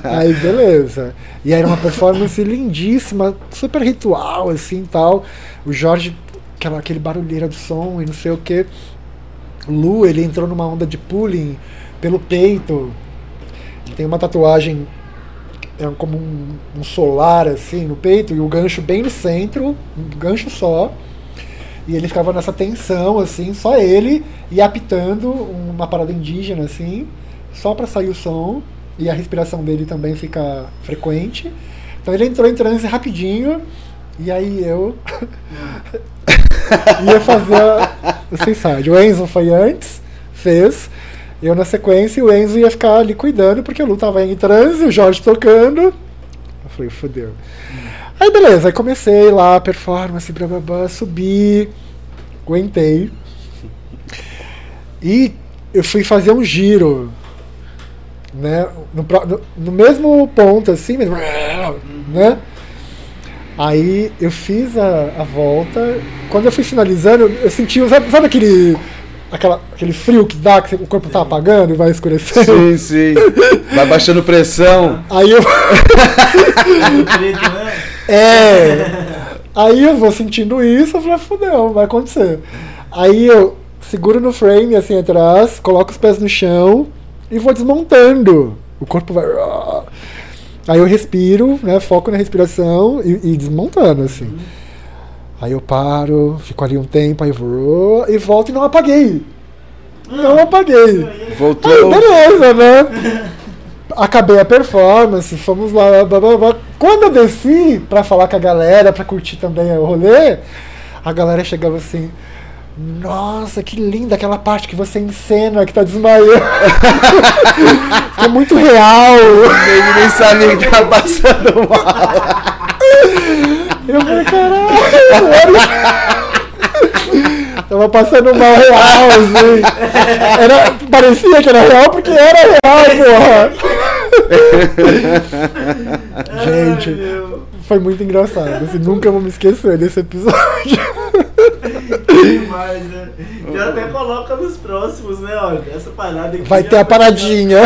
Aí, beleza. E era uma performance lindíssima, super ritual, assim tal. O Jorge, aquela, aquele barulheira do som e não sei o que. Lu, ele entrou numa onda de pulling pelo peito. Ele tem uma tatuagem é como um, um solar assim no peito e o gancho bem no centro, um gancho só. E ele ficava nessa tensão, assim, só ele, e apitando uma parada indígena, assim, só para sair o som, e a respiração dele também fica frequente. Então ele entrou em transe rapidinho, e aí eu ia fazer o Seaside. O Enzo foi antes, fez, eu na sequência, e o Enzo ia ficar ali cuidando, porque o Lu tava em transe, o Jorge tocando. Eu falei, fodeu. Aí beleza, aí comecei lá performance, blá, blá, blá, subi, aguentei. E eu fui fazer um giro, né? No, no- no mesmo ponto, assim, mesmo, né? Aí eu fiz a, a volta. Quando eu fui finalizando, eu senti, sabe, sabe aquele, aquela, aquele frio que dá, que o corpo tá apagando e vai escurecendo? Sim, sim. Vai baixando pressão. Aí eu. né? É. Aí eu vou sentindo isso, eu falei, fudeu, vai acontecer. Aí eu seguro no frame assim atrás, coloco os pés no chão e vou desmontando. O corpo vai. Aí eu respiro, né? Foco na respiração e, e desmontando, assim. Aí eu paro, fico ali um tempo, aí vou e volto e não apaguei. Não apaguei. Aí, Voltou. beleza, né? Acabei a performance, fomos lá, blá, blá, blá. Quando eu desci pra falar com a galera, pra curtir também o rolê, a galera chegava assim. Nossa, que linda aquela parte que você encena que tá desmaiando. Ficou muito real. Ele nem sabia que tava passando mal. Eu falei, caralho. era- Tava passando mal real, assim. Era, parecia que era real porque era real, porra. Gente, foi muito engraçado. Assim, nunca vou me esquecer desse episódio. Demais, né? Já até coloca nos próximos, né? Olha, essa parada aqui. Vai ter a foi- paradinha.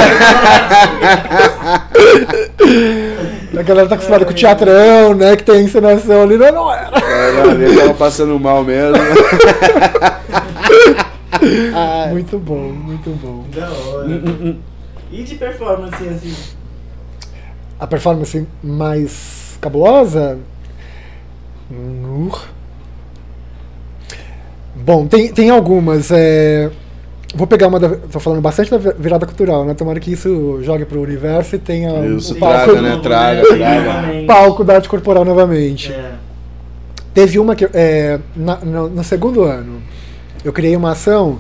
A galera tá acostumada com o teatrão, né? Que tem a encenação ali. Não, não era. Caralho, ele tava passando mal mesmo. Muito bom, muito bom. Da hora. E de performance, assim? A performance mais cabulosa. Uh. Bom, tem, tem algumas. é, Vou pegar uma da. Tô falando bastante da virada cultural, né? Tomara que isso jogue pro universo e tenha Isso, o palco, traga, né? Traga, traga. palco da arte corporal novamente. É. Teve uma que. É, na- no, no segundo ano, eu criei uma ação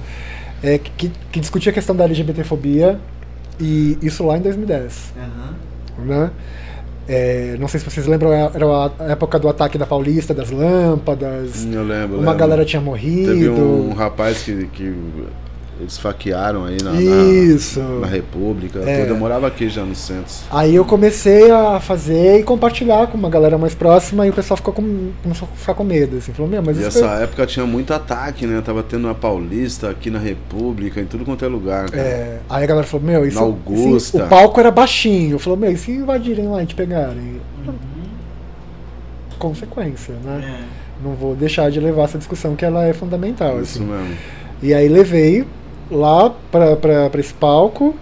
é, que, que discutia a questão da LGBTfobia, e isso lá em 2010. Aham. né? É, não sei se vocês lembram, era a época do ataque da Paulista, das lâmpadas. Eu lembro. Uma lembro. galera tinha morrido. Teve um rapaz que, que eles faquearam aí na, na- Isso. na República. É. Tudo. Eu morava aqui já no centro. Aí eu comecei a fazer e compartilhar com uma galera mais próxima e o pessoal ficou com, começou a ficar com medo. Assim, falou, meu, mas E isso essa época tinha muito ataque, né? Tava tendo na Paulista, aqui na República, em tudo quanto é lugar. Cara. É, aí a galera falou, meu, isso, Na Augusta. isso- o palco era baixinho. Falou, meu, e se invadirem lá e te pegarem? Consequência, né? É. Não vou deixar de levar essa discussão que ela é fundamental. Isso assim. mesmo. E aí levei lá pra esse palco.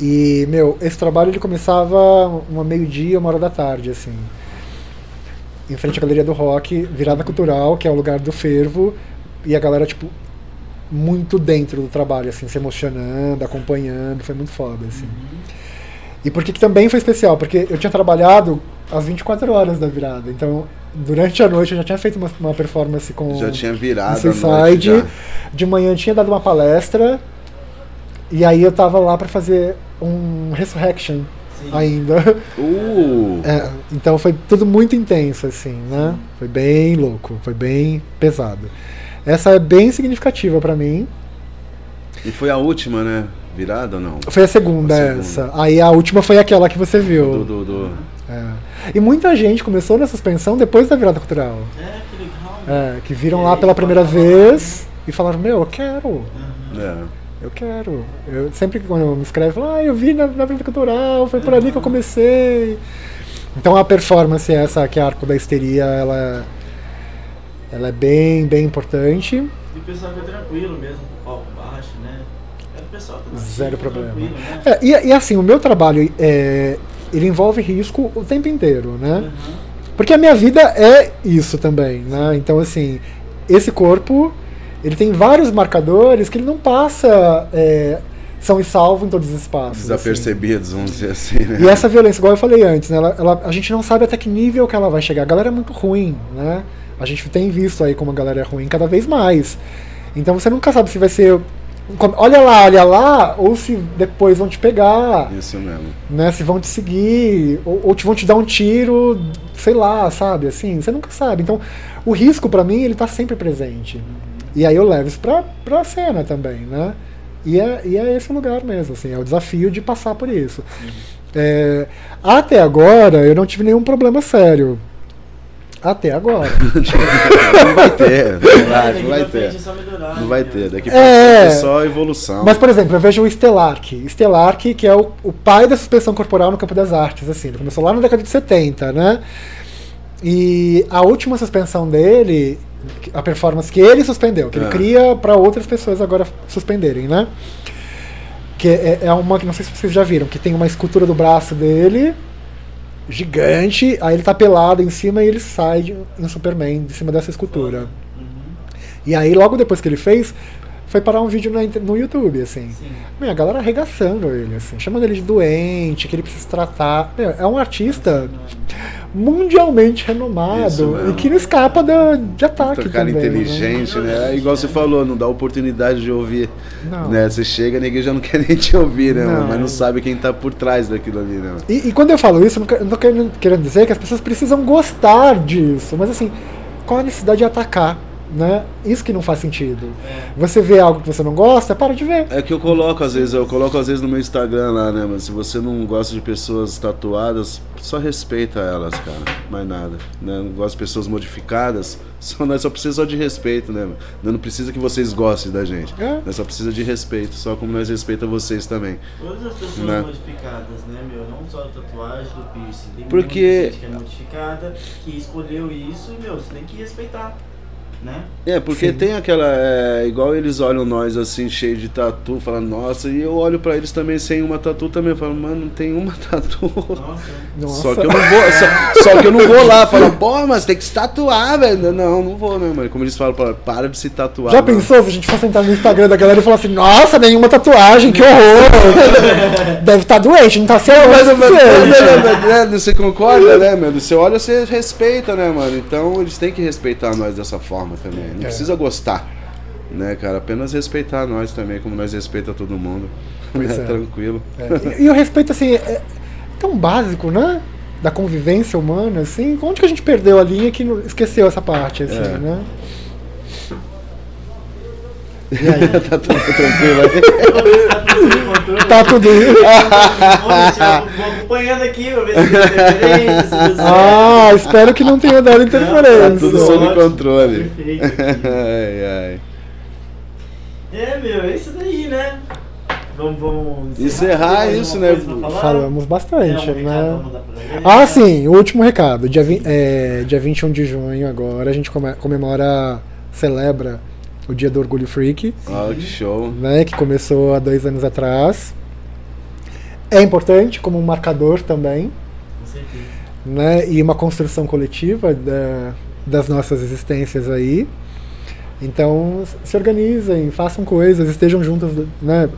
E, meu, esse trabalho ele começava uma meio-dia, uma hora da tarde, assim. Em frente à Galeria do Rock, virada cultural, que é o lugar do fervo. E a galera, tipo, muito dentro do trabalho, assim, se emocionando, acompanhando. Foi muito foda, assim. E por que também foi especial? Porque eu tinha trabalhado às 24 horas da virada. Então, durante a noite eu já tinha feito uma, uma performance com Já tinha virado. a noite. De manhã eu tinha dado uma palestra. E aí eu tava lá pra fazer um Resurrection Sim. ainda. Uh! É, então foi tudo muito intenso, assim, né? Foi bem louco, foi bem pesado. Essa é bem significativa pra mim. E foi a última, né? Virada ou não? Foi a segunda, A segunda. essa. Aí a última foi aquela que você viu. Do, do, do- É. E muita gente começou na suspensão depois da virada cultural. É, que legal. É, que viram E lá pela primeira vez e falaram, meu, eu quero. é. Eu quero. Eu, sempre que quando eu me escrevo, eu falo, ah, eu vi na, na Avenida Cultural, foi por ali que eu comecei. Então a performance essa que é a Arco da Histeria, ela, ela é bem, bem importante. E o pessoal fica tranquilo mesmo, com o palco baixo, né? É o pessoal tá Zero problema. né? É, e, e assim, o meu trabalho, é, ele envolve risco o tempo inteiro, né? Uhum. Porque a minha vida é isso também, né? Então, assim, esse corpo, ele tem vários marcadores que ele não passa é, são e salvo em todos os espaços. assim. Desapercebidos, vamos dizer assim, né? E essa violência, igual eu falei antes, né, ela- ela- a gente não sabe até que nível que ela vai chegar. A galera é muito ruim, né? A gente tem visto aí como a galera é ruim cada vez mais. Então você nunca sabe se vai ser. Olha lá, olha lá, ou se depois vão te pegar, Isso mesmo. né? Se vão te seguir, ou, ou te vão te dar um tiro, sei lá, sabe? Assim, você nunca sabe. Então, o risco pra mim, ele tá sempre presente. E aí eu levo isso pra, pra cena também, né? E é, e é esse o lugar mesmo, assim, é o desafio de passar por isso. É, até agora, eu não tive nenhum problema sério. Até agora. Não vai ter, Daqui não vai pra ter. é Não vai né, ter, daqui pra É. frente é só evolução. Mas, por exemplo, eu vejo o Stellark. Stellark, que é o, o pai da suspensão corporal no campo das artes, assim. Ele começou lá na década de 70, né? E a última suspensão dele, a performance que ele suspendeu, que ele Ah. cria para outras pessoas agora suspenderem, né? Que é, é uma que não sei se vocês já viram, que tem uma escultura do braço dele, gigante, aí ele tá pelado em cima e ele sai de, em Superman de cima dessa escultura. Uhum. E aí, logo depois que ele fez, foi parar um vídeo inter- no YouTube, assim. Sim. Meu, a galera arregaçando ele, assim, chamando ele de doente, que ele precisa se tratar. Meu, é um artista mundialmente renomado e que não escapa da, de ataque Outro cara também. inteligente, né? É igual você falou, não dá oportunidade de ouvir. Não. Né? Você chega, ninguém já não quer nem te ouvir, né? Não. Mas não sabe quem tá por trás daquilo ali, né? E, e quando eu falo isso, eu não tô querendo dizer que as pessoas precisam gostar disso, mas assim, qual a necessidade de atacar? Né? Isso que não faz sentido. É. Você vê algo que você não gosta, para de ver. É que eu coloco às vezes, eu coloco às vezes no meu Instagram lá, né, mas se você não gosta de pessoas tatuadas, só respeita elas, cara. Mais nada. Né? Não gosta de pessoas modificadas, só nós só precisa só de respeito, né? mano? Não precisa que vocês gostem da gente. É. Nós só precisa de respeito, só como nós respeitamos vocês também. Todas as pessoas Né? modificadas, né, meu? Não só a tatuagem do piercing. Tem Porque- muita gente que é modificada, que escolheu isso e, meu, você tem que respeitar, né? É, porque Sim. tem aquela. É, igual eles olham nós assim, cheio de tatu, falando, nossa, e eu olho pra eles também sem uma tatu também. Eu falo, mano, não tem uma tatu. Nossa. Nossa. Só que eu não vou, só, só que eu não vou lá, falo, pô, mas tem que se tatuar, velho. Não, não vou, né, mano? Como eles falam, para, para de se tatuar. Já mano. pensou se a gente fosse entrar no Instagram da galera e falar assim, nossa, nenhuma tatuagem, que horror! Deve estar doente, não tá sendo Mas, mais mas, mas, né, você concorda, né, mano? Você olha, você respeita, né, mano? Então eles têm que respeitar nós dessa forma também. Não É. precisa gostar, né, cara? Apenas respeitar nós também, como nós respeita todo mundo. Pois é. Tranquilo. É, E, e o respeito, assim, é tão básico, né? Da convivência humana, assim. Onde que a gente perdeu a linha que esqueceu essa parte, assim, É. né? E aí? tá tudo tranquilo aí. Tá tudo. Tá tudo. Vou acompanhando aqui, vou ver se tem interferência. Ah, espero que não tenha dado Tá interferência. tudo Ótimo, sob controle. Perfeito. ai, ai. É, meu, é isso daí, né? Vamos, vamos Encerrar mais isso, né? Falamos bastante, recado né? Ah, sim, o último recado. Dia, vi- é, dia 21 de junho agora, a gente come- comemora, celebra o Dia do Orgulho Freak, Ó, que show. né, que começou há dois anos atrás. É importante como um marcador também, Com certeza. né, e uma construção coletiva da- das nossas existências aí. Então, se organizem, façam coisas, estejam juntas, né,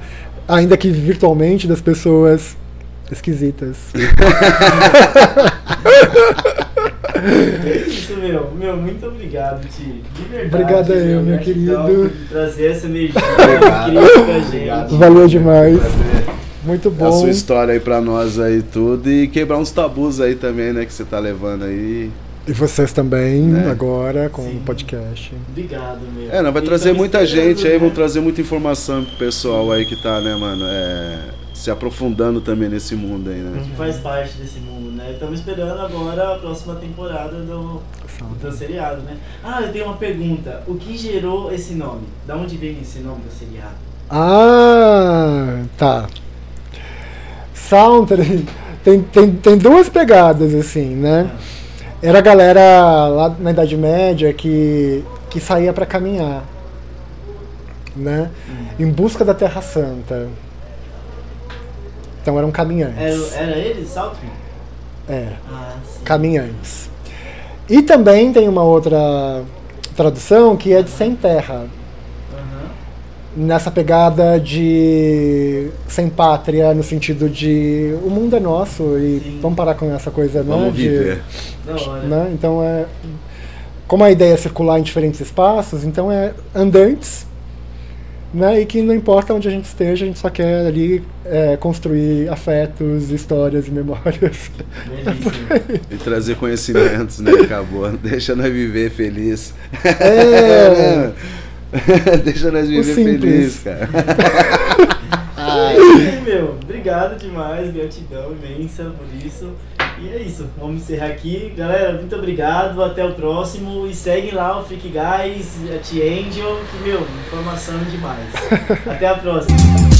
ainda que virtualmente, das pessoas esquisitas. É isso, meu. Meu, muito obrigado, Ti. De verdade. Obrigado aí, meu Gratidão querido. trazer essa energia incrível pra gente. Valeu demais. Muito A bom. sua história aí pra nós aí tudo e quebrar uns tabus aí também, né, que você tá levando aí. E vocês também, Né? agora, com Sim. o podcast. Obrigado, meu. É, não vai E trazer muita gente aí, né? vão trazer muita informação pro pessoal aí que tá, né, mano, é, se aprofundando também nesse mundo aí, né? Que faz parte desse mundo, né? Estamos esperando agora a próxima temporada do, do seriado, né? Ah, eu tenho uma pergunta. O que gerou esse nome? Da onde vem esse nome do seriado? Ah, Ah, tá. Soundtree tem, tem, tem duas pegadas, assim, né? Era a galera lá na Idade Média que, que saía para caminhar, né? Em busca da Terra Santa. Então eram caminhantes. Era, era ele, Saltman? É, Ah, sim. caminhantes. E também tem uma outra tradução que é de sem terra. Nessa pegada de sem pátria, no sentido de o mundo é nosso e Sim. vamos parar com essa coisa, né? Vamos de- viver. Da hora. né? Então é como a ideia é circular em diferentes espaços, então é andantes, né? E que não importa onde a gente esteja, a gente só quer ali é, construir afetos, histórias e memórias. Belíssimo. E trazer conhecimentos, né? Acabou. Deixa nós viver feliz. É. Deixa nós viver feliz, cara. Meu, obrigado demais, gratidão imensa por isso. E é isso, vamos encerrar aqui. Galera, muito obrigado, até o próximo. E segue lá o Freak Guys, a T-Angel, que, meu, informação demais. Até a próxima.